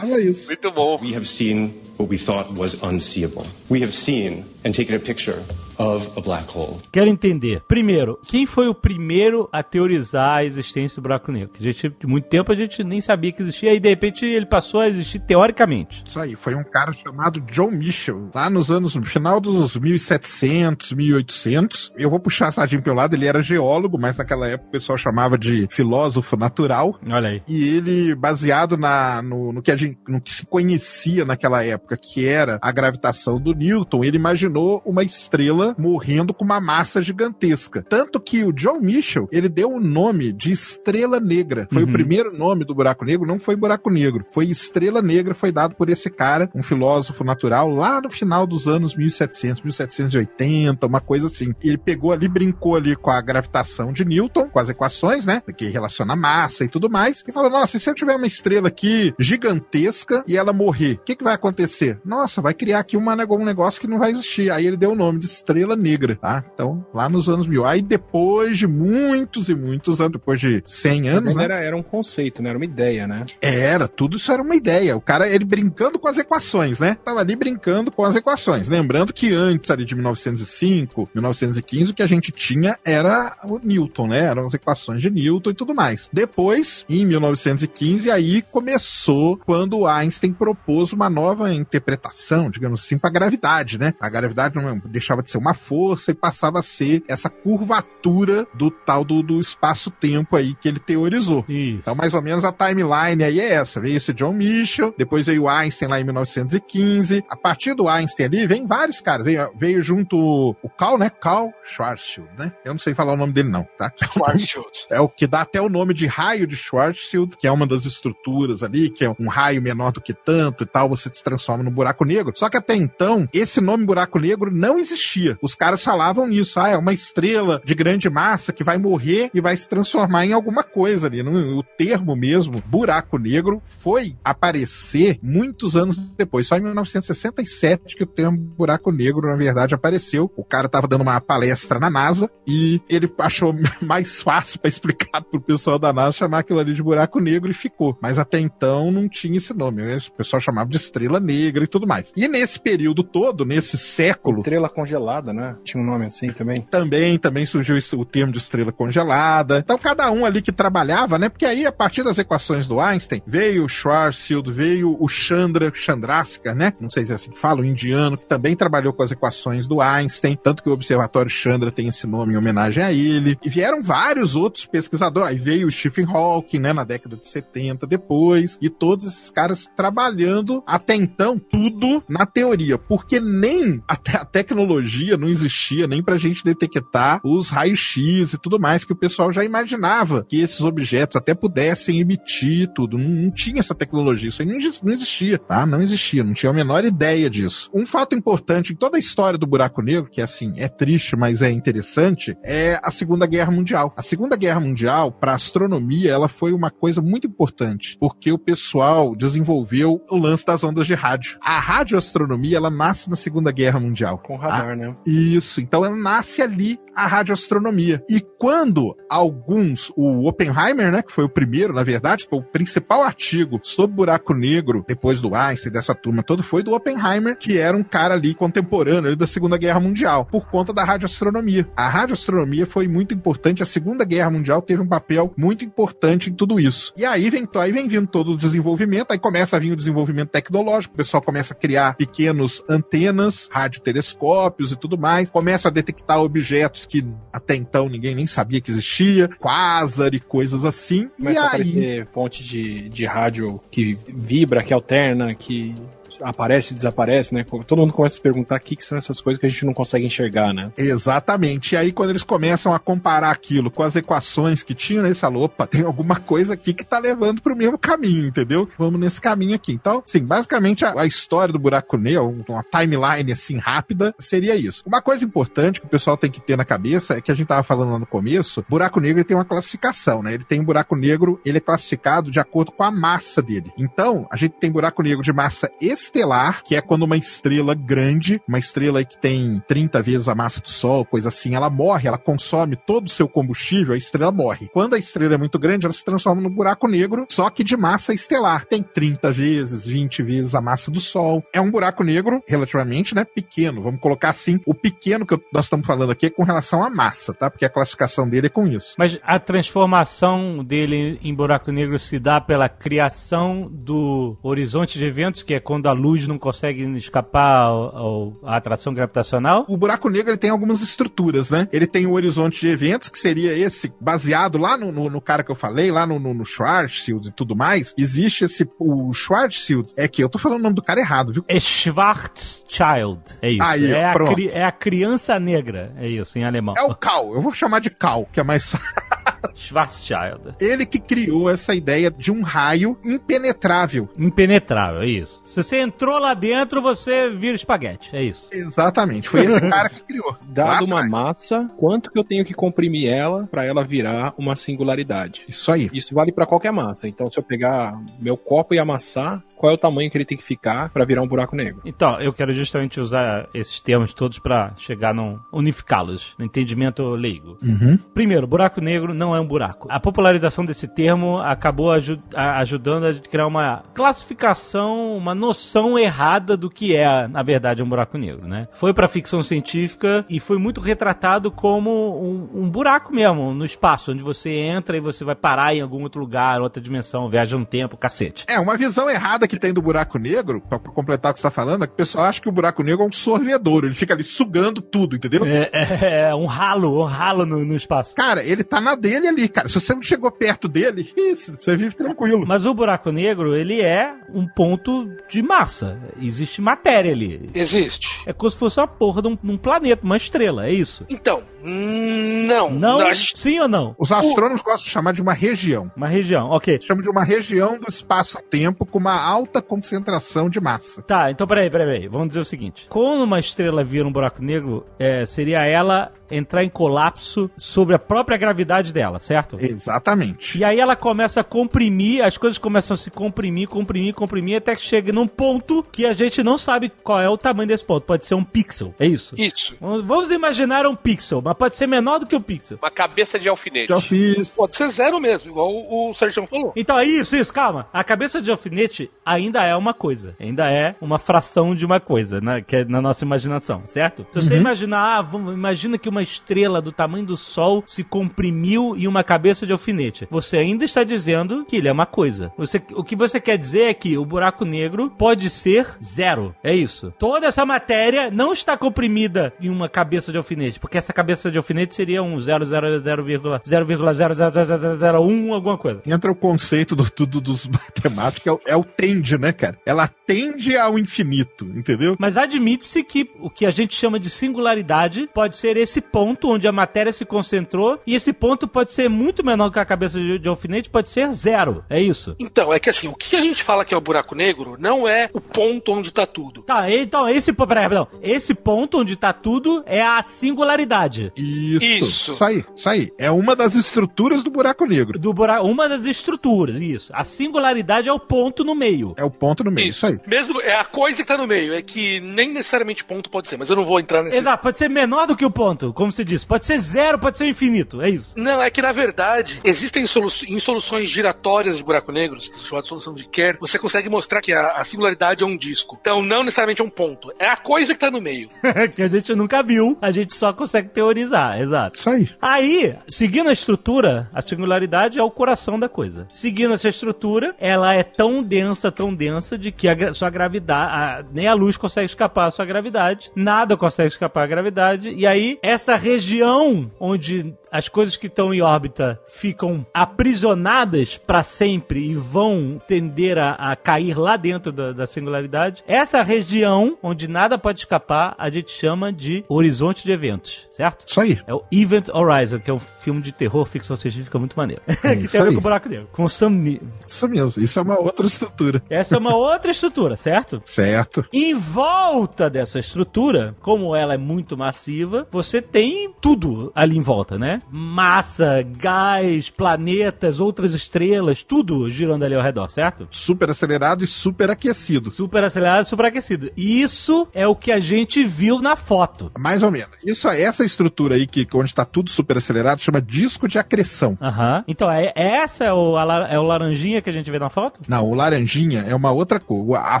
[SPEAKER 4] Muito bom.
[SPEAKER 9] We have seen what we thought was unseeable. We have seen and taken a picture of a black hole.
[SPEAKER 2] Quero entender. Primeiro, quem foi o primeiro a teorizar a existência do buraco negro? Que a gente, de muito tempo a gente nem sabia que existia e de repente ele passou a existir teoricamente.
[SPEAKER 3] Isso aí, foi um cara chamado John Michell, lá nos anos, no final dos 1700, 1800. Eu vou puxar a sardinha pelo lado, ele era geólogo, mas naquela época o pessoal chamava de filósofo natural.
[SPEAKER 2] Olha aí.
[SPEAKER 3] E ele, baseado na, no, no que a gente, no que se conhecia naquela época, que era a gravitação do Newton, ele imaginou uma estrela morrendo com uma massa gigantesca. Tanto que o John Michell, ele deu o nome de estrela negra. Foi
[SPEAKER 2] Uhum.
[SPEAKER 3] o primeiro nome do buraco negro, não foi buraco negro, foi estrela negra, foi dado por esse cara, um filósofo natural, lá no final dos anos 1700, 1780, uma coisa assim. Ele pegou ali, brincou ali com a gravitação de Newton, com as equações, né, que relaciona a massa e tudo mais, e falou, nossa, e se eu tiver uma estrela aqui gigantesca e ela morrer, o que, que vai acontecer? Nossa, vai criar aqui uma, um negócio que não vai existir. Aí ele deu o nome de estrela negra, tá? Então, lá nos anos mil. Aí depois de muitos e muitos anos, depois de 100 anos, né?
[SPEAKER 8] era, era um conceito, né? Era uma ideia, né?
[SPEAKER 3] Era, tudo isso era uma ideia. O cara, ele brincando com as equações, né? Tava ali brincando com as equações. Lembrando que antes ali de 1905, 1915, o que a gente tinha era o Newton, né? Eram as equações de Newton e tudo mais. Depois, em 1915, aí começou quando o Einstein propôs uma nova interpretação, digamos assim, para a gravidade, né? A gravidade não deixava de ser uma força e passava a ser essa curvatura do tal do, do espaço-tempo aí que ele teorizou.
[SPEAKER 2] Isso.
[SPEAKER 3] Então, mais ou menos a timeline aí é essa. Veio esse John Michell, depois veio o Einstein lá em 1915. A partir do Einstein ali, vem vários caras. Veio, veio junto o Carl, né? Carl Schwarzschild, né? Eu não sei falar o nome dele não, tá? (laughs)
[SPEAKER 7] Schwarzschild.
[SPEAKER 3] É o que dá até o nome de raio de Schwarzschild, que é uma das estruturas ali, que é um raio menor do que tanto e tal, você se transforma no buraco negro. Só que até então, esse nome buraco negro não existia. Os caras falavam nisso, ah, é uma estrela de grande massa que vai morrer e vai se transformar em alguma coisa ali. O termo mesmo, buraco negro, foi aparecer muitos anos depois, só em 1967 que o termo buraco negro, na verdade, apareceu. O cara tava dando uma palestra na NASA e ele achou (laughs) mais fácil para explicar pro pessoal da NASA chamar aquilo ali de buraco negro e ficou. Mas até então não tinha esse nome, né? O pessoal chamava de estrela negra e tudo mais. E nesse período todo, nesse século,
[SPEAKER 8] Estrela congelada, né? Tinha um nome assim também.
[SPEAKER 3] também, também surgiu isso- o termo de estrela congelada. Então, cada um ali que trabalhava, né? Porque aí, a partir das equações do Einstein, veio o Schwarzschild, veio o Chandra, Chandrasekhar, né? Não sei se é assim que fala, o indiano, que também trabalhou com as equações do Einstein, tanto que o Observatório Chandra tem esse nome em homenagem a ele. E vieram vários outros pesquisadores. Aí veio o Stephen Hawking, né? Na década de 70, depois. E todos esses caras trabalhando, até então, tudo na teoria. Porque nem a, te- a tecnologia tecnologia não existia nem pra gente detectar os raios-x e tudo mais, que o pessoal já imaginava que esses objetos até pudessem emitir tudo. Não, não tinha essa tecnologia, isso aí não, não existia, tá? Não existia, não tinha a menor ideia disso. Um fato importante em toda a história do buraco negro, que assim, é triste, mas é interessante, é a Segunda Guerra Mundial. A Segunda Guerra Mundial, para astronomia, ela foi uma coisa muito importante, porque o pessoal desenvolveu o lance das ondas de rádio. A radioastronomia, ela nasce na Segunda Guerra Mundial.
[SPEAKER 8] Com radar, né?
[SPEAKER 3] Isso, então ela nasce ali a radioastronomia. E quando alguns, o Oppenheimer, né, que foi o primeiro, na verdade, foi o principal artigo sobre buraco negro, depois do Einstein, dessa turma toda, foi do Oppenheimer, que era um cara ali contemporâneo ali da Segunda Guerra Mundial, por conta da radioastronomia. A radioastronomia foi muito importante, a Segunda Guerra Mundial teve um papel muito importante em tudo isso. E aí vem, aí vem vindo todo o desenvolvimento, aí começa a vir o desenvolvimento tecnológico, o pessoal começa a criar pequenos antenas, radiotelescópios e tudo mais, começa a detectar objetos que até então ninguém nem sabia que existia, quasar e coisas assim.
[SPEAKER 8] Começa
[SPEAKER 3] e
[SPEAKER 8] a
[SPEAKER 3] aí
[SPEAKER 8] aparecer ponte de, de rádio que vibra, que alterna, que aparece e desaparece, né? Todo mundo começa a se perguntar o que, que são essas coisas que a gente não consegue enxergar, né?
[SPEAKER 3] Exatamente. E aí, quando eles começam a comparar aquilo com as equações que tinham, eles falam: opa, tem alguma coisa aqui que tá levando pro mesmo caminho, entendeu? Vamos nesse caminho aqui. Então, sim, basicamente a, a história do buraco negro, uma timeline assim rápida, seria isso. Uma coisa importante que o pessoal tem que ter na cabeça é que a gente tava falando lá no começo: buraco negro tem uma classificação, né? Ele tem um buraco negro, ele é classificado de acordo com a massa dele. Então, a gente tem buraco negro de massa estelar, que é quando uma estrela grande, uma estrela que tem 30 vezes a massa do Sol, coisa assim, ela morre, ela consome todo o seu combustível, a estrela morre. Quando a estrela é muito grande, ela se transforma num buraco negro, só que de massa estelar. Tem 30 vezes, 20 vezes a massa do Sol. É um buraco negro, relativamente, né, pequeno. Vamos colocar assim, o pequeno que nós estamos falando aqui é com relação à massa, tá? Porque a classificação dele é com isso.
[SPEAKER 2] Mas a transformação dele em buraco negro se dá pela criação do horizonte de eventos, que é quando a luz não consegue escapar ao- ao- à atração gravitacional.
[SPEAKER 3] O buraco negro ele tem algumas estruturas, né? Ele tem o horizonte de eventos, que seria esse, baseado lá no, no, no cara que eu falei, lá no, no, no Schwarzschild e tudo mais. Existe esse. O Schwarzschild é que eu tô falando o nome do cara errado, viu?
[SPEAKER 2] É Schwarzschild. É isso.
[SPEAKER 3] Aí,
[SPEAKER 2] é, a é a criança negra. É isso, em alemão.
[SPEAKER 3] É o Cal, eu vou chamar de Cal, que é mais. (laughs)
[SPEAKER 2] Schwarzschild.
[SPEAKER 3] Ele que criou essa ideia de um raio impenetrável.
[SPEAKER 2] Impenetrável, é isso. Se você entrou lá dentro, você vira espaguete. É isso.
[SPEAKER 3] Exatamente, foi esse cara que criou. (laughs)
[SPEAKER 8] Dado uma massa, quanto que eu tenho que comprimir ela para ela virar uma singularidade?
[SPEAKER 3] Isso aí.
[SPEAKER 8] Isso vale para qualquer massa. Então, se eu pegar meu copo e amassar, qual é o tamanho que ele tem que ficar para virar um buraco negro?
[SPEAKER 2] Então, eu quero justamente usar esses termos todos para chegar num unificá-los, no entendimento leigo.
[SPEAKER 3] Uhum.
[SPEAKER 2] Primeiro, buraco negro não é um buraco. A popularização desse termo acabou aju- a- ajudando a criar uma classificação, uma noção errada do que é, na verdade, um buraco negro, né? Foi pra ficção científica e foi muito retratado como um, um buraco mesmo, no espaço, onde você entra e você vai parar em algum outro lugar, outra dimensão, viaja no tempo, cacete.
[SPEAKER 3] É, uma visão errada que tem do buraco negro, pra, pra completar o que você tá falando, é que o pessoal acha que o buraco negro é um sorvedor, ele fica ali sugando tudo, entendeu?
[SPEAKER 2] É, é, é um ralo, um ralo no, no espaço.
[SPEAKER 3] Cara, ele tá na dele ali, cara. Se você não chegou perto dele, (laughs) isso, você vive tranquilo.
[SPEAKER 2] Mas o buraco negro, ele é um ponto de massa. Existe matéria ali.
[SPEAKER 7] Existe.
[SPEAKER 2] É como se fosse uma porra de um, de um planeta, uma estrela, é isso?
[SPEAKER 7] Então, não.
[SPEAKER 2] Não? Sim ou não?
[SPEAKER 3] Os astrônomos gostam de chamar de uma região.
[SPEAKER 2] Uma região, ok.
[SPEAKER 3] Chama de uma região do espaço-tempo com uma alta concentração de massa.
[SPEAKER 2] Tá, então peraí, peraí, peraí. Vamos dizer o seguinte: quando uma estrela vira um buraco negro, é, seria ela entrar em colapso sobre a própria gravidade dela, certo?
[SPEAKER 3] Exatamente.
[SPEAKER 2] E aí ela começa a comprimir, as coisas começam a se comprimir, comprimir, comprimir, até que chega num ponto que a gente não sabe qual é o tamanho desse ponto. Pode ser um pixel, é isso?
[SPEAKER 7] Isso.
[SPEAKER 2] Vamos imaginar um pixel, mas pode ser menor do que um pixel.
[SPEAKER 4] Uma cabeça de alfinete.
[SPEAKER 3] Já fiz.
[SPEAKER 7] Pode ser zero mesmo, igual o, o Sérgio falou.
[SPEAKER 2] Então é isso, isso, calma. A cabeça de alfinete ainda é uma coisa. Ainda é uma fração de uma coisa, né? Que é na nossa imaginação, certo? Se você imaginar, ah, vamos, imagina que uma estrela do tamanho do Sol se comprimiu em uma cabeça de alfinete. Você ainda está dizendo que ele é uma coisa. Você, o que você quer dizer é que o buraco negro pode ser zero. É isso. Toda essa matéria não está comprimida em uma cabeça de alfinete, porque essa cabeça de alfinete seria um 0,0,0,00001 alguma coisa.
[SPEAKER 3] Entra o conceito do, do- do- dos matemáticos, é o, é o tende, né, cara? Ela tende ao infinito, entendeu?
[SPEAKER 2] Mas admite-se que o que a gente chama de singularidade pode ser esse ponto onde a matéria se concentrou e esse ponto pode ser muito menor que a cabeça de, de alfinete, pode ser zero. É isso?
[SPEAKER 7] Então, é que assim, o que a gente fala que é o buraco negro não é o ponto onde tá tudo.
[SPEAKER 2] Tá, então esse, peraí, perdão, esse ponto onde tá tudo é a singularidade.
[SPEAKER 3] Isso.
[SPEAKER 7] Isso.
[SPEAKER 3] Isso aí, isso aí. É uma das estruturas do buraco negro.
[SPEAKER 2] Do buraco, uma das estruturas, isso. A singularidade é o ponto no meio.
[SPEAKER 3] É o ponto no meio, isso, aí.
[SPEAKER 7] Mesmo, é a coisa que tá no meio, é que nem necessariamente ponto pode ser, mas eu não vou entrar nesse...
[SPEAKER 2] Exato, pode ser menor do que o ponto, como você disse. Pode ser zero, pode ser infinito, é isso.
[SPEAKER 7] Não, é que na verdade, existem solu em soluções giratórias de buraco negro, que se chama de solução de Kerr, você consegue mostrar que a, a singularidade é um disco. Então, não necessariamente é um ponto, é a coisa que tá no meio. (laughs)
[SPEAKER 2] que a gente nunca viu, a gente só consegue teorizar, exato.
[SPEAKER 3] Isso aí.
[SPEAKER 2] Aí, seguindo a estrutura, a singularidade é o coração da coisa. Seguindo essa estrutura, ela é tão densa, tão densa, de que a sua gravidade, a- nem a luz consegue escapar da sua gravidade, nada consegue escapar da gravidade, e aí, essa região onde as coisas que estão em órbita ficam aprisionadas para sempre e vão tender a, a cair lá dentro da, da singularidade, essa região onde nada pode escapar, a gente chama de horizonte de eventos, certo?
[SPEAKER 3] Isso aí.
[SPEAKER 2] É o Event Horizon, que é um filme de terror, ficção científica muito maneiro. (laughs) que
[SPEAKER 3] isso
[SPEAKER 2] tem a ver com o buraco negro. Com Sam Neill.
[SPEAKER 3] Isso mesmo. Isso é uma outra estrutura.
[SPEAKER 2] Essa é uma (laughs) outra estrutura, certo?
[SPEAKER 3] Certo.
[SPEAKER 2] Em volta dessa estrutura, como ela é muito massiva, você tem tudo ali em volta, né? Massa, gás, planetas, outras estrelas, tudo girando ali ao redor, certo?
[SPEAKER 3] Super acelerado e super aquecido.
[SPEAKER 2] Super acelerado, superaquecido. Isso é o que a gente viu na foto.
[SPEAKER 3] Mais ou menos. Isso, essa estrutura aí, que, onde está tudo super acelerado, chama disco de acreção.
[SPEAKER 2] Aham. Então, é, essa é o, a é o laranjinha que a gente vê na foto?
[SPEAKER 3] Não, o laranjinha é uma outra cor. A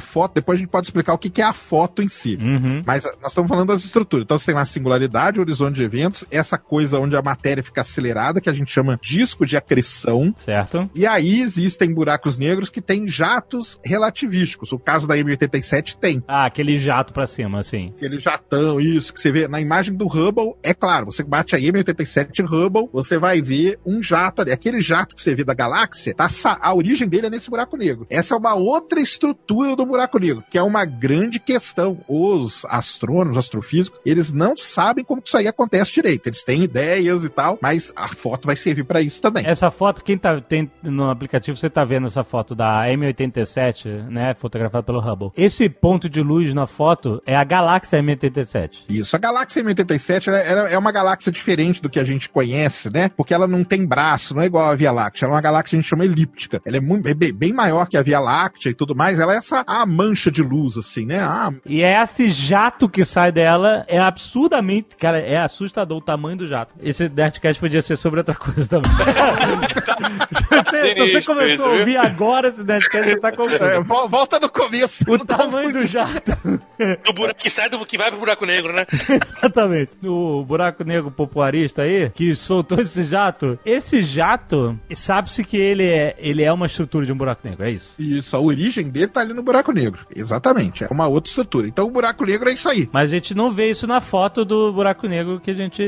[SPEAKER 3] foto, depois a gente pode explicar o que que é a foto em si.
[SPEAKER 2] Uhum.
[SPEAKER 3] Mas ah, nós estamos falando das estruturas. Então você tem lá a singularidade, o horizonte de eventos, essa coisa onde a matéria fica acelerada, que a gente chama disco de acreção.
[SPEAKER 2] Certo?
[SPEAKER 3] E aí existem buracos negros que têm jatos relativísticos. O caso da M87 tem.
[SPEAKER 2] Ah, aquele jato pra cima, assim.
[SPEAKER 3] Aquele jatão, isso, que você vê na imagem do Hubble, é claro, você bate a M87 Hubble, você vai ver um jato ali. Aquele jato que você vê da galáxia, tá, a origem dele é nesse buraco negro. Essa é uma outra estrutura do buraco negro, que é uma grande questão. Os astrônomos, astrofísicos, eles não sabem como que isso aí acontece direito. Eles têm ideias e tal, mas a foto vai servir para isso também.
[SPEAKER 2] Essa foto, quem tá tem no aplicativo, você tá vendo essa foto da M87, né? Fotografada pelo Hubble. Esse ponto de luz na foto é a galáxia M87.
[SPEAKER 3] Isso. A galáxia M87 ela, ela é uma galáxia diferente do que a gente conhece, né? Porque ela não tem braço, não é igual a Via Láctea. Ela é uma galáxia que a gente chama elíptica. Ela é, muito, é bem, maior que a Via Láctea e tudo mais. Ela é essa a mancha de luz, assim, né? Ah,
[SPEAKER 2] E é esse jato que sai dela é absurdamente. Cara, é assustador o tamanho do jato. Esse Nerdcast podia ser sobre outra coisa também. (laughs) se, você, se você começou a ouvir agora esse Nerdcast, você tá
[SPEAKER 3] é,
[SPEAKER 2] confuso.
[SPEAKER 3] vol- volta no começo.
[SPEAKER 2] O tamanho do jato. (laughs)
[SPEAKER 7] Do buraco que sai do que vai pro buraco negro, né? (laughs)
[SPEAKER 2] Exatamente. O buraco negro popularista aí, que soltou esse jato, esse jato, sabe-se que ele é, ele é uma estrutura de um buraco negro, é isso?
[SPEAKER 3] Isso, a origem dele tá ali no buraco negro. Exatamente. É uma outra estrutura. Então o buraco negro é isso aí.
[SPEAKER 2] Mas a gente não vê isso na foto do buraco negro que a gente.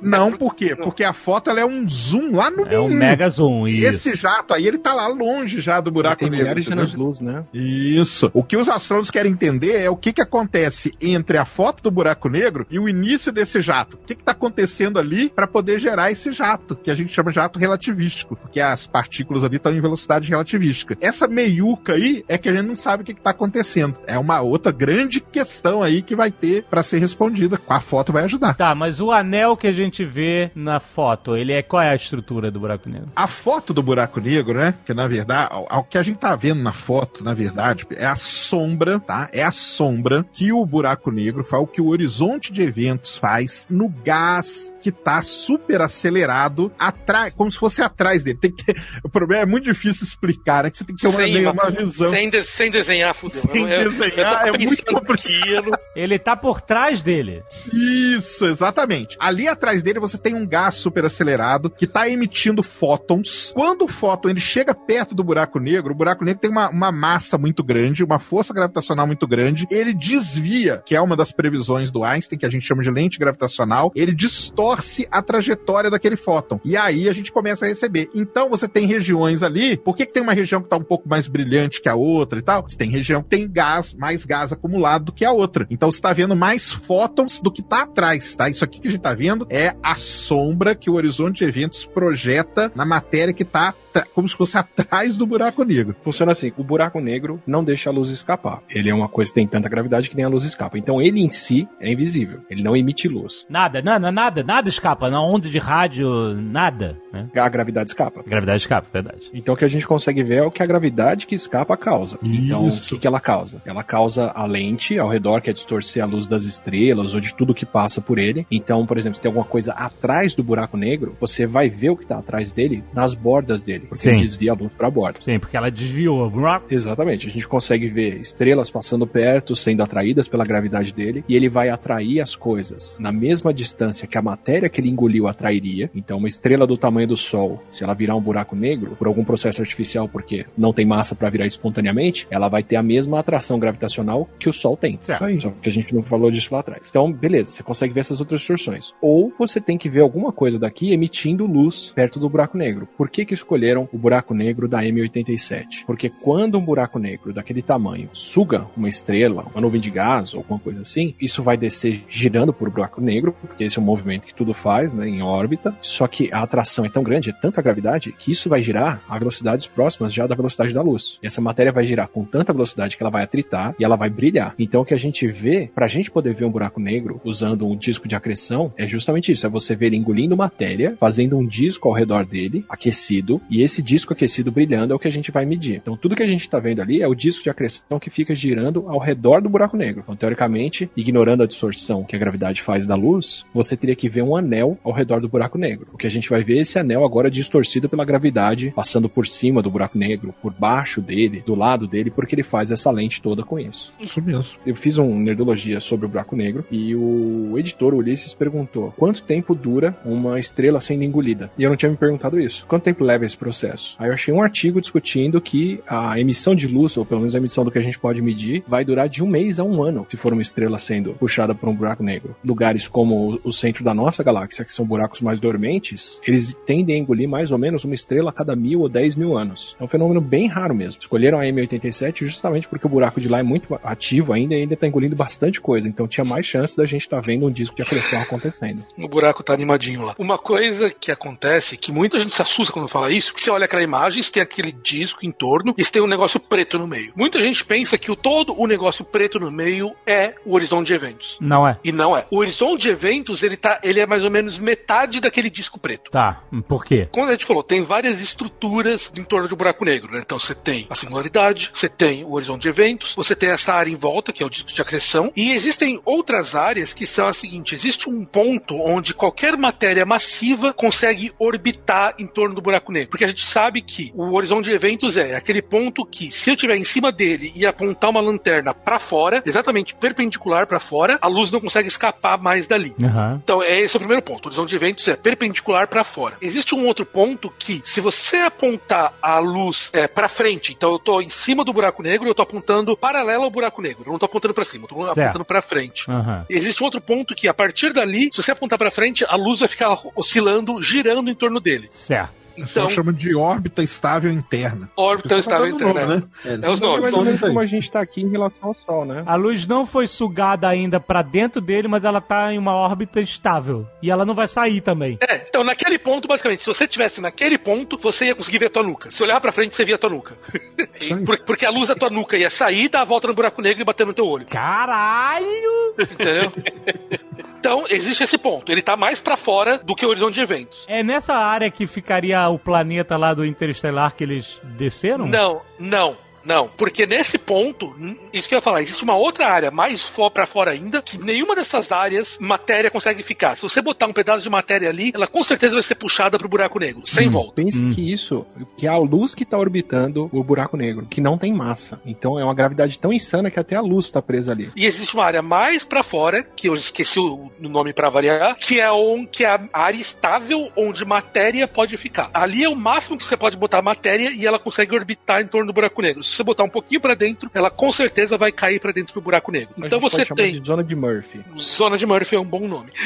[SPEAKER 3] Não, por quê? Porque a foto ela é um zoom lá no
[SPEAKER 2] É um
[SPEAKER 3] meio.
[SPEAKER 2] mega zoom.
[SPEAKER 3] E
[SPEAKER 2] Isso.
[SPEAKER 3] esse jato aí, ele tá lá longe já do buraco
[SPEAKER 8] Tem
[SPEAKER 3] negro.
[SPEAKER 8] milhares de
[SPEAKER 3] entendeu?
[SPEAKER 8] anos-luz, né?
[SPEAKER 3] Isso. O que os astrônomos querem entender é o que, que acontece entre a foto do buraco negro e o início desse jato. O que está acontecendo ali para poder gerar esse jato, que a gente chama jato relativístico, porque as partículas ali estão em velocidade relativística. Essa meiuca aí é que a gente não sabe o que está acontecendo. É uma outra grande questão aí que vai ter para ser respondida. A foto vai ajudar.
[SPEAKER 2] Tá, mas o anel que a gente vê na foto, ele é qual é a estrutura do buraco negro?
[SPEAKER 3] A foto do buraco negro, né? Que na verdade, o que a gente tá vendo na foto, na verdade, é a sombra, tá? É a sombra que o buraco negro faz, o que o horizonte de eventos faz no gás que tá super acelerado atrás, como se fosse atrás dele. Tem que (laughs) o problema é muito difícil explicar, né? Que você tem que ter uma,
[SPEAKER 7] Sem,
[SPEAKER 3] meio uma visão.
[SPEAKER 7] sem, de- sem desenhar, fudeu.
[SPEAKER 3] Sem
[SPEAKER 7] Eu-
[SPEAKER 3] desenhar,
[SPEAKER 7] eu
[SPEAKER 3] é muito complicado.
[SPEAKER 2] Ele tá por trás dele.
[SPEAKER 3] Isso, exatamente. Ali atrás dele você tem um gás super acelerado que tá emitindo fótons. Quando o fóton ele chega perto do buraco negro, o buraco negro tem uma, uma massa muito grande, uma força gravitacional muito grande, ele desvia, que é uma das previsões do Einstein, que a gente chama de lente gravitacional, ele distorce a trajetória daquele fóton. E aí a gente começa a receber. Então você tem regiões ali, por que, que tem uma região que tá um pouco mais brilhante que a outra e tal? Você tem região que tem gás, mais gás acumulado do que a outra. Então você tá vendo mais fótons do que tá atrás, tá? Isso aqui que a gente tá vendo é a sombra que o horizonte de eventos projeta na matéria que tá tra- como se fosse atrás do buraco negro.
[SPEAKER 8] Funciona assim, o buraco negro não deixa a luz escapar. Ele é uma coisa que tem tanta gravidade que nem a luz escapa. Então ele em si é invisível. Ele não emite luz.
[SPEAKER 2] Nada, nada, nada, nada escapa. Na onda de rádio, nada. Né?
[SPEAKER 8] A gravidade escapa.
[SPEAKER 2] Gravidade escapa, verdade.
[SPEAKER 8] Então o que a gente consegue ver é o que a gravidade que escapa causa. Então
[SPEAKER 3] Isso.
[SPEAKER 8] o que, que ela causa? Ela causa a lente ao redor, que é distorcer a luz das estrelas ou de tudo que passa por ele. Então, por exemplo, se tem alguma coisa atrás do buraco negro, você vai ver o que está atrás dele nas bordas dele, porque
[SPEAKER 2] Sim.
[SPEAKER 8] desvia a luz para a borda.
[SPEAKER 2] Sim, porque ela desviou.
[SPEAKER 8] Exatamente, a gente consegue ver estrelas passando perto, sendo atraídas pela gravidade dele, e ele vai atrair as coisas na mesma distância que a matéria que ele engoliu atrairia. Então, uma estrela do tamanho do Sol, se ela virar um buraco negro, por algum processo artificial, porque não tem massa para virar espontaneamente, ela vai ter a mesma atração gravitacional que o Sol tem.
[SPEAKER 2] Certo.
[SPEAKER 8] Só que a gente não falou disso lá atrás. Então, beleza, você consegue ver essas outras distorções. Ou você tem que ver alguma coisa daqui emitindo luz perto do buraco negro. Por que que escolheram o buraco negro da M87? Porque quando um buraco negro daquele tamanho suga uma estrela, uma nuvem de gás ou alguma coisa assim, isso vai descer girando por buraco negro, porque esse é um movimento que tudo faz, né, em órbita. Só que a atração é tão grande, é tanta gravidade, que isso vai girar a velocidades próximas já da velocidade da luz. E essa matéria vai girar com tanta velocidade que ela vai atritar e ela vai brilhar. Então o que a gente vê, pra gente poder ver um buraco negro usando um disco de acreção, é justamente isso: é você ver ele engolindo matéria, fazendo um disco ao redor dele, aquecido, e esse disco aquecido brilhando é o que a gente vai medir. Então tudo que a gente está vendo ali é o disco de acreção que fica girando ao redor do buraco negro. Então, teoricamente, ignorando a distorção que a gravidade faz da luz, você teria que ver um anel ao redor do buraco negro. O que a gente vai ver é esse anel agora distorcido pela gravidade, passando por cima do buraco negro, por baixo dele, do lado dele, porque ele faz essa lente toda com isso.
[SPEAKER 3] Isso mesmo.
[SPEAKER 8] Eu fiz um nerdologia sobre o buraco negro e o editor Ulisses perguntou quanto tempo dura uma estrela sendo engolida. E eu não tinha me perguntado isso. Quanto tempo leva esse processo? Aí eu achei um artigo discutindo que a emissão de luz, ou pelo menos a emissão do que a gente pode medir, vai durar de um mês a um ano, se for uma estrela sendo puxada por um buraco negro. Lugares como o centro da nossa galáxia, que são buracos mais dormentes, eles tendem a engolir mais ou menos uma estrela a cada mil ou dez mil anos. É um fenômeno bem raro mesmo. Escolheram a M87 justamente porque o buraco de lá é muito ativo ainda e ainda está engolindo bastante coisa. Então tinha mais chance da gente estar vendo um disco de acreção acontecendo.
[SPEAKER 7] O buraco tá animadinho lá. Uma coisa que acontece, que muita gente se assusta quando fala isso, porque você olha aquela imagem, você tem aquele disco em torno e você tem um negócio preto no meio. Muita gente pensa que o todo o negócio preto no meio é o horizonte de eventos.
[SPEAKER 2] Não é.
[SPEAKER 7] E não é. O horizonte de eventos, ele, tá, ele é mais ou menos metade daquele disco preto.
[SPEAKER 2] Tá. Por quê?
[SPEAKER 7] Como a gente falou, tem várias estruturas em torno de um buraco negro, né? Então você tem a singularidade, você tem o horizonte de eventos, você tem essa área em volta, que é o disco de acreção, e existem outras áreas que são a seguinte: existe um ponto onde qualquer matéria massiva consegue orbitar em torno do buraco negro. Porque a gente sabe que o horizonte de eventos é aquele ponto que, se eu estiver em cima dele e apontar uma lanterna para fora, exatamente perpendicular para fora, a luz não consegue escapar mais dali.
[SPEAKER 2] Aham.
[SPEAKER 7] Então, é esse é o primeiro ponto. O horizonte de eventos é perpendicular para fora. Existe um outro ponto que, se você apontar a luz é, para frente, então eu tô em cima do buraco negro, eu tô apontando paralelo ao buraco negro. Eu não tô apontando para cima, eu tô
[SPEAKER 2] Certo.
[SPEAKER 7] apontando para frente.
[SPEAKER 2] Aham.
[SPEAKER 7] Existe um outro ponto que, a partir dali, se você apontar para frente, a luz vai ficar oscilando, girando em torno dele.
[SPEAKER 2] Certo.
[SPEAKER 3] Então,
[SPEAKER 7] Então,
[SPEAKER 3] chama de órbita estável interna.
[SPEAKER 7] órbita estável
[SPEAKER 10] Tá dando nome,
[SPEAKER 7] internet.
[SPEAKER 10] né?
[SPEAKER 7] É os
[SPEAKER 8] Então,
[SPEAKER 7] nomes.
[SPEAKER 8] mais ou menos como a gente está aqui em relação ao Sol, né?
[SPEAKER 2] A luz não foi sugada ainda pra dentro dele, mas ela tá em uma órbita estável. E ela não vai sair também.
[SPEAKER 7] É, então naquele ponto, basicamente, se você estivesse naquele ponto, você ia conseguir ver a tua nuca. Se olhar pra frente, você via a tua nuca. (laughs) Porque a luz da tua nuca ia sair, dar a volta no buraco negro e bater no teu olho.
[SPEAKER 2] Caralho!
[SPEAKER 7] Entendeu? (laughs) Então, existe esse ponto. Ele tá mais pra fora do que o horizonte de eventos.
[SPEAKER 2] É nessa área que ficaria o planeta lá do Interestelar que eles desceram?
[SPEAKER 7] Não, não. Não. Porque nesse ponto, isso que eu ia falar, existe uma outra área mais fo pra fora ainda, que nenhuma dessas áreas matéria consegue ficar. Se você botar um pedaço de matéria ali, ela com certeza vai ser puxada pro buraco negro, sem volta.
[SPEAKER 8] Pense que isso, que é a luz que tá orbitando o buraco negro, que não tem massa. Então é uma gravidade tão insana que até a luz tá presa ali.
[SPEAKER 7] E existe uma área mais pra fora, que eu esqueci o nome pra variar, que é, on, que é a área estável onde matéria pode ficar. Ali é o máximo que você pode botar matéria e ela consegue orbitar em torno do buraco negro. Se você botar um pouquinho pra dentro, ela com certeza vai cair pra dentro do buraco negro.
[SPEAKER 8] A
[SPEAKER 7] Então você tem
[SPEAKER 8] de zona de Murphy.
[SPEAKER 7] Zona de Murphy é um bom nome. (laughs)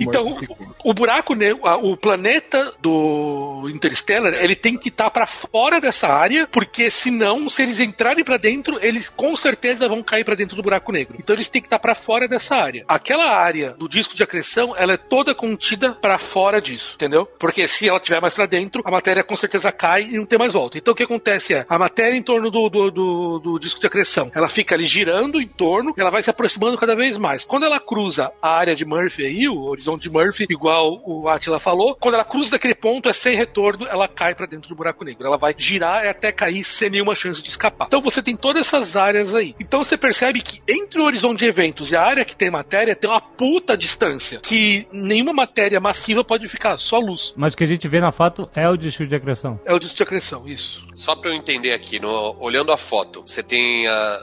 [SPEAKER 7] Então,
[SPEAKER 8] pequeno.
[SPEAKER 7] o buraco negro, o planeta do Interstellar, ele tem que estar pra fora dessa área, porque senão, se eles entrarem pra dentro, eles com certeza vão cair pra dentro do buraco negro. Então eles têm que estar pra fora dessa área. Aquela área do disco de acreção, ela é toda contida pra fora disso, entendeu? Porque se ela tiver mais pra dentro, a matéria com certeza cai e não tem mais volta. Então o que acontece é, a matéria em torno do, do, do, do disco de acreção, ela fica ali girando em torno, ela vai se aproximando cada vez mais. Quando ela cruza a área de Murphy aí, o horizonte de Murphy, igual o Attila falou, quando ela cruza daquele ponto, é sem retorno, ela cai pra dentro do buraco negro. Ela vai girar até cair sem nenhuma chance de escapar. Então você tem todas essas áreas aí. Então você percebe que entre o horizonte de eventos e a área que tem matéria, tem uma puta distância. Que nenhuma matéria massiva pode ficar, só luz.
[SPEAKER 2] Mas o que a gente vê na foto é o disco de acreção.
[SPEAKER 7] É o disco de acreção, isso.
[SPEAKER 4] Só pra eu entender aqui, no- olhando a foto, você tem a,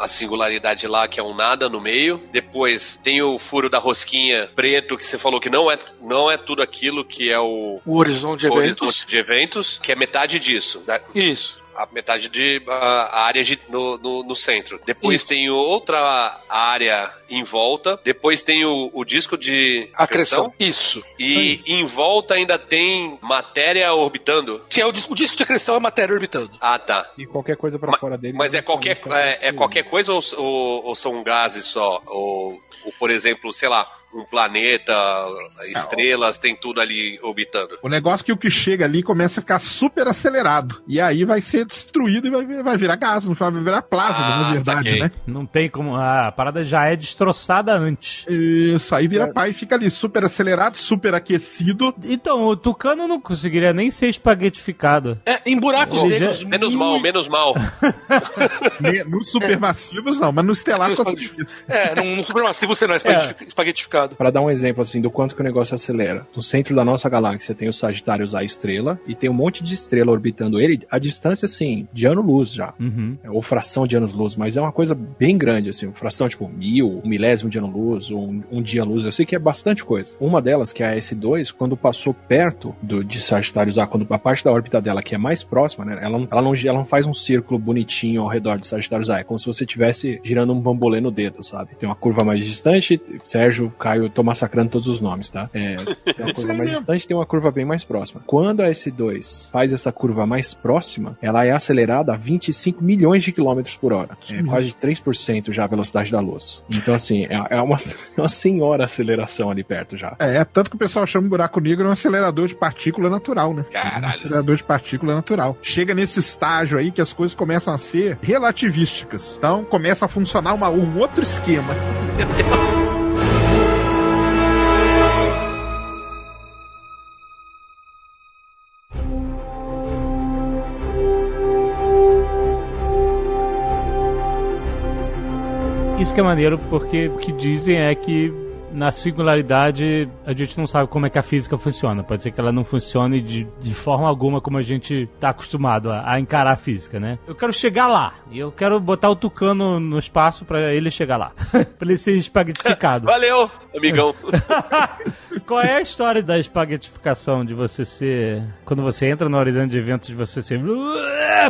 [SPEAKER 4] a singularidade lá, que é um nada no meio. Depois tem o furo da rosquinha preto, que você falou que não é, não é tudo aquilo que é o
[SPEAKER 7] O horizonte de
[SPEAKER 4] o
[SPEAKER 7] eventos.
[SPEAKER 4] horizonte de eventos, que é metade disso. da-
[SPEAKER 7] Isso.
[SPEAKER 4] A metade de a, área de- no, no, no centro. Depois
[SPEAKER 7] Isso.
[SPEAKER 4] tem outra área em volta. Depois tem o, o disco de
[SPEAKER 7] Acreção. Isso.
[SPEAKER 4] E em volta ainda tem matéria orbitando.
[SPEAKER 7] Que é o disco, o disco de acreção é matéria orbitando.
[SPEAKER 4] Ah, tá.
[SPEAKER 8] E qualquer coisa pra fora dele.
[SPEAKER 4] Mas
[SPEAKER 8] não
[SPEAKER 4] é qualquer, é, é qualquer coisa ou, ou, ou são gases só? Ou, ou, por exemplo, sei lá, um planeta, estrelas, tem tudo ali orbitando.
[SPEAKER 3] O negócio é que o que chega ali começa a ficar super acelerado. E aí vai ser destruído e vai, vai virar gás, não vai virar plasma,
[SPEAKER 4] Ah,
[SPEAKER 3] na verdade,
[SPEAKER 4] saquei.
[SPEAKER 3] né?
[SPEAKER 2] Não tem como. A parada já é destroçada antes.
[SPEAKER 3] Isso, aí
[SPEAKER 2] É.
[SPEAKER 3] vira pai e fica ali super acelerado, super aquecido.
[SPEAKER 2] Então, o Tucano não conseguiria nem ser espaguetificado.
[SPEAKER 7] É, em buracos negros.
[SPEAKER 2] já-
[SPEAKER 4] Menos mal, menos mal. (laughs)
[SPEAKER 3] Nos supermassivos, não, mas (laughs) no estelar consegue isso.
[SPEAKER 7] É, num, num supermassivo você não é espagueti-
[SPEAKER 8] Para dar um exemplo assim do quanto que o negócio acelera. No centro da nossa galáxia tem o Sagitários A estrela e tem um monte de estrela orbitando ele a distância assim de ano-luz já.
[SPEAKER 2] Uhum.
[SPEAKER 8] É, Ou fração de anos-luz, mas é uma coisa bem grande, assim, uma fração tipo mil, um milésimo de ano-luz, ou um, um dia-luz, eu sei que é bastante coisa. Uma delas, que é a S2, quando passou perto do, de Sagitários A, quando a parte da órbita dela que é mais próxima, né, ela, não- ela, não, ela não faz um círculo bonitinho ao redor de Sagitários A, é como se você estivesse girando um bambolê no dedo, sabe? Tem uma curva mais distante, Sérgio, Caio, eu tô massacrando todos os nomes, tá? É, (laughs) tem uma curva mais distante, tem uma curva bem mais próxima. Quando a S2 faz essa curva mais próxima, ela é acelerada a 25 milhões de quilômetros por hora. É quase 3% já a velocidade da luz. Então, assim, é, é uma, é (laughs) uma senhora aceleração ali perto já.
[SPEAKER 3] É, tanto que o pessoal chama o buraco negro um acelerador de partícula natural, né? Um
[SPEAKER 4] Caralho.
[SPEAKER 3] acelerador de partícula natural. Chega nesse estágio aí que as coisas começam a ser relativísticas. Então começa a funcionar uma- um outro esquema. (laughs)
[SPEAKER 2] Isso que é maneiro, porque o que dizem é que na singularidade a gente não sabe como é que a física funciona. Pode ser que ela não funcione de, de forma alguma como a gente tá acostumado a, a encarar a física, né? Eu quero chegar lá. E eu quero botar o Tucano no espaço pra ele chegar lá. (laughs) pra ele ser espaguetificado. (laughs)
[SPEAKER 4] Valeu, amigão. (laughs)
[SPEAKER 2] Qual é a história da espaguetificação? De você ser. Quando você entra no horizonte de eventos, de você ser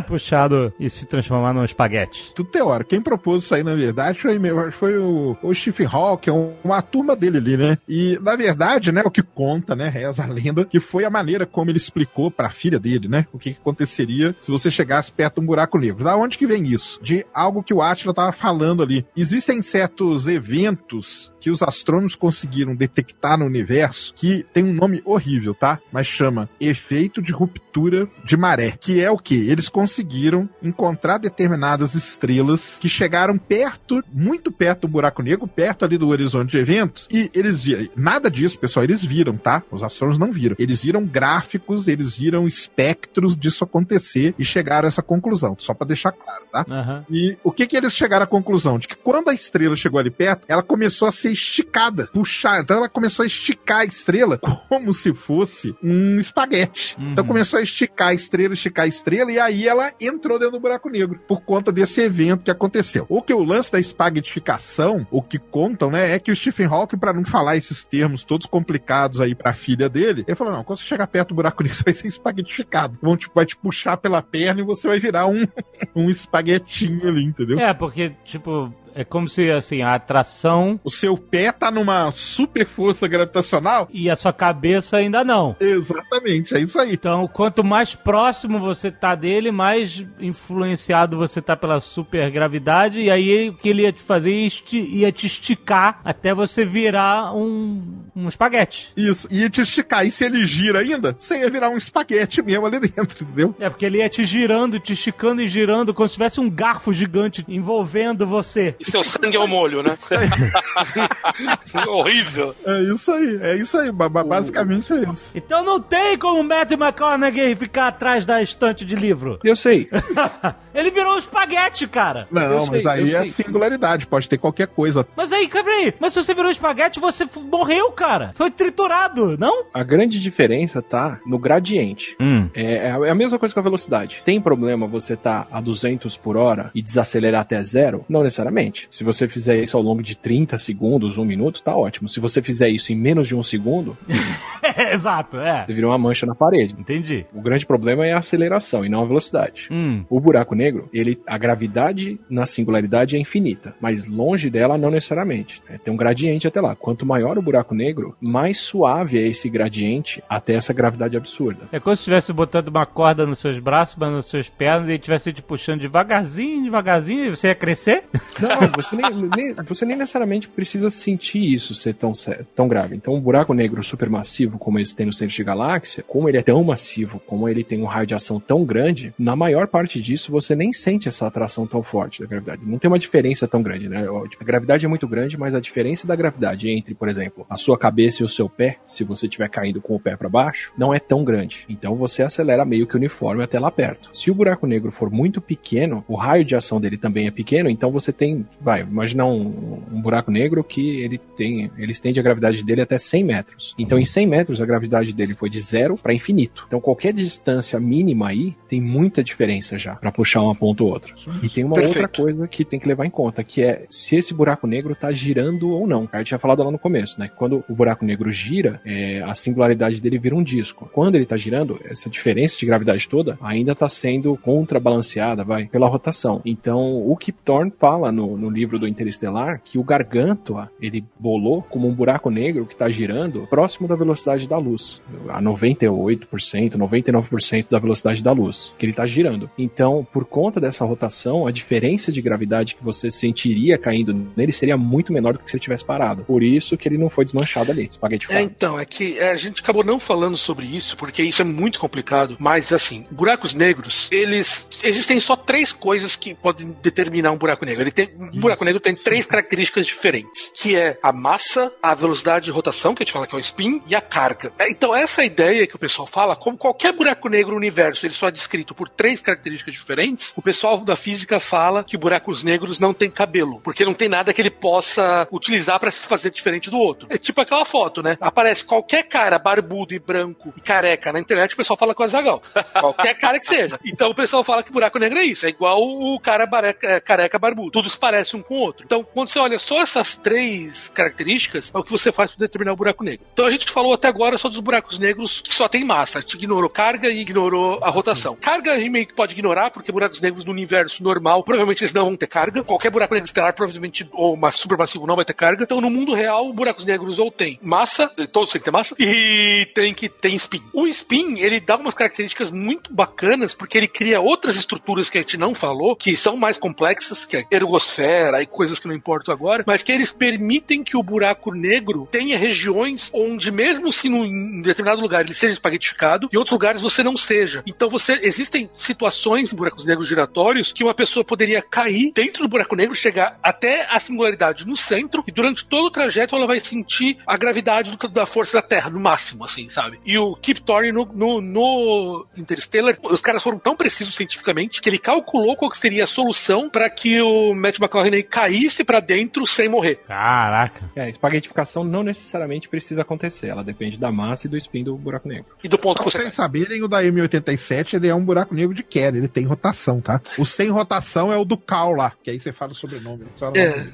[SPEAKER 2] puxado e se transformar num espaguete.
[SPEAKER 3] Tudo teórico. Quem propôs isso aí, na verdade, foi, meu, foi o, o Stephen Hawking, um- uma turma dele ali, né? E, na verdade, né, o que conta, né, reza a lenda, que foi a maneira como ele explicou pra filha dele, né? O que, que aconteceria se você chegasse perto de um buraco negro. Da onde que vem isso? De algo que o Atila tava falando ali. Existem certos eventos que os astrônomos conseguiram detectar no universo que tem um nome horrível, tá? Mas chama efeito de ruptura de maré. Que é o que? Eles conseguiram encontrar determinadas estrelas que chegaram perto, muito perto do buraco negro, perto ali do horizonte de eventos, E eles viram, nada disso, pessoal, eles viram, tá? Os astrônomos não viram. Eles viram gráficos, eles viram espectros disso acontecer e chegaram a essa conclusão, só para deixar claro, tá?
[SPEAKER 2] Aham.
[SPEAKER 3] E o que que eles chegaram à conclusão? De que quando a estrela chegou ali perto, ela começou a ser esticada, puxar. Então ela começou a esticar a estrela (laughs) como se fosse um espaguete. Então começou a esticar a estrela, esticar a estrela, e aí ela entrou dentro do buraco negro por conta desse evento que aconteceu. O que o lance da espaguetificação, o que contam, né, é que o Stephen Hawking, para não falar esses termos todos complicados aí pra filha dele, ele falou: não, quando você chegar perto do buraco (laughs) negro, você vai ser espaguetificado. Vão, tipo, vai te puxar pela perna e você vai virar um, (laughs) um espaguetinho ali, entendeu?
[SPEAKER 2] É, porque, tipo, é como se, assim, a atração
[SPEAKER 3] O seu pé tá numa super força gravitacional.
[SPEAKER 2] e a sua cabeça ainda não.
[SPEAKER 3] Exatamente, é isso aí.
[SPEAKER 2] Então, quanto mais próximo você tá dele, mais influenciado você tá pela supergravidade, e aí o que ele ia te fazer ia te esticar até você virar um, um espaguete.
[SPEAKER 3] Isso, ia te esticar. E se ele gira ainda, você ia virar um espaguete mesmo ali dentro, entendeu?
[SPEAKER 2] É porque ele ia te girando, te esticando e girando, como se tivesse um garfo gigante envolvendo você.
[SPEAKER 7] E seu sangue é o molho, né? (laughs) Horrível.
[SPEAKER 3] É isso aí, é isso aí. ba- ba- Basicamente é isso.
[SPEAKER 2] Então não tem como o Matthew McConaughey ficar atrás da estante de livro.
[SPEAKER 8] Eu sei. (laughs)
[SPEAKER 2] Ele virou um espaguete, cara.
[SPEAKER 3] Não,
[SPEAKER 8] Eu sei,
[SPEAKER 3] mas aí
[SPEAKER 8] eu
[SPEAKER 3] é
[SPEAKER 8] sei.
[SPEAKER 3] singularidade, pode ter qualquer coisa.
[SPEAKER 2] Mas aí, cabra aí, mas se você virou espaguete, você morreu, cara. Foi triturado, não?
[SPEAKER 8] A grande diferença tá no gradiente.
[SPEAKER 2] Hum.
[SPEAKER 8] É, é a é a mesma coisa com a velocidade. Tem problema você tá a 200 por hora e desacelerar até zero? Não necessariamente. Se você fizer isso ao longo de 30 segundos, um minuto, tá ótimo. Se você fizer isso em menos de um segundo, (laughs)
[SPEAKER 2] Exato, é.
[SPEAKER 8] você vira uma mancha na parede.
[SPEAKER 2] Entendi.
[SPEAKER 8] O grande problema é a aceleração e não a velocidade.
[SPEAKER 2] Hum.
[SPEAKER 8] O buraco negro, ele, a gravidade na singularidade é infinita, mas longe dela não necessariamente. né? Tem um gradiente até lá. Quanto maior o buraco negro, mais suave é esse gradiente até essa gravidade absurda.
[SPEAKER 2] É como se estivesse botando uma corda nos seus braços, mas nas suas pernas, e estivesse te puxando devagarzinho, devagarzinho, e você ia crescer?
[SPEAKER 8] Não, você nem, nem- você nem necessariamente precisa sentir isso ser tão, tão grave. Então, um buraco negro supermassivo, como esse tem no centro de galáxia, como ele é tão massivo, como ele tem um raio de ação tão grande, na maior parte disso você nem sente essa atração tão forte da gravidade. Não tem uma diferença tão grande, né? A gravidade é muito grande, mas a diferença da gravidade entre, por exemplo, a sua cabeça e o seu pé, se você estiver caindo com o pé para baixo, não é tão grande. Então você acelera meio que uniforme até lá perto. Se o buraco negro for muito pequeno, o raio de ação dele também é pequeno, então você tem, vai, imagina um, um buraco negro que ele tem, ele estende a gravidade dele até 100 metros. Então em 100 metros a gravidade dele foi de zero para infinito. Então qualquer distância mínima aí tem muita diferença já para puxar uma ponta ou outra. E tem uma
[SPEAKER 7] Perfeito.
[SPEAKER 8] outra coisa que tem que levar em conta, que é se esse buraco negro tá girando ou não. A gente tinha falado lá no começo, né? Quando o buraco negro gira, é, a singularidade dele vira um disco. Quando ele tá girando, essa diferença de gravidade toda ainda tá sendo contrabalanceada, vai, pela rotação. Então, o Kip Thorne fala no, no livro do Interestelar que o Gargantua, ele bolou como um buraco negro que tá girando próximo da velocidade da luz. A 98%, 99% da velocidade da luz, que ele tá girando. Então, por conta dessa rotação, a diferença de gravidade que você sentiria caindo nele seria muito menor do que se ele tivesse parado. Por isso que ele não foi desmanchado ali, espaguete
[SPEAKER 7] É, então, é que é, a gente acabou não falando sobre isso, porque isso é muito complicado, mas assim, buracos negros, eles. Existem só três coisas que podem determinar um buraco negro. Ele tem, um buraco negro tem três características diferentes, que é a massa, a velocidade de rotação, que a gente fala que é o spin, e a carga. É, então, essa ideia que o pessoal fala, como qualquer buraco negro no universo, ele só é descrito por três características diferentes, o pessoal da física fala que buracos negros não têm cabelo, porque não tem nada que ele possa utilizar para se fazer diferente do outro. É tipo aquela foto, né? Aparece qualquer cara barbudo e branco e careca na internet, o pessoal fala com a Zagal. (laughs) qualquer cara que seja. Então o pessoal fala que buraco negro é isso, é igual o cara bareca- é, careca barbudo. Todos parecem um com o outro. Então, quando você olha só essas três características, é o que você faz para determinar o buraco negro. Então a gente falou até agora só dos buracos negros que só tem massa. A gente ignorou carga e ignorou a rotação. Carga a gente meio que pode ignorar, porque buracos negros no universo normal, provavelmente eles não vão ter carga. Qualquer buraco negro estelar, provavelmente, ou uma supermassivo não vai ter carga. Então, no mundo real, buracos negros ou tem massa, todos têm que ter massa, e tem que ter spin. O spin, ele dá umas características muito bacanas, porque ele cria outras estruturas que a gente não falou, que são mais complexas, que é ergosfera e coisas que não importam agora, mas que eles permitem que o buraco negro tenha regiões onde, mesmo num, em determinado lugar ele seja espaguetificado, em outros lugares você não seja. Então você existem situações em buracos negros giratórios que uma pessoa poderia cair dentro do buraco negro, chegar até a singularidade no centro, e durante todo o trajeto ela vai sentir a gravidade do- da força da Terra, no máximo, assim, sabe? E o Kip Thorne no, no, no Interstellar, os caras foram tão precisos cientificamente que ele calculou qual seria a solução para que o Matt McConaughey caísse pra dentro sem morrer.
[SPEAKER 2] Caraca.
[SPEAKER 8] É, a espaguetificação não necessariamente precisa acontecer. Ela depende da massa e do spin do buraco negro.
[SPEAKER 7] E do ponto
[SPEAKER 3] Pra
[SPEAKER 7] que você
[SPEAKER 3] vocês saberem, o da M87 ele é um buraco negro de Kerr, ele tem rotação, tá? O sem rotação é o do Cal lá, que aí você fala o sobrenome. Só não-
[SPEAKER 7] É.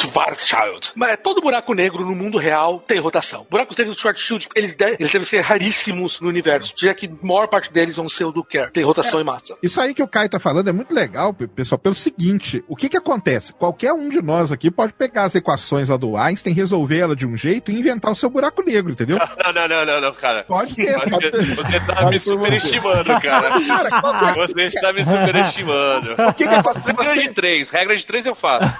[SPEAKER 7] Schwarzschild. Mas todo buraco negro no mundo real tem rotação. Buracos negros do Schwarzschild, eles, de- eles devem ser raríssimos no universo. Já que a maior parte deles vão ser o do Kerr. Tem rotação e massa.
[SPEAKER 3] Isso aí que o Caio tá falando é muito legal, pe- pessoal, pelo seguinte: o que que acontece? Qualquer um de nós aqui pode pegar as equações lá do Einstein, resolver ela de um jeito e inventar o seu buraco negro, entendeu? (laughs)
[SPEAKER 4] Não, não, não, não, não, cara.
[SPEAKER 3] Pode ter, pode ter.
[SPEAKER 4] Você tá me superestimando, cara. (laughs)
[SPEAKER 3] Cara, é-
[SPEAKER 4] Você está me superestimando.
[SPEAKER 3] O que que acontece?
[SPEAKER 4] Regra
[SPEAKER 3] Você,
[SPEAKER 4] de três, regra de três eu faço.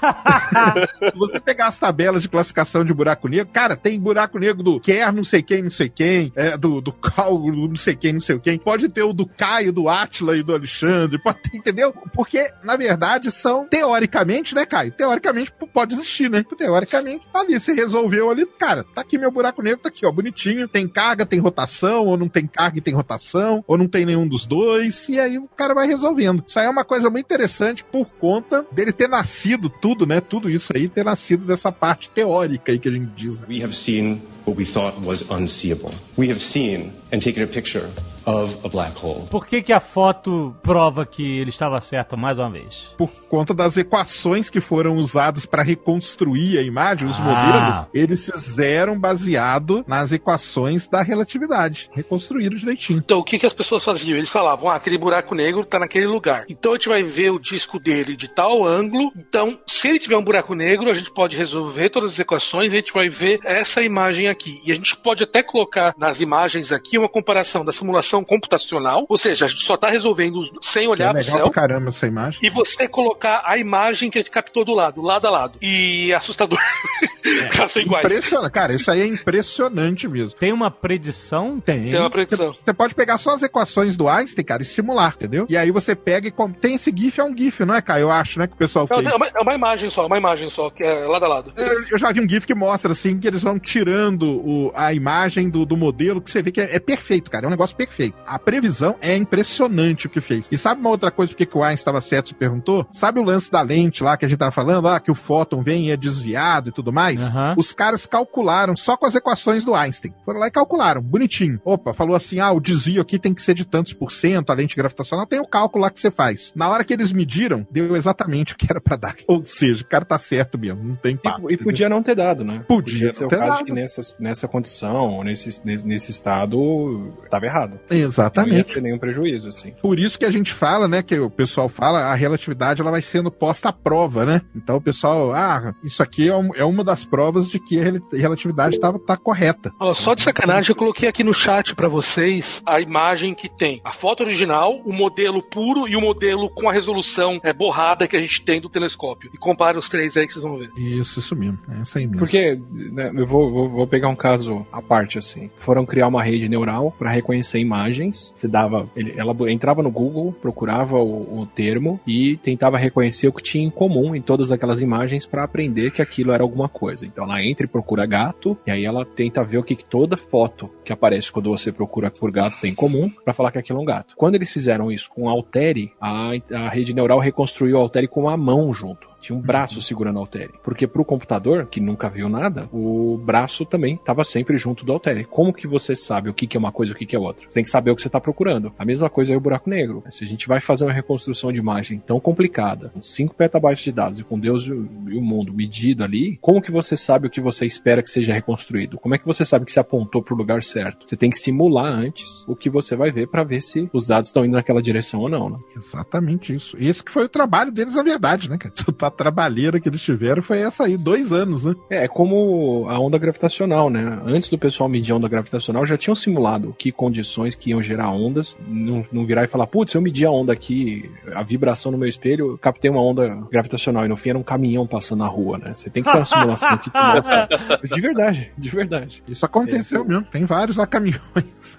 [SPEAKER 4] (laughs)
[SPEAKER 3] você pegar as tabelas de classificação de buraco negro, cara, tem buraco negro do Kerr, não sei quem, não sei quem, é, do, do Cal, não sei quem, não sei quem. Pode ter o do Caio, do Atila e do Alexandre, pode ter, entendeu? Porque, na verdade, são, teoricamente, né, Caio? Teoricamente pode existir, né? Teoricamente, tá ali, você resolveu ali, cara, tá aqui meu buraco negro, tá aqui, ó, bonitinho, tem carga, tem rotação, ou não tem carga e tem rotação, ou não tem nenhum dos dois, e aí o cara vai resolvendo. Isso aí é uma coisa muito interessante por conta dele ter nascido tudo, né? Tudo isso aí ter nascido dessa parte teórica aí que a gente diz, né?
[SPEAKER 9] We have seen what we thought was unseeable. We have seen and taken a picture of a black hole.
[SPEAKER 2] Por que, que a foto prova que ele estava certo mais uma vez?
[SPEAKER 3] por conta das equações que foram usadas para reconstruir a imagem, os
[SPEAKER 2] Ah.
[SPEAKER 3] modelos, eles fizeram baseado nas equações da relatividade. Reconstruíram direitinho.
[SPEAKER 7] Então, o que, que as pessoas faziam? Eles falavam, ah, aquele buraco negro tá naquele lugar. Então, a gente vai ver o disco dele de tal ângulo. Então, se ele tiver um buraco negro, a gente pode resolver todas as equações e a gente vai ver essa imagem aqui. E a gente pode até colocar nas imagens aqui uma comparação da simulação computacional, ou seja, a gente só tá resolvendo sem
[SPEAKER 3] É
[SPEAKER 7] olhar pro
[SPEAKER 3] legal
[SPEAKER 7] céu.
[SPEAKER 3] pra caramba essa imagem.
[SPEAKER 7] E você colocar a imagem que a gente captou do lado, lado a lado. E é assustador. (laughs) Elas são iguais.
[SPEAKER 3] Impressionante. Cara, isso aí é impressionante mesmo.
[SPEAKER 2] Tem uma predição?
[SPEAKER 3] Tem.
[SPEAKER 7] Tem uma predição.
[SPEAKER 3] Você pode pegar só as equações do Einstein, cara, e simular, entendeu? E aí você pega e com- tem esse GIF, é um GIF, não é, Caio? Eu acho, né, que o pessoal
[SPEAKER 7] É
[SPEAKER 3] fez.
[SPEAKER 7] uma, é uma imagem só, uma imagem só, que é lado a lado.
[SPEAKER 3] Eu eu já vi um GIF que mostra, assim, que eles vão tirando o- a imagem do, do modelo, que você vê que é, é perfeito, cara. É um negócio perfeito. A previsão é impressionante o que fez. E sabe uma outra coisa porque que o Einstein estava certo, você perguntou? Sabe o lance da lente lá que a gente tava falando? Ah, que o fóton vem e é desviado e tudo mais?
[SPEAKER 2] Aham.
[SPEAKER 3] Os caras calcularam só com as equações do Einstein. Foram lá e calcularam, bonitinho. Opa, falou assim, ah, o desvio aqui tem que ser de tantos por cento, a lente gravitacional tem o cálculo lá que você faz. Na hora que eles mediram, deu exatamente o que era pra dar. (laughs) Ou seja, o cara tá certo mesmo, não tem papo.
[SPEAKER 8] E, e podia não ter dado, né?
[SPEAKER 3] Podia
[SPEAKER 8] ser
[SPEAKER 3] não
[SPEAKER 8] o caso
[SPEAKER 3] dado.
[SPEAKER 8] que nessa, nessa condição, ou nesse, nesse, estado, estava errado. Não ia
[SPEAKER 3] Exatamente.
[SPEAKER 8] ter nenhum prejuízo, assim.
[SPEAKER 3] Por isso que a gente fala, né, que o pessoal fala, a relatividade ela vai sendo posta à prova, né? Então o pessoal, ah, isso aqui é, um- é uma das provas de que a rel- relatividade estava tá correta.
[SPEAKER 7] Só de sacanagem, eu coloquei aqui no chat pra vocês a imagem que tem a foto original, o modelo puro e o modelo com a resolução é, borrada que a gente tem do telescópio. E compara os três aí que vocês vão ver.
[SPEAKER 3] Isso, isso mesmo. É essa aí mesmo.
[SPEAKER 8] Porque, né, eu vou, vou, vou pegar um caso à parte, assim. Foram criar uma rede neural para reconhecer imagens. Você dava. ele- ela entrava no Google, procurava o, o termo e tentava reconhecer o que tinha em comum em todas aquelas imagens para aprender que aquilo era alguma coisa. Então ela entra e procura gato, e aí ela tenta ver o que, que toda foto que aparece quando você procura por gato tem em comum para falar que aquilo é um gato. Quando eles fizeram isso com Altere, a, a rede neural reconstruiu Altere com a mão junto. Tinha um braço segurando o Altere. Porque pro computador, que nunca viu nada, o braço também estava sempre junto do Altere. Como que você sabe o que, que é uma coisa e o que, que é outra? Você tem que saber o que você está procurando. A mesma coisa é o buraco negro. Se a gente vai fazer uma reconstrução de imagem tão complicada, com 5 petabytes de dados e com Deus e o, o mundo medido ali, como que você sabe o que você espera que seja reconstruído? Como é que você sabe que se apontou pro lugar certo? Você tem que simular antes o que você vai ver para ver se os dados estão indo naquela direção ou não, né?
[SPEAKER 3] Exatamente isso. Esse que foi o trabalho deles, na verdade, né, cara? (laughs) Tá a trabalheira que eles tiveram foi essa aí, dois anos, né?
[SPEAKER 8] É, é como a onda gravitacional, né? Antes do pessoal medir a onda gravitacional, já tinham simulado que condições que iam gerar ondas, não, não virar e falar, putz, eu medi a onda aqui, a vibração no meu espelho, eu captei uma onda gravitacional, e no fim era um caminhão passando na rua, né? Você tem que ter uma simulação que (laughs) De verdade, de verdade.
[SPEAKER 3] Isso aconteceu
[SPEAKER 8] É.
[SPEAKER 3] mesmo. Tem vários lá caminhões. (laughs)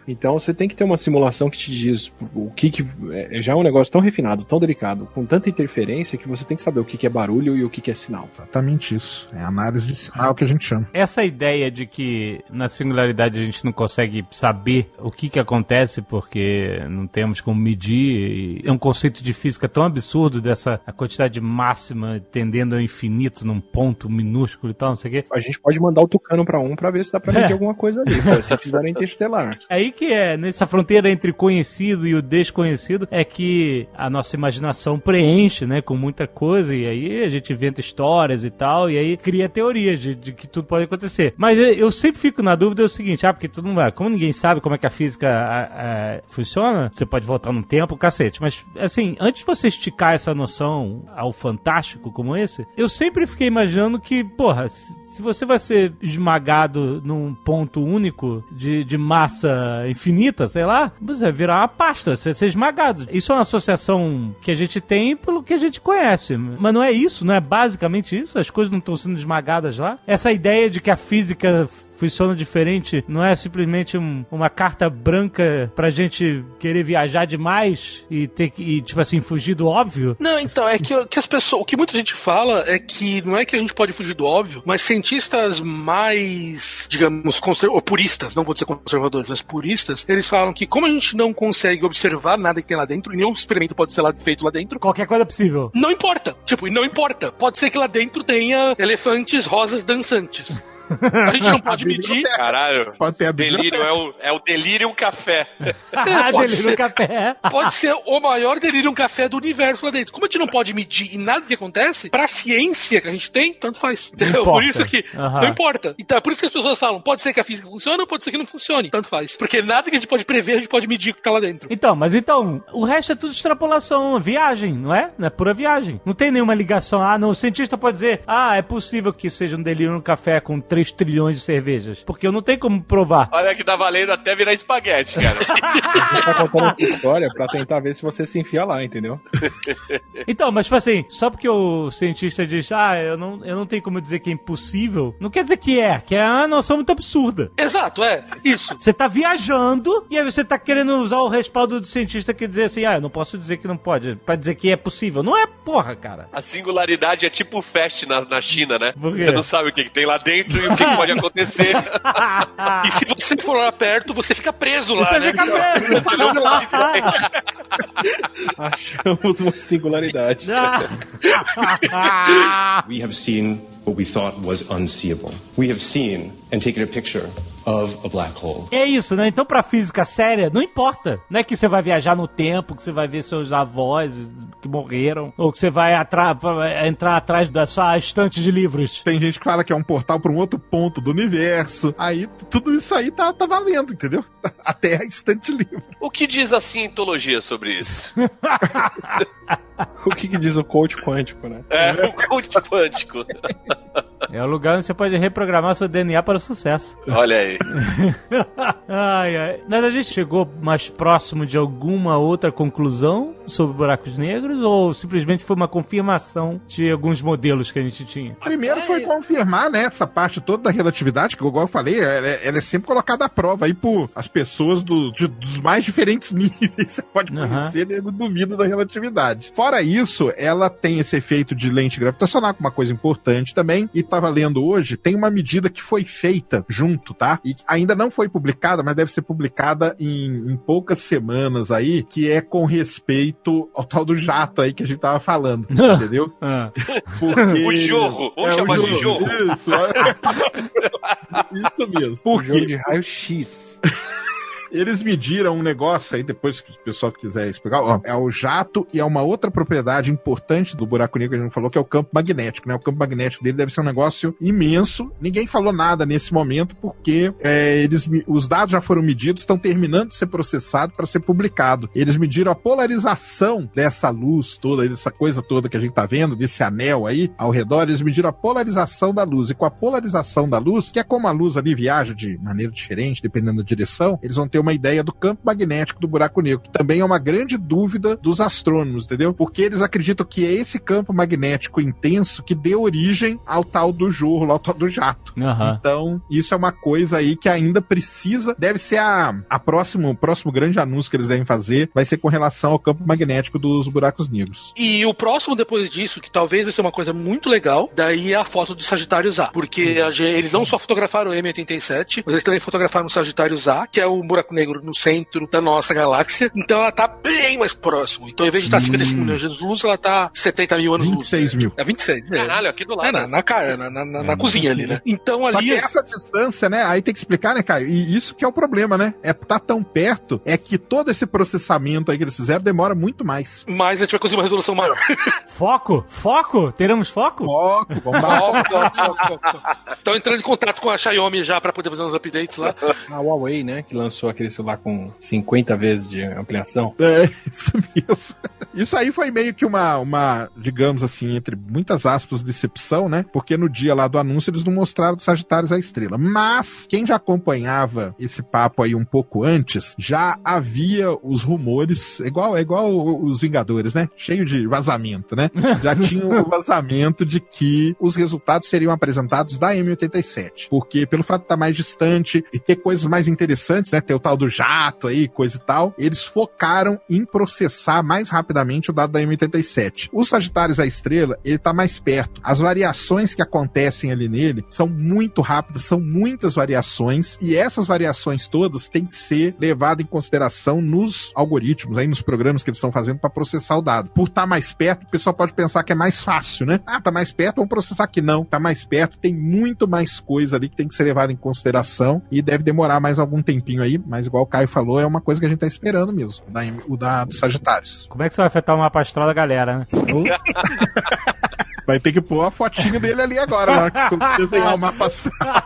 [SPEAKER 8] Então você tem que ter uma simulação que te diz o que, que é, já é um negócio tão refinado, tão delicado, com tanta interferência que você tem que saber o que, que é barulho e o que, que é sinal.
[SPEAKER 3] Exatamente isso. É análise de sinal que a gente chama.
[SPEAKER 2] Essa ideia de que na singularidade a gente não consegue saber o que, que acontece porque não temos como medir, é um conceito de física tão absurdo dessa a quantidade máxima tendendo ao infinito num ponto minúsculo e tal, não sei o quê.
[SPEAKER 8] A gente pode mandar o Tucano pra um pra ver se dá pra medir (laughs) alguma coisa ali, se fizer interestelar.
[SPEAKER 2] Aí que é, nessa fronteira entre conhecido e o desconhecido, é que a nossa imaginação preenche, né, com muita coisa, e aí a gente inventa histórias e tal, e aí cria teorias de, de que tudo pode acontecer. Mas eu- sempre fico na dúvida é o seguinte, ah, porque todo mundo vai, como ninguém sabe como é que a física a- a- funciona, você pode voltar no tempo, cacete, mas assim, antes de você esticar essa noção ao fantástico como esse, eu sempre fiquei imaginando que, porra, se você vai ser esmagado num ponto único de, de massa infinita, sei lá, você vai virar uma pasta, você vai ser esmagado. Isso é uma associação que a gente tem pelo que a gente conhece. Mas não é isso, não é basicamente isso? As coisas não estão sendo esmagadas lá? Essa ideia de que a física funciona diferente, não é simplesmente um- uma carta branca pra gente querer viajar demais e ter que, e, tipo assim, fugir do óbvio?
[SPEAKER 7] Não, então, é que, que as pessoas. O que muita gente fala é que não é que a gente pode fugir do óbvio, mas cientistas mais, digamos, conser ou puristas, não vou dizer conservadores, mas puristas, eles falam que como a gente não consegue observar nada que tem lá dentro, nenhum experimento pode ser lá, feito lá dentro,
[SPEAKER 2] Qualquer coisa é possível.
[SPEAKER 7] não importa. Tipo, e não importa. Pode ser que lá dentro tenha elefantes rosas dançantes. A gente não (laughs) pode medir.
[SPEAKER 4] Caralho.
[SPEAKER 3] Pode ter a
[SPEAKER 4] Delírio é o, é o delírio café. (laughs)
[SPEAKER 2] Ah,
[SPEAKER 7] pode
[SPEAKER 2] delírio
[SPEAKER 7] ser.
[SPEAKER 2] café.
[SPEAKER 7] Pode ser o maior delírio café do universo lá dentro. Como a gente não pode medir e nada que acontece, pra ciência que a gente tem, tanto faz.
[SPEAKER 2] Importa.
[SPEAKER 7] Por isso que
[SPEAKER 2] Aham.
[SPEAKER 7] não importa. Então é por isso que as pessoas falam, pode ser que a física funcione ou pode ser que não funcione. Tanto faz. Porque nada que a gente pode prever, a gente pode medir o que tá lá dentro.
[SPEAKER 2] Então, mas então, o resto é tudo extrapolação, viagem, não é? Não é pura viagem. Não tem nenhuma ligação. Ah, não, o cientista pode dizer, ah, é possível que seja um delírio no café com 3 trilhões de cervejas. Porque eu não tenho como provar.
[SPEAKER 4] Olha que tá valendo até virar espaguete, cara.
[SPEAKER 8] Ele tá contando essa história pra tentar ver se você se enfia lá, entendeu? (laughs)
[SPEAKER 2] Então, mas tipo assim, só porque o cientista diz, ah, eu não, eu não tenho como dizer que é impossível, não quer dizer que é, que é uma noção muito absurda.
[SPEAKER 7] Exato, é. Isso.
[SPEAKER 2] Você tá viajando e aí você tá querendo usar o respaldo do cientista que dizer assim, ah, eu não posso dizer que não pode, pra dizer que é possível. Não é porra, cara.
[SPEAKER 4] A singularidade é tipo o Fast na, na China, né?
[SPEAKER 2] Por quê?
[SPEAKER 4] Você não sabe o que, que tem lá dentro e o (laughs) que, pode acontecer.
[SPEAKER 7] E se você for lá perto, você fica preso lá,
[SPEAKER 2] Você
[SPEAKER 7] né?
[SPEAKER 2] fica preso.
[SPEAKER 8] Achamos uma singularidade.
[SPEAKER 9] We have seen what we thought was unseeable. We have seen and taken a picture of a black hole.
[SPEAKER 2] É isso, né? Então, pra física séria, não importa. Não é que você vai viajar no tempo, que você vai ver seus avós que morreram, ou que você vai atra- pra- entrar atrás da sua estante de livros.
[SPEAKER 3] Tem gente que fala que é um portal para um outro ponto do universo. Aí, tudo isso aí tá, tá valendo, entendeu? (laughs) A Terra é instante livre.
[SPEAKER 4] O que diz a cientologia sobre isso? (laughs)
[SPEAKER 8] O que, que diz o coach quântico, né?
[SPEAKER 4] É um coach quântico.
[SPEAKER 2] É o lugar onde você pode reprogramar seu DNA para o sucesso.
[SPEAKER 4] Olha aí. (laughs)
[SPEAKER 2] ai, ai. Mas a gente chegou mais próximo de alguma outra conclusão sobre buracos negros ou simplesmente foi uma confirmação de alguns modelos que a gente tinha?
[SPEAKER 3] Primeiro foi confirmar, né, essa parte toda da relatividade, que igual eu falei, ela, é- ela é sempre colocada à prova aí por as pessoas do- de- dos mais diferentes (laughs) níveis. Você pode conhecer nego duvido da relatividade. Fora isso, ela tem esse efeito de lente gravitacional, que é uma coisa importante também. E tava lendo hoje, tem uma medida que foi feita junto, tá? E ainda não foi publicada, mas deve ser publicada em, em poucas semanas aí, que é com respeito ao tal do jato aí que a gente tava falando, (laughs) entendeu?
[SPEAKER 2] Ah.
[SPEAKER 3] Porque...
[SPEAKER 4] O jorro. Vamos
[SPEAKER 3] É, o
[SPEAKER 4] chamar de jorro.
[SPEAKER 3] Isso, (laughs) Isso mesmo.
[SPEAKER 8] O
[SPEAKER 3] Por
[SPEAKER 8] jogo
[SPEAKER 3] quê?
[SPEAKER 8] de raio-x.
[SPEAKER 3] Eles mediram um negócio aí, depois que o pessoal quiser explicar, ó, é o jato e é uma outra propriedade importante do buraco negro que a gente falou, que é o campo magnético, né? O campo magnético dele deve ser um negócio imenso. Ninguém falou nada nesse momento, porque é, eles, os dados já foram medidos, estão terminando de ser processados para ser publicado. Eles mediram a polarização dessa luz toda, dessa coisa toda que a gente tá vendo, desse anel aí ao redor, eles mediram a polarização da luz. E com a polarização da luz, que é como a luz ali viaja de maneira diferente, dependendo da direção, eles vão ter uma ideia do campo magnético do buraco negro, que também é uma grande dúvida dos astrônomos, entendeu? Porque eles acreditam que é esse campo magnético intenso que deu origem ao tal do jorro, lá, ao tal do jato.
[SPEAKER 2] Aham.
[SPEAKER 3] Então, isso é uma coisa aí que ainda precisa, deve ser a, a próximo, o próximo grande anúncio que eles devem fazer, vai ser com relação ao campo magnético dos buracos negros.
[SPEAKER 7] E o próximo depois disso, que talvez vai ser uma coisa muito legal, daí é a foto do Sagitários A. Porque a gen- eles não só fotografaram o M87, mas eles também fotografaram o Sagitários A, que é o buraco negro no centro da nossa galáxia. Então ela tá bem mais próximo. Então, em vez de estar 55 milhões de anos-luz, ela tá 70 mil anos-luz.
[SPEAKER 3] 26 mil.
[SPEAKER 7] É 26. é.
[SPEAKER 4] Caralho, aqui do
[SPEAKER 7] É,
[SPEAKER 4] lado.
[SPEAKER 7] na, na, cara, na, na, na- na cozinha ali, né? Então
[SPEAKER 3] Só
[SPEAKER 7] ali.
[SPEAKER 3] que essa distância, né? Aí tem que explicar, né, Caio? E isso que é o problema, né? É tá tão perto, é que todo esse processamento aí que eles fizeram demora muito mais.
[SPEAKER 7] Mas a gente vai conseguir uma resolução maior. (laughs)
[SPEAKER 2] Foco? Foco? Teremos foco?
[SPEAKER 3] Foco, vamos dar
[SPEAKER 7] Estão entrando em contato com a Xiaomi já pra poder fazer uns updates lá. (laughs)
[SPEAKER 8] A Huawei, né, que lançou aquele celular com 50 vezes de ampliação.
[SPEAKER 3] É, (laughs) isso mesmo. Isso aí foi meio que uma, uma, digamos assim, entre muitas aspas, decepção, né? Porque no dia lá do anúncio eles não mostraram do Sagitários a estrela. Mas, quem já acompanhava esse papo aí um pouco antes, já havia os rumores, igual, igual os Vingadores, né? Cheio de vazamento, né? (laughs) Já tinha o vazamento de que os resultados seriam apresentados da M87. Porque pelo fato de estar mais distante e ter coisas mais interessantes, né? Ter o tal do jato aí, coisa e tal, eles focaram em processar mais rapidamente o dado da M87. O Sagitários a estrela, ele tá mais perto. As variações que acontecem ali nele são muito rápidas, são muitas variações, e essas variações todas têm que ser levadas em consideração nos algoritmos, aí nos programas que eles estão fazendo para processar o dado. Por estar mais perto, o pessoal pode pensar que é mais fácil, né? Ah, tá mais perto, vamos processar aqui. Não, tá mais perto, tem muito mais coisa ali que tem que ser levada em consideração e deve demorar mais algum tempinho aí, mas igual o Caio falou, é uma coisa que a gente tá esperando mesmo, o da, o da do Sagitários.
[SPEAKER 2] Como é que isso vai afetar o mapa astral da galera, né?
[SPEAKER 3] Vai ter que pôr a fotinho dele ali agora, que desenhar o mapa astral.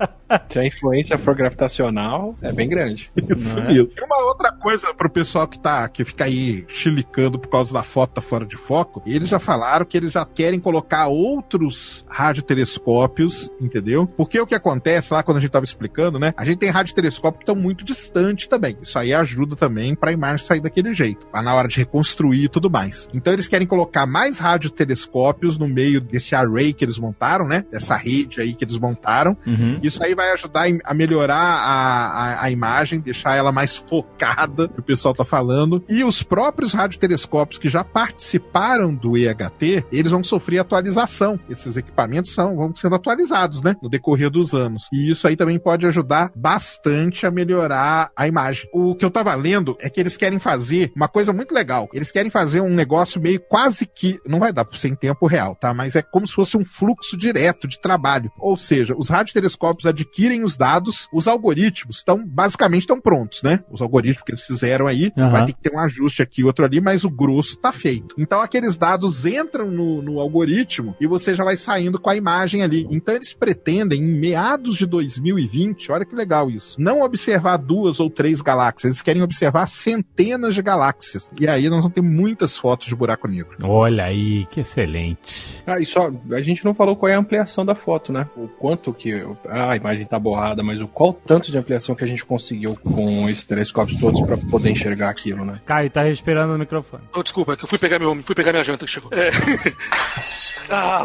[SPEAKER 3] (laughs) (laughs)
[SPEAKER 8] Se a influência for gravitacional, é bem grande. (laughs)
[SPEAKER 3] Isso
[SPEAKER 8] é?
[SPEAKER 3] mesmo. E uma outra coisa pro pessoal que tá, que fica aí chilicando por causa da foto tá fora de foco, eles já falaram que eles já querem colocar outros radiotelescópios, entendeu? Porque o que acontece lá quando a gente tava explicando, né? A gente tem radiotelescópios que estão muito distantes também. Isso aí ajuda também pra imagem sair daquele jeito, pra na hora de reconstruir e tudo mais. Então eles querem colocar mais radiotelescópios no meio desse array que eles montaram, né? Dessa rede aí que eles montaram.
[SPEAKER 2] Uhum.
[SPEAKER 3] Isso aí vai ajudar a melhorar a, a, a imagem, deixar ela mais focada, que o pessoal tá falando. E os próprios radiotelescópios que já participaram do EHT, eles vão sofrer atualização. Esses equipamentos são, vão sendo atualizados, né? No decorrer dos anos. E isso aí também pode ajudar bastante a melhorar a imagem. O que eu tava lendo é que eles querem fazer uma coisa muito legal. Eles querem fazer um negócio meio quase que. Não vai dar pra ser em tempo real, tá? Mas é como se fosse um fluxo direto de trabalho. Ou seja, os radiotelescópios adquirem os dados, os algoritmos estão basicamente estão prontos, né? Os algoritmos que eles fizeram aí,
[SPEAKER 2] Aham.
[SPEAKER 3] vai ter que ter um ajuste aqui, outro ali, mas o grosso tá feito. Então aqueles dados entram no, no algoritmo e você já vai saindo com a imagem ali. Então eles pretendem, em meados de 2020, olha que legal isso, não observar duas ou três galáxias, eles querem observar centenas de galáxias. E aí nós vamos ter muitas fotos de buraco negro.
[SPEAKER 2] Olha aí, que excelente.
[SPEAKER 8] Ah, e só, a gente não falou qual é a ampliação da foto, né? O quanto que ah, a imagem tá borrada, mas o qual tanto de ampliação que a gente conseguiu com esses telescópios todos pra poder enxergar aquilo, né?
[SPEAKER 2] Caio, tá respirando no microfone.
[SPEAKER 7] Oh, desculpa, é que eu fui pegar, meu, fui pegar minha janta que chegou. É. (laughs) ah,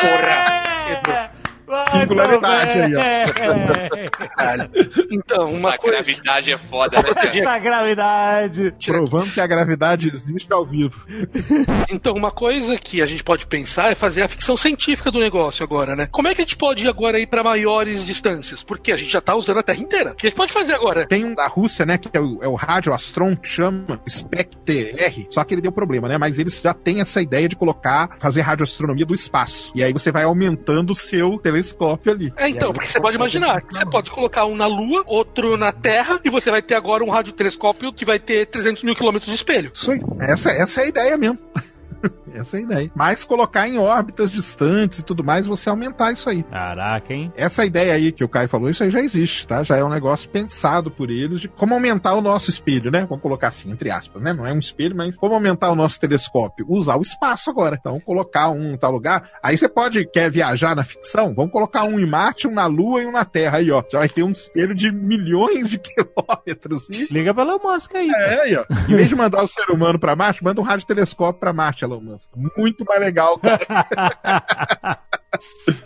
[SPEAKER 7] Porra!
[SPEAKER 3] Singularidade aí, ó.
[SPEAKER 7] Caralho. (laughs) Então, uma
[SPEAKER 4] Essa
[SPEAKER 7] coisa.
[SPEAKER 4] gravidade é foda, né, cara?
[SPEAKER 2] Essa gravidade.
[SPEAKER 3] Provando que a gravidade existe ao vivo. (laughs)
[SPEAKER 7] Então, uma coisa que a gente pode pensar é fazer a ficção científica do negócio agora, né? Como é que a gente pode agora ir pra maiores distâncias? Porque a gente já tá usando a Terra inteira. O que a gente pode fazer agora?
[SPEAKER 3] Tem um da Rússia, né, que é o, é o Rádio Astron, que chama SPECTR, só que ele deu problema, né, mas eles já têm essa ideia de colocar, fazer radioastronomia do espaço. E aí você vai aumentando o seu telescópio telescópio ali.
[SPEAKER 7] É, então, porque você pode imaginar que você pode colocar um na Lua, outro na Terra, e você vai ter agora um radiotelescópio que vai ter 300 mil quilômetros de espelho.
[SPEAKER 3] Isso aí. Essa, essa é a ideia mesmo. Essa é a ideia. Mas colocar em órbitas distantes e tudo mais, você aumentar isso aí.
[SPEAKER 2] Caraca, hein?
[SPEAKER 3] Essa ideia aí que o Caio falou, isso aí já existe, tá? Já é um negócio pensado por eles de como aumentar o nosso espelho, né? Vamos colocar assim, entre aspas, né? Não é um espelho, mas como aumentar o nosso telescópio? Usar o espaço agora. Então, colocar um em tal lugar. Aí você pode, quer viajar na ficção? Vamos colocar um em Marte, um na Lua e um na Terra. Aí, ó. Já vai ter um espelho de milhões de (laughs) quilômetros. E...
[SPEAKER 2] Liga pra Elon Musk aí.
[SPEAKER 3] É, aí, ó. Em vez de mandar o ser humano pra Marte, manda um radiotelescópio pra Marte, Elon Musk. Muito mais legal, cara. (laughs)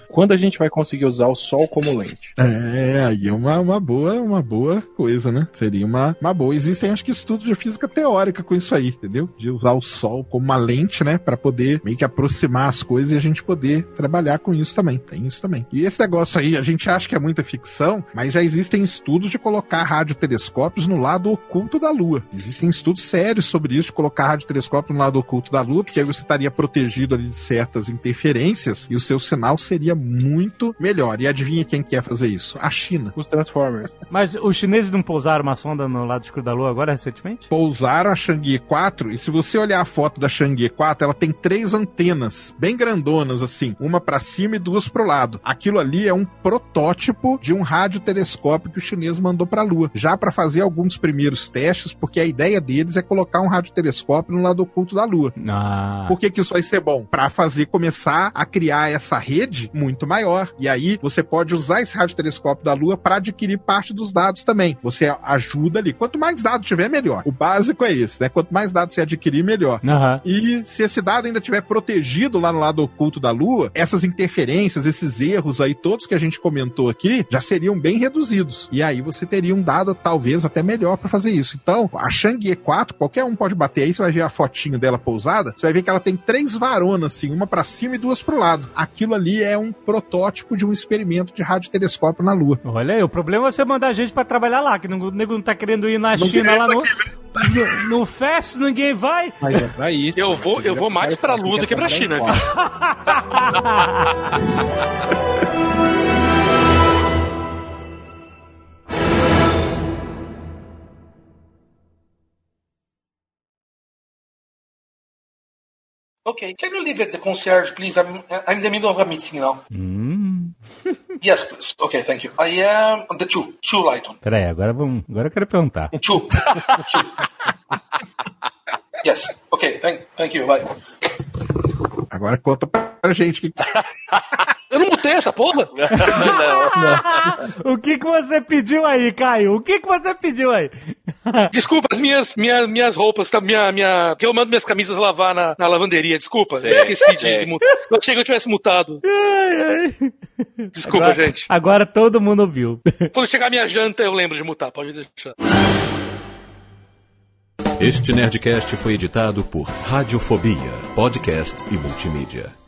[SPEAKER 8] Quando a gente vai conseguir usar o Sol como lente?
[SPEAKER 3] É, aí é uma, uma boa, uma boa coisa, né? Seria uma, uma boa. Existem, acho que, estudos de física teórica com isso aí, entendeu? De usar o Sol como uma lente, né? Pra poder meio que aproximar as coisas e a gente poder trabalhar com isso também. Tem isso também. E esse negócio aí, a gente acha que é muita ficção, mas já existem estudos de colocar radiotelescópios no lado oculto da Lua. Existem estudos sérios sobre isso, de colocar radiotelescópio no lado oculto da Lua, porque aí você estaria protegido ali de certas interferências e o seu sinal seria muito melhor. E adivinha quem quer fazer isso? A China.
[SPEAKER 8] Os Transformers. (laughs)
[SPEAKER 2] Mas os chineses não pousaram uma sonda no lado escuro da Lua agora, recentemente?
[SPEAKER 3] Pousaram a Chang'e 4 e se você olhar a foto da Chang'e 4, ela tem três antenas bem grandonas assim, uma para cima e duas pro lado. Aquilo ali é um protótipo de um radiotelescópio que o chinês mandou para a Lua, já para fazer alguns primeiros testes, porque a ideia deles é colocar um radiotelescópio no lado oculto da Lua.
[SPEAKER 2] Ah.
[SPEAKER 3] Por que, que isso vai ser bom? Para fazer começar a criar essa rede muito maior. E aí você pode usar esse radiotelescópio da Lua para adquirir parte dos dados também. Você ajuda ali. Quanto mais dados tiver, melhor. O básico é esse, né? Quanto mais dados você adquirir, melhor.
[SPEAKER 2] Aham.
[SPEAKER 3] E se esse dado ainda estiver protegido lá no lado oculto da Lua, essas interferências, esses erros aí, todos que a gente comentou aqui, já seriam bem reduzidos. E aí você teria um dado talvez até melhor para fazer isso. Então, a Chang'e 4, qualquer um pode bater aí, você vai ver a fotinho dela pousada, você vai ver que ela tem três varonas, assim, uma para cima e duas pro lado. Aquilo ali é um protótipo de um experimento de radiotelescópio na Lua.
[SPEAKER 2] Olha aí, o problema é você mandar gente pra trabalhar lá, que o nego não tá querendo ir na China lá no, no, no FES, ninguém vai.
[SPEAKER 8] Mas é pra isso.
[SPEAKER 7] Eu vou, eu vou mais pra Lua do que pra China, (laughs) (laughs) Okay, can you leave at the concierge, please? I'm I'm in the middle of a meeting now.
[SPEAKER 2] Hum.
[SPEAKER 7] Yes, please. Okay, thank you. I am on the two, two light on.
[SPEAKER 2] Peraí, agora vamos. Agora eu quero perguntar.
[SPEAKER 7] Two. two. (laughs) Yes. Okay, thank, thank you. Bye.
[SPEAKER 3] Agora conta pra gente que (laughs)
[SPEAKER 7] Eu não mutei essa porra? (laughs)
[SPEAKER 2] o que que você pediu aí, Caio? O que que você pediu aí?
[SPEAKER 7] Desculpa, as minhas, minhas, minhas roupas, tá, minha, minha, que eu mando minhas camisas lavar na, na lavanderia. Desculpa, eu esqueci de, de mutar. Eu achei que eu tivesse mutado. Desculpa,
[SPEAKER 2] agora,
[SPEAKER 7] gente.
[SPEAKER 2] Agora todo mundo ouviu.
[SPEAKER 7] Quando chegar minha janta, eu lembro de mutar. Pode deixar.
[SPEAKER 1] Este Nerdcast foi editado por Radiofobia, podcast e multimídia.